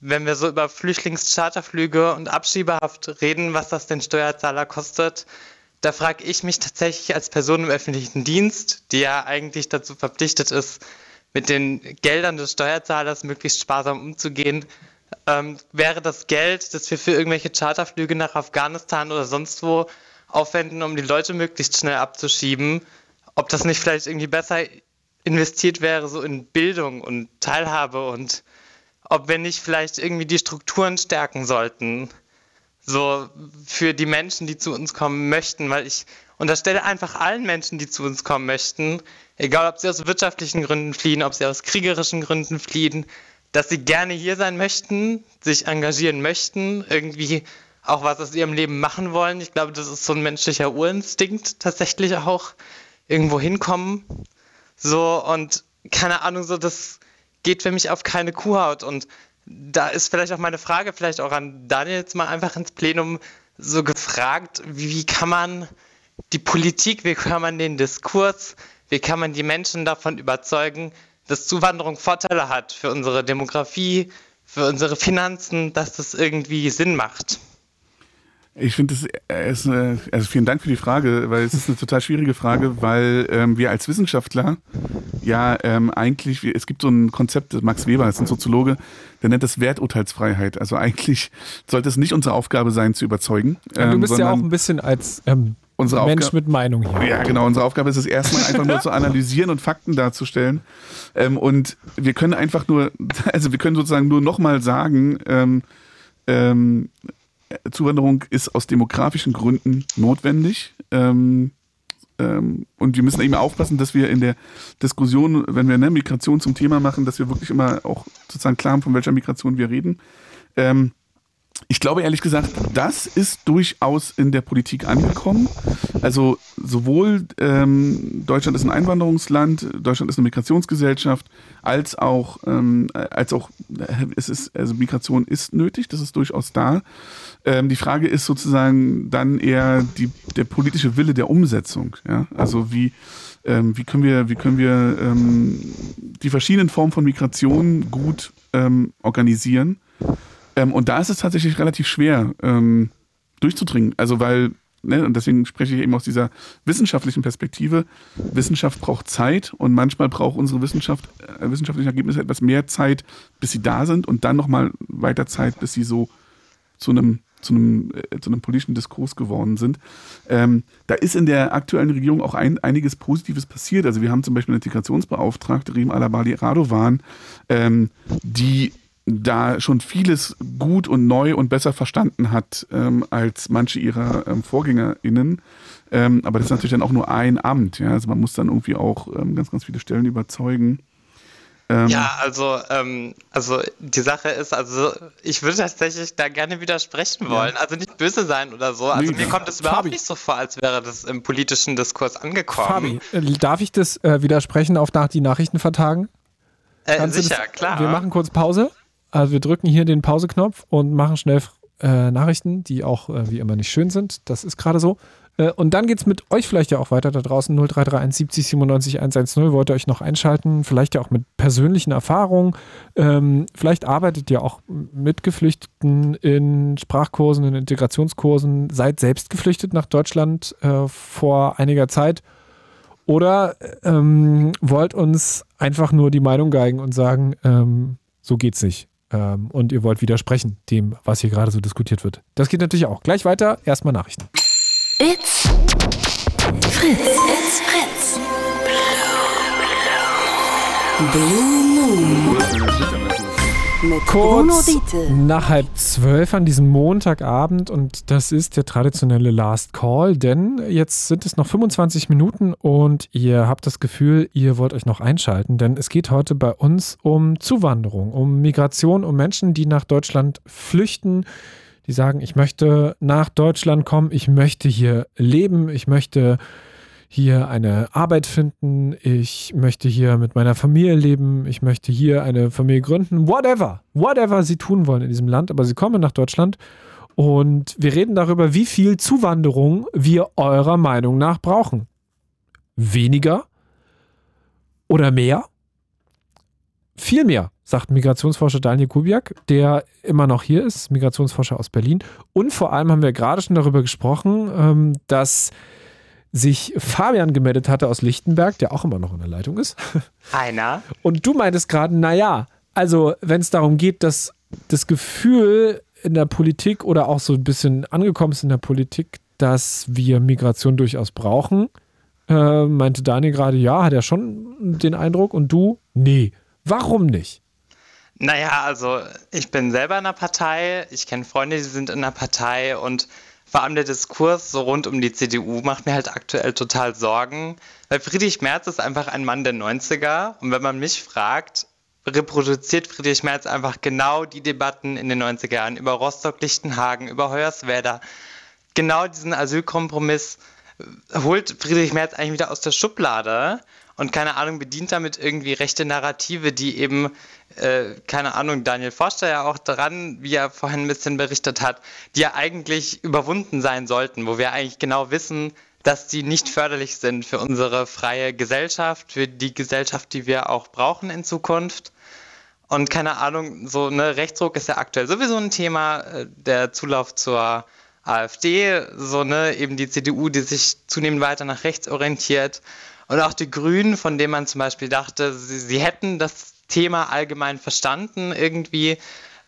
wenn wir so über Flüchtlingscharterflüge und Abschiebehaft reden, was das den Steuerzahler kostet, da frage ich mich tatsächlich als Person im öffentlichen Dienst, die ja eigentlich dazu verpflichtet ist, mit den Geldern des Steuerzahlers möglichst sparsam umzugehen, ähm, wäre das Geld, das wir für irgendwelche Charterflüge nach Afghanistan oder sonst wo aufwenden, um die Leute möglichst schnell abzuschieben, ob das nicht vielleicht irgendwie besser investiert wäre, so in Bildung und Teilhabe und ob wir nicht vielleicht irgendwie die Strukturen stärken sollten, so für die Menschen, die zu uns kommen möchten, weil ich unterstelle einfach allen Menschen, die zu uns kommen möchten, egal ob sie aus wirtschaftlichen Gründen fliehen, ob sie aus kriegerischen Gründen fliehen, dass sie gerne hier sein möchten, sich engagieren möchten, irgendwie auch was aus ihrem Leben machen wollen. Ich glaube, das ist so ein menschlicher Urinstinkt tatsächlich auch irgendwo hinkommen. So und keine Ahnung, so das geht für mich auf keine Kuhhaut. Und da ist vielleicht auch meine Frage, vielleicht auch an Daniel jetzt mal einfach ins Plenum so gefragt, wie, wie kann man die Politik, wie kann man den Diskurs, wie kann man die Menschen davon überzeugen, dass Zuwanderung Vorteile hat für unsere Demografie, für unsere Finanzen, dass das irgendwie Sinn macht. Ich finde, es äh, ist eine, also vielen Dank für die Frage, weil es ist eine total schwierige Frage, weil ähm, wir als Wissenschaftler ja ähm, eigentlich, es gibt so ein Konzept, Max Weber, ist ein Soziologe, der nennt das Werturteilsfreiheit. Also eigentlich sollte es nicht unsere Aufgabe sein, zu überzeugen. Ähm, du bist ja auch ein bisschen als ähm, unsere Mensch Aufga mit Meinung hier. Ja, genau. Unsere Aufgabe ist es erstmal einfach nur zu analysieren und Fakten darzustellen. Ähm, und wir können einfach nur, <laughs> also wir können sozusagen nur nochmal sagen, ähm, ähm, Zuwanderung ist aus demografischen Gründen notwendig. Ähm, ähm, und wir müssen eben aufpassen, dass wir in der Diskussion, wenn wir eine Migration zum Thema machen, dass wir wirklich immer auch sozusagen klar haben, von welcher Migration wir reden. Ähm, ich glaube ehrlich gesagt, das ist durchaus in der Politik angekommen. Also sowohl ähm, Deutschland ist ein Einwanderungsland, Deutschland ist eine Migrationsgesellschaft, als auch, ähm, als auch äh, es ist, also Migration ist nötig, das ist durchaus da. Ähm, die Frage ist sozusagen dann eher die, der politische Wille der Umsetzung. Ja? Also wie, ähm, wie können wir, wie können wir ähm, die verschiedenen Formen von Migration gut ähm, organisieren? Ähm, und da ist es tatsächlich relativ schwer ähm, durchzudringen. Also weil, ne, und deswegen spreche ich eben aus dieser wissenschaftlichen Perspektive. Wissenschaft braucht Zeit und manchmal braucht unsere Wissenschaft, äh, wissenschaftliche Ergebnisse etwas mehr Zeit, bis sie da sind und dann nochmal weiter Zeit, bis sie so zu einem zu einem, äh, zu einem politischen Diskurs geworden sind. Ähm, da ist in der aktuellen Regierung auch ein, einiges Positives passiert. Also wir haben zum Beispiel eine Integrationsbeauftragte, Rim Alabali Radovan, ähm, die da schon vieles gut und neu und besser verstanden hat ähm, als manche ihrer ähm, VorgängerInnen. Ähm, aber das ist natürlich dann auch nur ein Amt. Ja? Also man muss dann irgendwie auch ähm, ganz, ganz viele Stellen überzeugen. Ähm, ja, also, ähm, also die Sache ist, also ich würde tatsächlich da gerne widersprechen wollen. Ja. Also nicht böse sein oder so. Also nee, mir kommt es überhaupt Fabi. nicht so vor, als wäre das im politischen Diskurs angekommen. Fabi, äh, darf ich das äh, widersprechen auf nach die Nachrichten vertagen? Äh, sicher, das, klar. Wir machen kurz Pause. Also wir drücken hier den Pauseknopf und machen schnell äh, Nachrichten, die auch äh, wie immer nicht schön sind. Das ist gerade so. Äh, und dann geht es mit euch vielleicht ja auch weiter da draußen. 0331 70 97 110. Wollt ihr euch noch einschalten? Vielleicht ja auch mit persönlichen Erfahrungen. Ähm, vielleicht arbeitet ihr auch mit Geflüchteten in Sprachkursen, in Integrationskursen, seid selbst geflüchtet nach Deutschland äh, vor einiger Zeit. Oder ähm, wollt uns einfach nur die Meinung geigen und sagen, ähm, so geht's nicht ähm, und ihr wollt widersprechen dem, was hier gerade so diskutiert wird. Das geht natürlich auch. Gleich weiter, erstmal Nachrichten. It's Fritz. It's Fritz. Blue Moon. Mit Kurz nach halb zwölf an diesem Montagabend und das ist der traditionelle Last Call, denn jetzt sind es noch 25 Minuten und ihr habt das Gefühl, ihr wollt euch noch einschalten, denn es geht heute bei uns um Zuwanderung, um Migration, um Menschen, die nach Deutschland flüchten, die sagen, ich möchte nach Deutschland kommen, ich möchte hier leben, ich möchte hier eine Arbeit finden, ich möchte hier mit meiner Familie leben, ich möchte hier eine Familie gründen, whatever, whatever sie tun wollen in diesem Land, aber sie kommen nach Deutschland und wir reden darüber, wie viel Zuwanderung wir eurer Meinung nach brauchen. Weniger oder mehr? Viel mehr, sagt Migrationsforscher Daniel Kubiak, der immer noch hier ist, Migrationsforscher aus Berlin. Und vor allem haben wir gerade schon darüber gesprochen, ähm, dass sich Fabian gemeldet hatte aus Lichtenberg, der auch immer noch in der Leitung ist. <laughs> Einer. Und du meintest gerade, naja, also wenn es darum geht, dass das Gefühl in der Politik oder auch so ein bisschen angekommen ist in der Politik, dass wir Migration durchaus brauchen, äh, meinte Daniel gerade, ja, hat er schon den Eindruck und du, nee. Warum nicht? Naja, also ich bin selber in einer Partei, ich kenne Freunde, die sind in einer Partei und vor allem der Diskurs so rund um die CDU macht mir halt aktuell total Sorgen, weil Friedrich Merz ist einfach ein Mann der 90er und wenn man mich fragt, reproduziert Friedrich Merz einfach genau die Debatten in den 90er Jahren über Rostock-Lichtenhagen, über Hoyerswerda. Genau diesen Asylkompromiss holt Friedrich Merz eigentlich wieder aus der Schublade und keine Ahnung, bedient damit irgendwie rechte Narrative, die eben, äh, keine Ahnung, Daniel forscht da ja auch dran, wie er vorhin ein bisschen berichtet hat, die ja eigentlich überwunden sein sollten, wo wir eigentlich genau wissen, dass die nicht förderlich sind für unsere freie Gesellschaft, für die Gesellschaft, die wir auch brauchen in Zukunft. Und keine Ahnung, so ne, Rechtsruck ist ja aktuell sowieso ein Thema, äh, der Zulauf zur AfD, so ne, eben die CDU, die sich zunehmend weiter nach rechts orientiert. Und auch die Grünen, von denen man zum Beispiel dachte, sie, sie hätten das Thema allgemein verstanden irgendwie,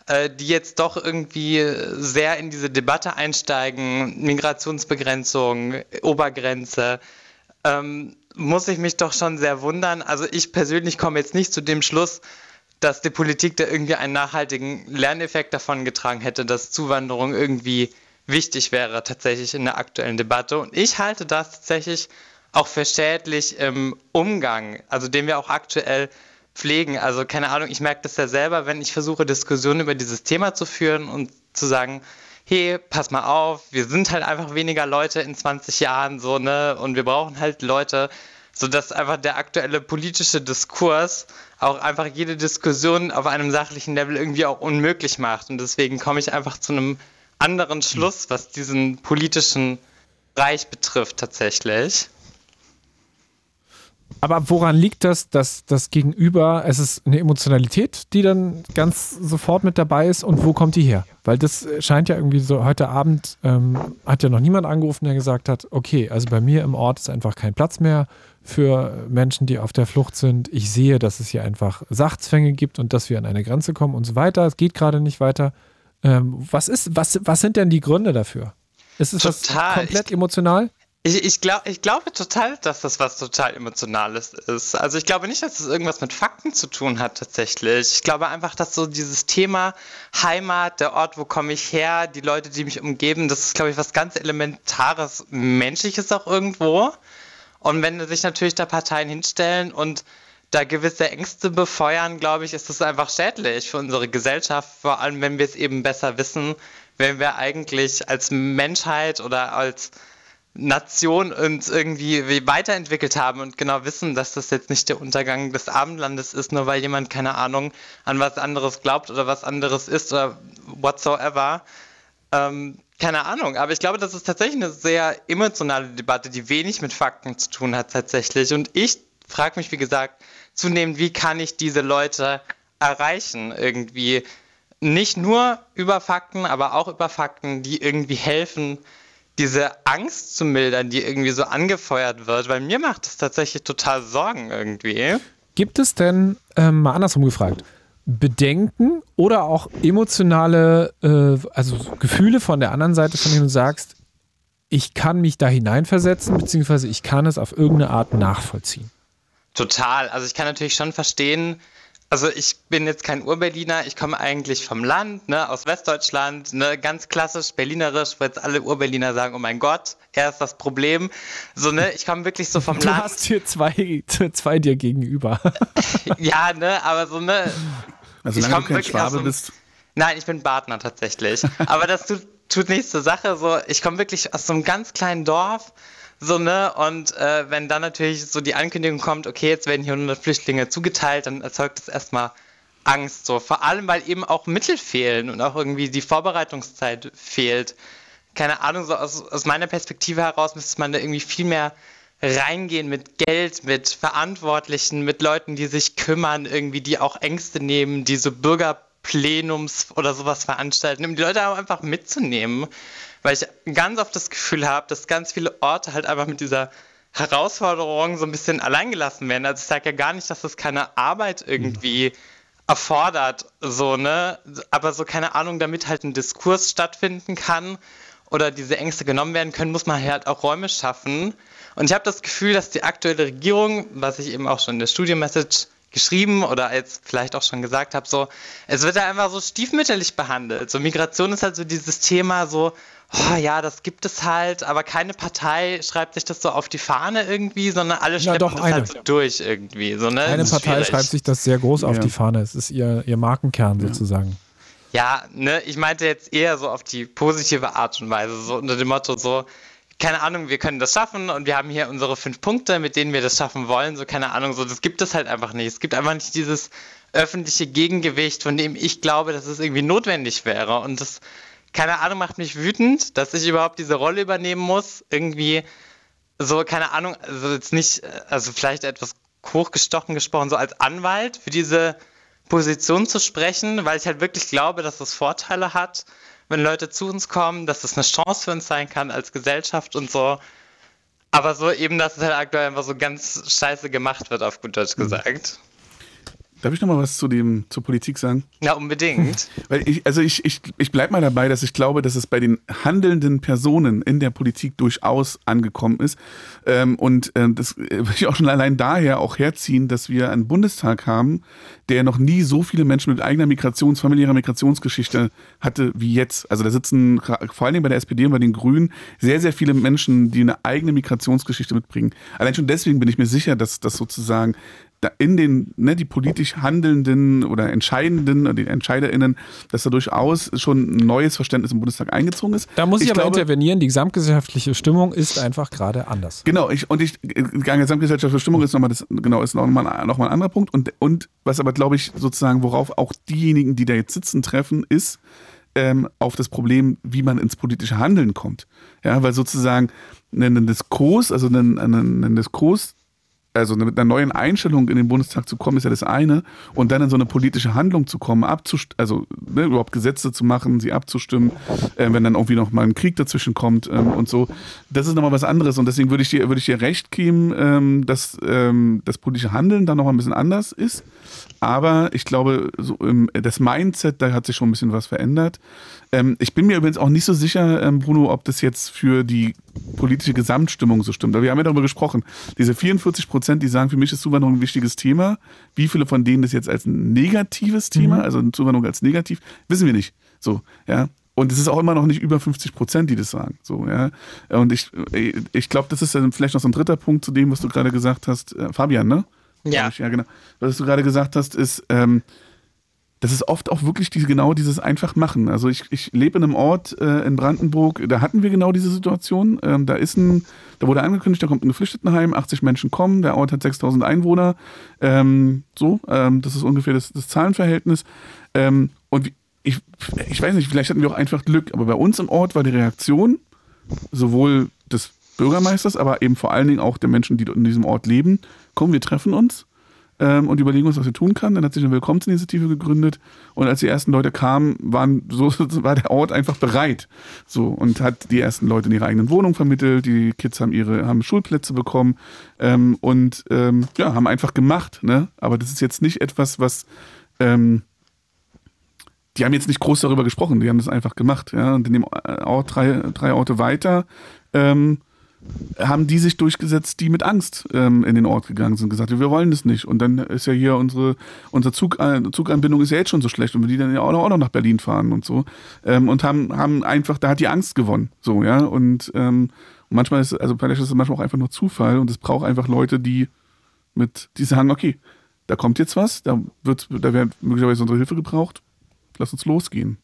äh, die jetzt doch irgendwie sehr in diese Debatte einsteigen, Migrationsbegrenzung, Obergrenze, ähm, muss ich mich doch schon sehr wundern. Also ich persönlich komme jetzt nicht zu dem Schluss, dass die Politik da irgendwie einen nachhaltigen Lerneffekt davon getragen hätte, dass Zuwanderung irgendwie wichtig wäre tatsächlich in der aktuellen Debatte. Und ich halte das tatsächlich auch für schädlich im Umgang, also den wir auch aktuell pflegen. Also keine Ahnung, ich merke das ja selber, wenn ich versuche, Diskussionen über dieses Thema zu führen und zu sagen, hey, pass mal auf, wir sind halt einfach weniger Leute in 20 Jahren so, ne? Und wir brauchen halt Leute, sodass einfach der aktuelle politische Diskurs auch einfach jede Diskussion auf einem sachlichen Level irgendwie auch unmöglich macht. Und deswegen komme ich einfach zu einem anderen Schluss, was diesen politischen Bereich betrifft tatsächlich. Aber woran liegt das, dass das Gegenüber, es ist eine Emotionalität, die dann ganz sofort mit dabei ist und wo kommt die her? Weil das scheint ja irgendwie so, heute Abend ähm, hat ja noch niemand angerufen, der gesagt hat, okay, also bei mir im Ort ist einfach kein Platz mehr für Menschen, die auf der Flucht sind. Ich sehe, dass es hier einfach Sachzwänge gibt und dass wir an eine Grenze kommen und so weiter. Es geht gerade nicht weiter. Ähm, was ist, was, was sind denn die Gründe dafür? Ist es Total. komplett ich, emotional? Ich, ich, glaub, ich glaube total, dass das was total Emotionales ist. Also ich glaube nicht, dass es irgendwas mit Fakten zu tun hat tatsächlich. Ich glaube einfach, dass so dieses Thema Heimat, der Ort, wo komme ich her, die Leute, die mich umgeben, das ist, glaube ich, was ganz Elementares, Menschliches auch irgendwo. Und wenn sich natürlich da Parteien hinstellen und da gewisse Ängste befeuern, glaube ich, ist das einfach schädlich für unsere Gesellschaft, vor allem wenn wir es eben besser wissen, wenn wir eigentlich als Menschheit oder als Nation uns irgendwie weiterentwickelt haben und genau wissen, dass das jetzt nicht der Untergang des Abendlandes ist, nur weil jemand keine Ahnung an was anderes glaubt oder was anderes ist oder whatsoever. Ähm, keine Ahnung, aber ich glaube, das ist tatsächlich eine sehr emotionale Debatte, die wenig mit Fakten zu tun hat tatsächlich. Und ich frage mich, wie gesagt, zunehmend, wie kann ich diese Leute erreichen irgendwie? Nicht nur über Fakten, aber auch über Fakten, die irgendwie helfen, diese Angst zu mildern, die irgendwie so angefeuert wird, weil mir macht das tatsächlich total Sorgen irgendwie. Gibt es denn, ähm, mal andersrum gefragt, Bedenken oder auch emotionale, äh, also Gefühle von der anderen Seite, von denen du sagst, ich kann mich da hineinversetzen, beziehungsweise ich kann es auf irgendeine Art nachvollziehen? Total. Also ich kann natürlich schon verstehen, also ich bin jetzt kein Urberliner, ich komme eigentlich vom Land, ne, aus Westdeutschland, ne, ganz klassisch berlinerisch, wo jetzt alle Urberliner sagen, oh mein Gott, er ist das Problem. So, ne, ich komme wirklich so vom du Land. Du hast hier zwei, <laughs> zwei dir gegenüber. <laughs> ja, ne, aber so, ne. Also solange du kein Schwabe bist. Nein, ich bin Partner tatsächlich. aber das tut, tut nichts zur Sache. So, ich komme wirklich aus so einem ganz kleinen Dorf so, ne? Und äh, wenn dann natürlich so die Ankündigung kommt, okay, jetzt werden hier 100 Flüchtlinge zugeteilt, dann erzeugt das erstmal Angst. So, vor allem, weil eben auch Mittel fehlen und auch irgendwie die Vorbereitungszeit fehlt. Keine Ahnung, so aus, aus meiner Perspektive heraus müsste man da irgendwie viel mehr reingehen mit Geld, mit Verantwortlichen, mit Leuten, die sich kümmern, irgendwie, die auch Ängste nehmen, die so Bürgerplenums oder sowas veranstalten, um die Leute auch einfach mitzunehmen weil ich ganz oft das Gefühl habe, dass ganz viele Orte halt einfach mit dieser Herausforderung so ein bisschen alleingelassen werden. Also ich sage ja gar nicht, dass das keine Arbeit irgendwie erfordert, so, ne? Aber so, keine Ahnung, damit halt ein Diskurs stattfinden kann oder diese Ängste genommen werden können, muss man halt auch Räume schaffen. Und ich habe das Gefühl, dass die aktuelle Regierung, was ich eben auch schon in der Studio-Message geschrieben oder jetzt vielleicht auch schon gesagt habe, so, es wird ja einfach so stiefmütterlich behandelt. So, Migration ist halt so dieses Thema so, oh ja, das gibt es halt, aber keine Partei schreibt sich das so auf die Fahne irgendwie, sondern alle schleppen doch, das eine. halt so durch irgendwie. So, ne? Eine Partei schwierig. schreibt sich das sehr groß auf ja. die Fahne. Es ist ihr, ihr Markenkern ja. sozusagen. Ja, ne, ich meinte jetzt eher so auf die positive Art und Weise, so unter dem Motto so, keine Ahnung, wir können das schaffen und wir haben hier unsere fünf Punkte, mit denen wir das schaffen wollen, so keine Ahnung, so das gibt es halt einfach nicht. Es gibt einfach nicht dieses öffentliche Gegengewicht, von dem ich glaube, dass es irgendwie notwendig wäre und das keine Ahnung, macht mich wütend, dass ich überhaupt diese Rolle übernehmen muss. Irgendwie so, keine Ahnung, also jetzt nicht, also vielleicht etwas hochgestochen gesprochen, so als Anwalt für diese Position zu sprechen, weil ich halt wirklich glaube, dass das Vorteile hat, wenn Leute zu uns kommen, dass das eine Chance für uns sein kann als Gesellschaft und so. Aber so eben, dass es halt aktuell einfach so ganz scheiße gemacht wird, auf gut Deutsch mhm. gesagt. Darf ich noch mal was zu dem, zur Politik sagen? Ja, unbedingt. <laughs> Weil ich, also ich, ich, ich bleibe mal dabei, dass ich glaube, dass es bei den handelnden Personen in der Politik durchaus angekommen ist. Ähm, und ähm, das äh, <laughs> will ich auch schon allein daher auch herziehen, dass wir einen Bundestag haben, der noch nie so viele Menschen mit eigener Migrations-, familiärer Migrationsgeschichte hatte wie jetzt. Also da sitzen vor allen Dingen bei der SPD und bei den Grünen sehr, sehr viele Menschen, die eine eigene Migrationsgeschichte mitbringen. Allein schon deswegen bin ich mir sicher, dass das sozusagen in den, ne, die politisch Handelnden oder Entscheidenden oder die EntscheiderInnen, dass da durchaus schon ein neues Verständnis im Bundestag eingezogen ist. Da muss ich, aber glaube- intervenieren. Die gesamtgesellschaftliche Stimmung ist einfach gerade anders. Genau, ich, und ich, gesamtgesellschaftliche Stimmung ist nochmal das, genau, ist nochmal noch mal ein anderer Punkt. Und, und was aber, glaube ich, sozusagen, worauf auch diejenigen, die da jetzt sitzen, treffen, ist ähm, auf das Problem, wie man ins politische Handeln kommt. Ja, weil sozusagen ein Diskurs, also ein, ein, ein Diskurs, also mit einer neuen Einstellung in den Bundestag zu kommen, ist ja das eine. Und dann in so eine politische Handlung zu kommen, abzust also ne, überhaupt Gesetze zu machen, sie abzustimmen, äh, wenn dann irgendwie noch mal ein Krieg dazwischen kommt ähm, und so. Das ist nochmal was anderes. Und deswegen würde ich dir, ich dir recht geben, ähm, dass ähm, das politische Handeln dann nochmal ein bisschen anders ist. Aber ich glaube, so, das Mindset, da hat sich schon ein bisschen was verändert. Ähm, ich bin mir übrigens auch nicht so sicher, ähm, Bruno, ob das jetzt für die politische Gesamtstimmung so stimmt. Aber wir haben ja darüber gesprochen. Diese 44 Prozent, die sagen, für mich ist Zuwanderung ein wichtiges Thema. Wie viele von denen das jetzt als ein negatives Thema, also eine Zuwanderung als negativ, wissen wir nicht. So, ja. Und es ist auch immer noch nicht über 50 Prozent, die das sagen. So, ja. Und ich, ich glaube, das ist dann vielleicht noch so ein dritter Punkt zu dem, was du gerade gesagt hast. Äh, Fabian, ne? Ja. Ja, genau. Was du gerade gesagt hast, ist, ähm, das ist oft auch wirklich diese, genau dieses einfach machen. Also ich, ich lebe in einem Ort äh, in Brandenburg, da hatten wir genau diese Situation. Ähm, da ist ein, da wurde angekündigt, da kommt ein Geflüchtetenheim, 80 Menschen kommen, der Ort hat 6000 Einwohner. Ähm, so, ähm, das ist ungefähr das, das Zahlenverhältnis. Ähm, und ich, ich weiß nicht, vielleicht hatten wir auch einfach Glück, aber bei uns im Ort war die Reaktion sowohl des Bürgermeisters, aber eben vor allen Dingen auch der Menschen, die in diesem Ort leben. Komm, wir treffen uns ähm, und überlegen uns, was wir tun können. Dann hat sich eine Willkommensinitiative gegründet und als die ersten Leute kamen, waren so, <laughs> war der Ort einfach bereit. So und hat die ersten Leute in ihre eigenen Wohnungen vermittelt. Die Kids haben ihre haben Schulplätze bekommen ähm, und ähm, ja haben einfach gemacht. Ne? Aber das ist jetzt nicht etwas, was ähm, die haben jetzt nicht groß darüber gesprochen, die haben das einfach gemacht. Ja? Und in dem Ort, drei, drei Orte weiter, ähm, haben die sich durchgesetzt, die mit Angst ähm, in den Ort gegangen sind, gesagt, wir wollen das nicht. Und dann ist ja hier unsere, unsere Zug, äh, Zuganbindung ist ja jetzt schon so schlecht und wir die dann ja auch noch, auch noch nach Berlin fahren und so. Ähm, und haben, haben einfach, da hat die Angst gewonnen. So, ja. Und ähm, manchmal ist, also vielleicht ist es manchmal auch einfach nur Zufall und es braucht einfach Leute, die mit, die sagen, okay, da kommt jetzt was, da wird, da wird möglicherweise unsere Hilfe gebraucht, lass uns losgehen.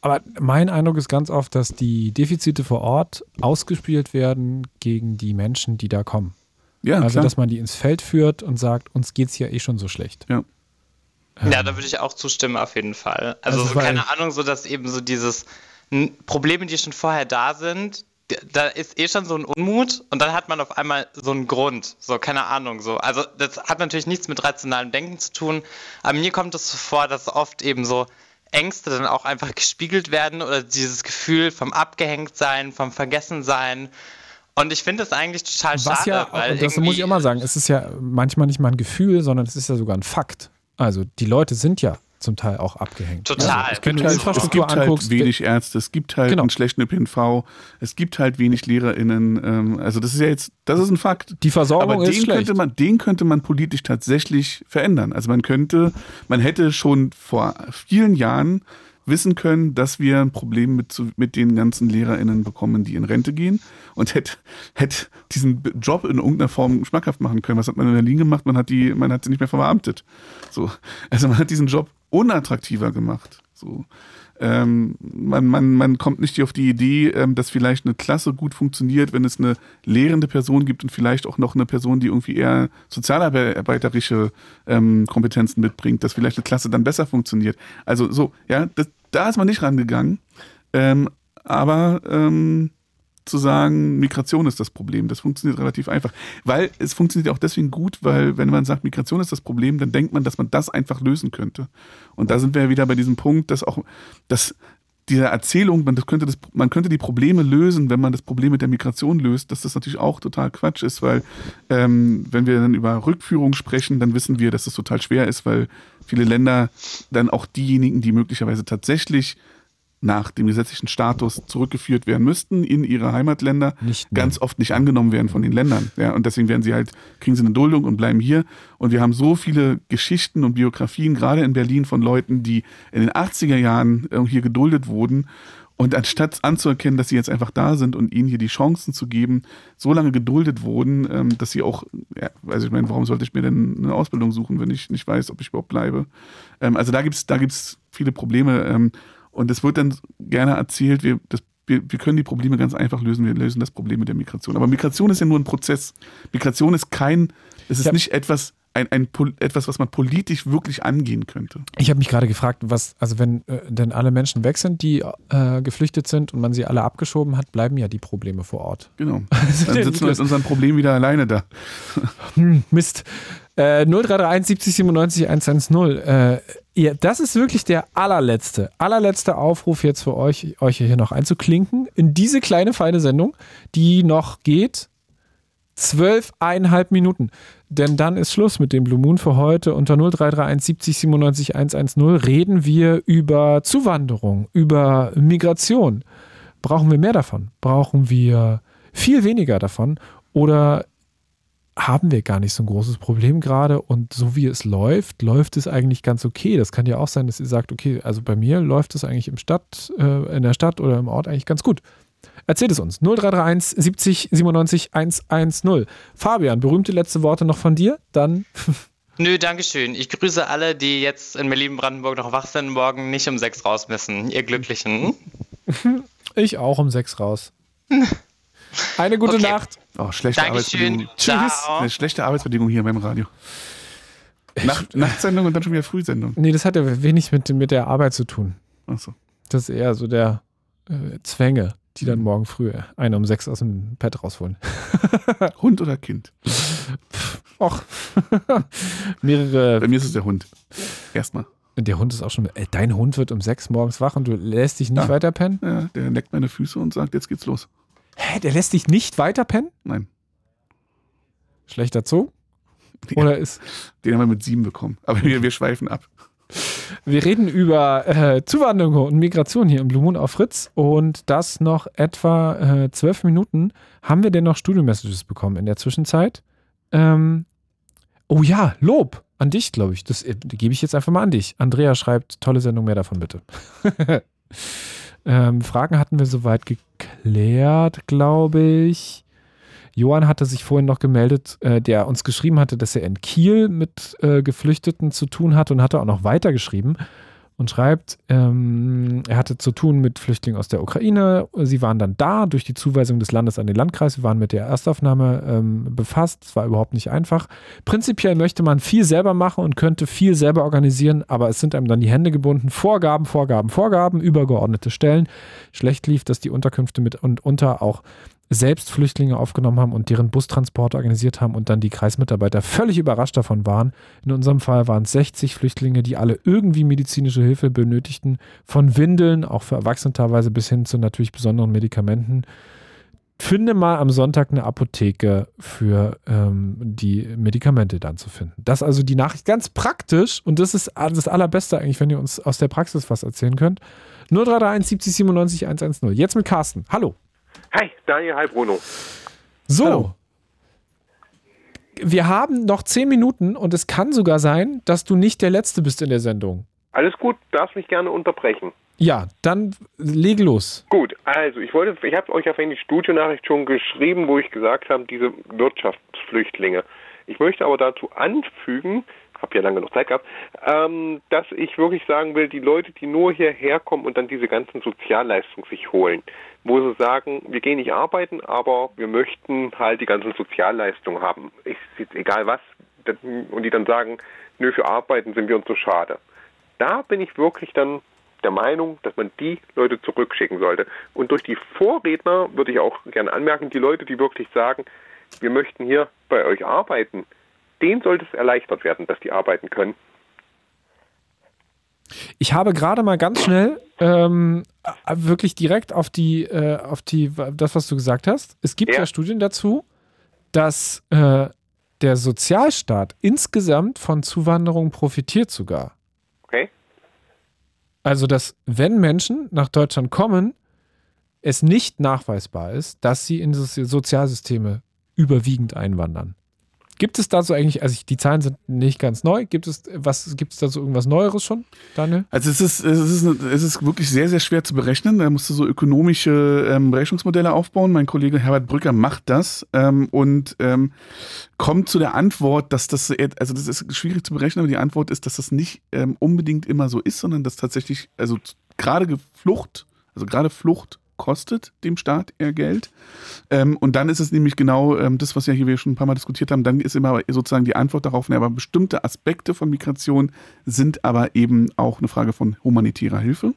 Aber mein Eindruck ist ganz oft, dass die Defizite vor Ort ausgespielt werden gegen die Menschen, die da kommen. Ja, also, klar. dass man die ins Feld führt und sagt, uns geht es ja eh schon so schlecht. Ja. Ja, da würde ich auch zustimmen, auf jeden Fall. Also, Also, so, keine Ahnung, so dass eben so dieses n, Probleme, die schon vorher da sind, da ist eh schon so ein Unmut und dann hat man auf einmal so einen Grund. So, keine Ahnung, so. Also, das hat natürlich nichts mit rationalem Denken zu tun, aber mir kommt es so vor, dass oft eben so Ängste dann auch einfach gespiegelt werden oder dieses Gefühl vom Abgehängtsein, vom Vergessensein. Und ich finde das eigentlich total Was schade, ja, weil das muss ich immer sagen, es ist ja manchmal nicht mal ein Gefühl, sondern es ist ja sogar ein Fakt. Also die Leute sind ja zum Teil auch abgehängt. Total. Also, Es gibt Infrastruktur es gibt anguckst, halt wenig Ärzte, es gibt halt Genau. einen schlechten ÖPNV, es gibt halt wenig LehrerInnen. Ähm, also das ist ja jetzt, das ist ein Fakt. die Versorgung Aber ist den schlecht. könnte, man, den könnte man politisch tatsächlich verändern. Also man könnte, man hätte schon vor vielen Jahren wissen können, dass wir ein Problem mit, mit den ganzen LehrerInnen bekommen, die in Rente gehen und hätte, hätte diesen Job in irgendeiner Form schmackhaft machen können. Was hat man in Berlin gemacht? Man hat die, man hat sie nicht mehr verbeamtet. So. Also man hat diesen Job unattraktiver gemacht. So. Ähm, man, man, man kommt nicht auf die Idee, ähm, dass vielleicht eine Klasse gut funktioniert, wenn es eine lehrende Person gibt und vielleicht auch noch eine Person, die irgendwie eher sozialarbeiterische ähm, Kompetenzen mitbringt, dass vielleicht eine Klasse dann besser funktioniert. Also so, ja, das, da ist man nicht rangegangen. Ähm, aber ähm, zu sagen, Migration ist das Problem. Das funktioniert relativ einfach. Weil es funktioniert auch deswegen gut, weil wenn man sagt, Migration ist das Problem, dann denkt man, dass man das einfach lösen könnte. Und da sind wir ja wieder bei diesem Punkt, dass auch, dass diese Erzählung, man, das könnte das, man könnte die Probleme lösen, wenn man das Problem mit der Migration löst, dass das natürlich auch total Quatsch ist, weil ähm, wenn wir dann über Rückführung sprechen, dann wissen wir, dass das total schwer ist, weil viele Länder dann auch diejenigen, die möglicherweise tatsächlich nach dem gesetzlichen Status zurückgeführt werden müssten in ihre Heimatländer, ganz oft nicht angenommen werden von den Ländern. Ja, und deswegen werden sie halt, kriegen sie eine Duldung und bleiben hier. Und wir haben so viele Geschichten und Biografien, gerade in Berlin, von Leuten, die in den 80er Jahren äh, hier geduldet wurden Und anstatt anzuerkennen, dass sie jetzt einfach da sind und ihnen hier die Chancen zu geben, so lange geduldet wurden, ähm, dass sie auch, ja, also ich meine, warum sollte ich mir denn eine Ausbildung suchen, wenn ich nicht weiß, ob ich überhaupt bleibe? Ähm, also da gibt's da gibt's viele Probleme. Ähm, und es wird dann gerne erzählt, wir, das, wir, wir können die Probleme ganz einfach lösen, wir lösen das Problem mit der Migration. Aber Migration ist ja nur ein Prozess. Migration ist kein, es ist nicht etwas, ein, ein, etwas, was man politisch wirklich angehen könnte. Ich habe mich gerade gefragt, was, also wenn äh, denn alle Menschen weg sind, die äh, geflüchtet sind und man sie alle abgeschoben hat, bleiben ja die Probleme vor Ort. Genau. <laughs> Dann sitzen wir mit unserem Problem wieder alleine da. <laughs> Hm, Mist. Äh, 0331 70 97 110. Äh, ihr, das ist wirklich der allerletzte, allerletzte Aufruf jetzt für euch, euch hier noch einzuklinken in diese kleine, feine Sendung, die noch geht. Zwölfeinhalb Minuten. Denn dann ist Schluss mit dem Blue Moon für heute. Unter 0331 70 97 110 reden wir über Zuwanderung, über Migration. Brauchen wir mehr davon? Brauchen wir viel weniger davon? Oder haben wir gar nicht so ein großes Problem gerade und so wie es läuft, läuft es eigentlich ganz okay. Das kann ja auch sein, dass ihr sagt, okay, also bei mir läuft es eigentlich im Stadt, äh, in der Stadt oder im Ort eigentlich ganz gut. Erzählt es uns. 0331 70 97 110. Fabian, berühmte letzte Worte noch von dir? Dann <laughs> Nö, Dankeschön. Ich grüße alle, die jetzt in Berlin-Brandenburg noch wach sind, morgen nicht um sechs raus müssen. Ihr Glücklichen. <laughs> ich auch um sechs raus. <laughs> Eine gute Okay. Nacht. Oh, schlechte Dankeschön. Arbeitsbedingungen. Tschüss. Eine schlechte Arbeitsbedingung hier beim Radio. Nacht, Nachtsendung und dann schon wieder Frühsendung. Nee, das hat ja wenig mit, mit der Arbeit zu tun. Achso. Das ist eher so der äh, Zwänge, die dann morgen früh einer um sechs aus dem Bett rausholen. <laughs> Hund oder Kind? Och, <laughs> mehrere. Bei mir ist es der Hund. Erstmal. Der Hund ist auch schon. Äh, dein Hund wird um sechs morgens wach und du lässt dich nicht Ja. weiter pennen? Ja, der leckt meine Füße und sagt, jetzt geht's los. Hä, der lässt dich nicht weiter pennen? Nein, Schlechter Zoo? Ja. Oder ist. den haben wir mit sieben bekommen. Aber wir, wir schweifen ab. Wir reden über äh, Zuwanderung und Migration hier im Blue Moon auf Fritz und das noch etwa äh, zwölf Minuten. Haben wir denn noch Studio-Messages bekommen in der Zwischenzeit? Ähm, oh ja, Lob an dich, glaube ich. Das äh, gebe ich jetzt einfach mal an dich. Andrea schreibt, tolle Sendung, mehr davon bitte. <laughs> ähm, Fragen hatten wir soweit geklärt, glaube ich. Johann hatte sich vorhin noch gemeldet, äh, der uns geschrieben hatte, dass er in Kiel mit äh, Geflüchteten zu tun hatte und hatte auch noch weitergeschrieben und schreibt, ähm, er hatte zu tun mit Flüchtlingen aus der Ukraine. Sie waren dann da durch die Zuweisung des Landes an den Landkreis. Wir waren mit der Erstaufnahme ähm, befasst. Es war überhaupt nicht einfach. Prinzipiell möchte man viel selber machen und könnte viel selber organisieren, aber es sind einem dann die Hände gebunden. Vorgaben, Vorgaben, Vorgaben, übergeordnete Stellen. Schlecht lief, dass die Unterkünfte mit und unter auch selbst Flüchtlinge aufgenommen haben und deren Bustransporte organisiert haben und dann die Kreismitarbeiter völlig überrascht davon waren. In unserem Fall waren es 60 Flüchtlinge, die alle irgendwie medizinische Hilfe benötigten, von Windeln, auch für Erwachsene teilweise, bis hin zu natürlich besonderen Medikamenten. Finde mal am Sonntag eine Apotheke für ähm, die Medikamente dann zu finden. Das ist also die Nachricht ganz praktisch und das ist das Allerbeste eigentlich, wenn ihr uns aus der Praxis was erzählen könnt. 0331 70 97 110. Jetzt mit Carsten. Hallo. Hi, Daniel, hi Bruno. So. Hallo. Wir haben noch zehn Minuten und es kann sogar sein, dass du nicht der Letzte bist in der Sendung. Alles gut, darfst mich gerne unterbrechen. Ja, dann leg los. Gut, also ich wollte, ich habe euch auf eine Studionachricht schon geschrieben, wo ich gesagt habe, diese Wirtschaftsflüchtlinge. Ich möchte aber dazu anfügen, habe ja lange noch Zeit gehabt, ähm, dass ich wirklich sagen will, die Leute, die nur hierher kommen und dann diese ganzen Sozialleistungen sich holen, wo sie sagen, wir gehen nicht arbeiten, aber wir möchten halt die ganzen Sozialleistungen haben. Ich, egal was, und die dann sagen, nö, für Arbeiten sind wir uns so schade. Da bin ich wirklich dann der Meinung, dass man die Leute zurückschicken sollte. Und durch die Vorredner würde ich auch gerne anmerken, die Leute, die wirklich sagen, wir möchten hier bei euch arbeiten, denen sollte es erleichtert werden, dass die arbeiten können. Ich habe gerade mal ganz schnell ähm, äh, wirklich direkt auf die, äh, auf die, das, was du gesagt hast. Es gibt ja, Ja. Studien dazu, dass äh, der Sozialstaat insgesamt von Zuwanderung profitiert sogar. Okay? Also, dass wenn Menschen nach Deutschland kommen, es nicht nachweisbar ist, dass sie in Sozialsysteme überwiegend einwandern. Gibt es dazu eigentlich, also die Zahlen sind nicht ganz neu, gibt es, was, gibt es dazu irgendwas Neueres schon, Daniel? Also es ist, es ist, es ist wirklich sehr, sehr schwer zu berechnen. Da musst du so ökonomische ähm, Berechnungsmodelle aufbauen. Mein Kollege Herbert Brücker macht das ähm, und ähm, kommt zu der Antwort, dass das, also das ist schwierig zu berechnen, aber die Antwort ist, dass das nicht ähm, unbedingt immer so ist, sondern dass tatsächlich, also gerade Flucht, also gerade Flucht kostet dem Staat eher Geld. Ähm, und dann ist es nämlich genau ähm, das, was ja hier wir schon ein paar Mal diskutiert haben, dann ist immer sozusagen die Antwort darauf, ne, aber bestimmte Aspekte von Migration sind aber eben auch eine Frage von humanitärer Hilfe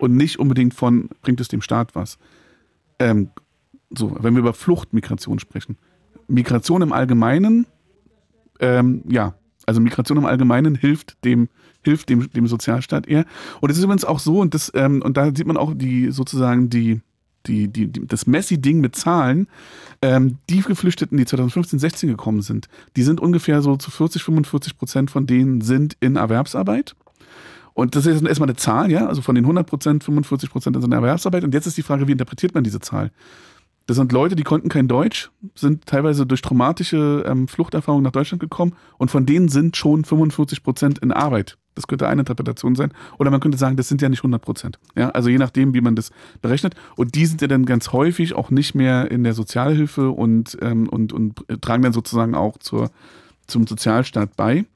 und nicht unbedingt von, bringt es dem Staat was. Ähm, so, wenn wir über Fluchtmigration sprechen. Migration im Allgemeinen, ähm, ja, also Migration im Allgemeinen hilft dem, hilft dem, dem Sozialstaat eher. Und es ist übrigens auch so, und das, ähm, und da sieht man auch die sozusagen die, die, die, die das Messi-Ding mit Zahlen, ähm, die Geflüchteten, die 2015, 16 gekommen sind, die sind ungefähr so zu 40, 45 Prozent von denen sind in Erwerbsarbeit. Und das ist erstmal eine Zahl, ja, also von den 100 Prozent, 45 Prozent sind in Erwerbsarbeit. Und jetzt ist die Frage, wie interpretiert man diese Zahl? Das sind Leute, die konnten kein Deutsch, sind teilweise durch traumatische ähm, Fluchterfahrungen nach Deutschland gekommen und von denen sind schon 45 Prozent in Arbeit. Das könnte eine Interpretation sein. Oder man könnte sagen, das sind ja nicht 100 Prozent. Ja, also je nachdem, wie man das berechnet. Und die sind ja dann ganz häufig auch nicht mehr in der Sozialhilfe und, ähm, und, und tragen dann sozusagen auch zur, zum Sozialstaat bei.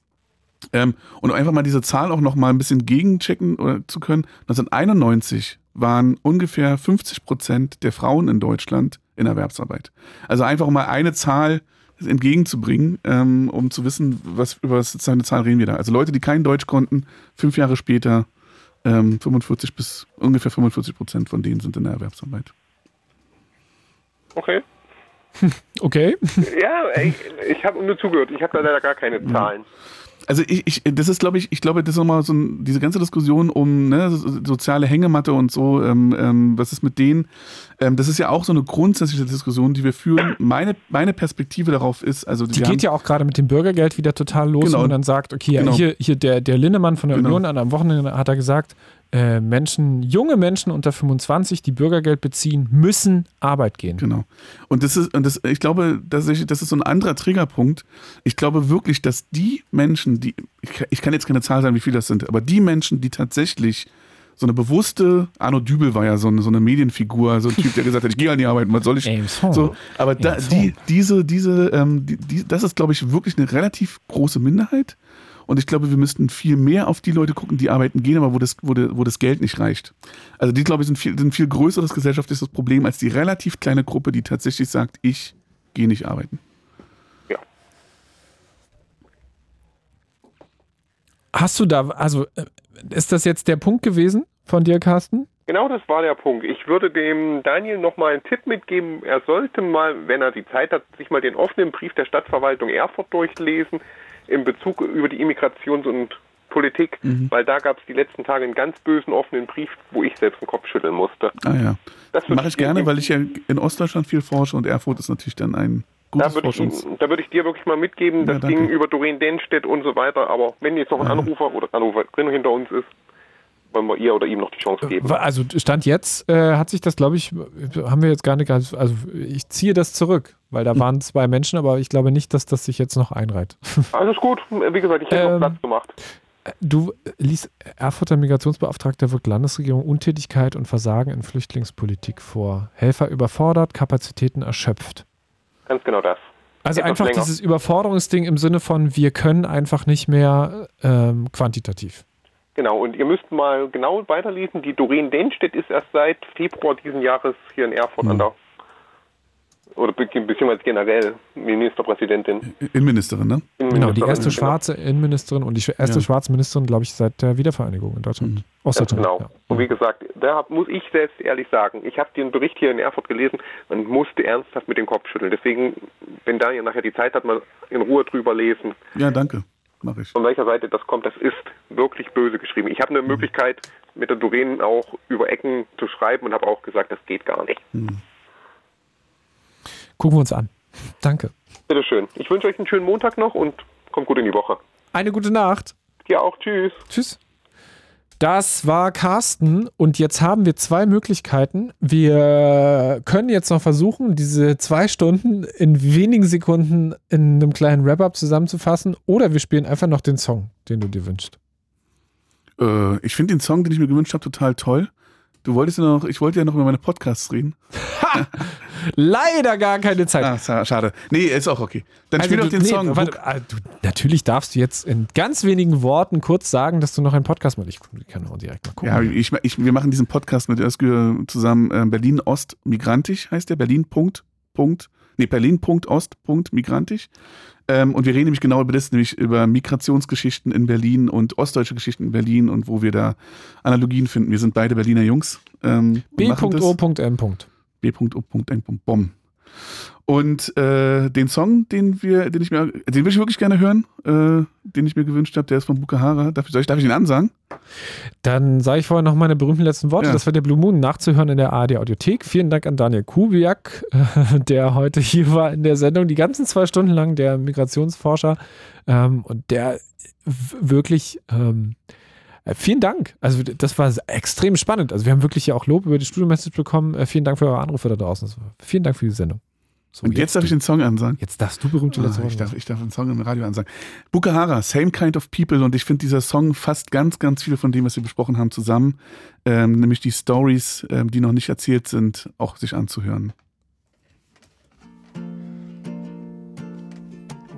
Ähm, und einfach mal diese Zahl auch noch mal ein bisschen gegenchecken oder, zu können. 1991 waren ungefähr 50 Prozent der Frauen in Deutschland in Erwerbsarbeit. Also einfach mal eine Zahl entgegenzubringen, ähm, um zu wissen, was über was für eine Zahl reden wir da. Also Leute, die kein Deutsch konnten, fünf Jahre später ähm, 45 bis ungefähr 45 Prozent von denen sind in der Erwerbsarbeit. Okay. <laughs> Okay. Ja, ich, ich habe nur zugehört. Ich habe da leider gar keine Zahlen. Also ich, ich das ist, glaube ich, ich glaube, das ist nochmal so ein, diese ganze Diskussion um ne, so- soziale Hängematte und so, ähm, ähm, was ist mit denen? Ähm, das ist ja auch so eine grundsätzliche Diskussion, die wir führen. Meine, meine Perspektive darauf ist, also Die geht ja auch gerade mit dem Bürgergeld wieder total los, Genau. man dann sagt, okay, Genau. hier, hier der, der Linnemann von der Genau. Union an am Wochenende hat er gesagt, äh, Menschen, junge Menschen unter 25, die Bürgergeld beziehen, müssen Arbeit gehen. Genau. Und das ist, und das, ich glaube, dass ich, das ist so ein anderer Triggerpunkt. Ich glaube wirklich, dass die Menschen, die, ich, kann- jetzt keine Zahl sagen, wie viele das sind, aber die Menschen, die tatsächlich so eine bewusste, Arno Dübel war ja so eine, so eine Medienfigur, so ein Typ, der gesagt hat, ich gehe an die Arbeit, was soll ich? So, aber da, die, diese, diese, ähm, die, die, das ist, glaube ich, wirklich eine relativ große Minderheit. Und ich glaube, wir müssten viel mehr auf die Leute gucken, die arbeiten gehen, aber wo das, wo, de, wo das Geld nicht reicht. Also die, glaube ich, sind viel, sind ein viel größeres gesellschaftliches Problem als die relativ kleine Gruppe, die tatsächlich sagt, ich gehe nicht arbeiten. Ja. Hast du da, also äh, ist das jetzt der Punkt gewesen von dir, Carsten? Genau das war der Punkt. Ich würde dem Daniel nochmal einen Tipp mitgeben. Er sollte mal, wenn er die Zeit hat, sich mal den offenen Brief der Stadtverwaltung Erfurt durchlesen in Bezug über die Immigrations- und Politik, weil da gab es die letzten Tage einen ganz bösen offenen Brief, wo ich selbst den Kopf schütteln musste. Ah ja. Das würde Mache ich gerne, weil ich ja in Ostdeutschland viel forsche und Erfurt ist natürlich dann ein Da gutes würde, ich, Forschungs... Ihnen- da würde ich dir wirklich mal mitgeben, Ja, das danke. Ding über Doreen Denstedt und so weiter. Aber wenn jetzt noch ein Ja. Anrufer oder Anruferin hinter uns ist, wollen wir ihr oder ihm noch die Chance geben. Wa- Also Stand jetzt äh, hat sich das, glaube ich, haben wir jetzt gar nicht also ich ziehe das zurück, weil da waren zwei Menschen, aber ich glaube nicht, dass das sich jetzt noch einreiht. <laughs> Alles gut. Wie gesagt, ich hätte Ähm, noch Platz gemacht. Du liest Erfurter Migrationsbeauftragter wirkt Landesregierung Untätigkeit und Versagen in Flüchtlingspolitik vor. Helfer überfordert, Kapazitäten erschöpft. Ganz genau das. Also Etwas einfach länger. dieses Überforderungsding im Sinne von, wir können einfach nicht mehr ähm, quantitativ. Genau, und ihr müsst mal genau weiterlesen. Die Doreen Denstedt ist erst seit Februar diesen Jahres hier in Erfurt Mhm. an der, oder be- beziehungsweise generell Ministerpräsidentin. Innenministerin, ne? Genau, die Innenministerin, erste genau. schwarze Innenministerin und die erste Ja. schwarze Ministerin, glaube ich, seit der Wiedervereinigung in Deutschland. Mhm. Ostdeutschland. genau. Ja. Und wie gesagt, da hab- muss ich selbst ehrlich sagen, ich habe den Bericht hier in Erfurt gelesen, man musste ernsthaft mit dem Kopf schütteln. Deswegen, wenn Daniel nachher die Zeit hat, mal in Ruhe drüber lesen, Ja, danke. Mache ich. von welcher Seite das kommt, das ist wirklich böse geschrieben. Ich habe eine Möglichkeit, mit der Doreen auch über Ecken zu schreiben und habe auch gesagt, das geht gar nicht. Gucken wir uns an. Danke. Bitteschön. Ich wünsche euch einen schönen Montag noch und kommt gut in die Woche. Eine gute Nacht. Ja auch, tschüss. Tschüss. Das war Carsten und jetzt haben wir zwei Möglichkeiten. Wir können jetzt noch versuchen, diese zwei Stunden in wenigen Sekunden in einem kleinen Wrap-up zusammenzufassen oder wir spielen einfach noch den Song, den du dir wünschst. Äh, ich finde den Song, den ich mir gewünscht habe, total toll. Du wolltest ja noch, ich wollte ja noch über meine Podcasts reden. Leider gar keine Zeit. Ah, schade. Nee, ist auch okay. Dann Also spiel doch den nee, Song. Warte, ah, du, natürlich darfst du jetzt in ganz wenigen Worten kurz sagen, dass du noch einen Podcast machst. Ich kann auch direkt mal gucken. Ja, ich, ich, wir machen diesen Podcast mit Özgür zusammen. Äh, Berlin Ost Migrantisch heißt der. Berlin Punkt Punkt. Nee, Berlin Punkt Ost Punkt Migrantisch. Ähm, und wir reden nämlich genau über das, nämlich über Migrationsgeschichten in Berlin und ostdeutsche Geschichten in Berlin und wo wir da Analogien finden. Wir sind beide Berliner Jungs. Ähm. B.O.M. B.O.M. Und äh, den Song, den wir, den ich mir, den will ich wirklich gerne hören, äh, den ich mir gewünscht habe, der ist von Bukahara. Darf ich, soll ich, darf ich ihn ansagen? Dann sage ich vorher noch meine berühmten letzten Worte. Ja. Das war der Blue Moon nachzuhören in der ARD Audiothek. Vielen Dank an Daniel Kubiak, äh, <laughs> der heute hier war in der Sendung, die ganzen zwei Stunden lang, der Migrationsforscher. Ähm, und der wirklich, ähm, äh, vielen Dank. Also das war extrem spannend. Also wir haben wirklich ja auch Lob über die Studio-Message bekommen. Äh, vielen Dank für eure Anrufe da draußen. Vielen Dank für die Sendung. So, Und jetzt darf ich du. den Song ansagen. Jetzt darfst du berühmte Ah, ich, darf, ich darf einen Song im Radio ansagen. Bukahara, Same Kind of People. Und ich finde, dieser Song fasst ganz, ganz viel von dem, was wir besprochen haben, zusammen. Ähm, nämlich die Stories, ähm, die noch nicht erzählt sind, auch sich anzuhören.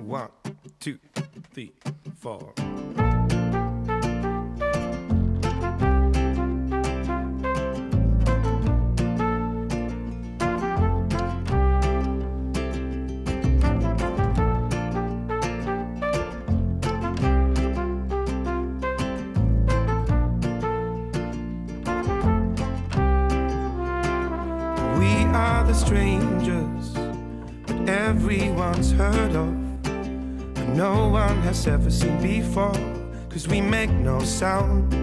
One, two, three, four. Strangers that everyone's heard of, but no one has ever seen before. Cause we make no sound.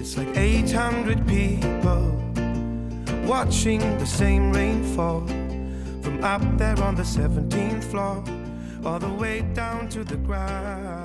It's like 800 people watching the same rain fall from up there on the 17th floor, all the way down to the ground.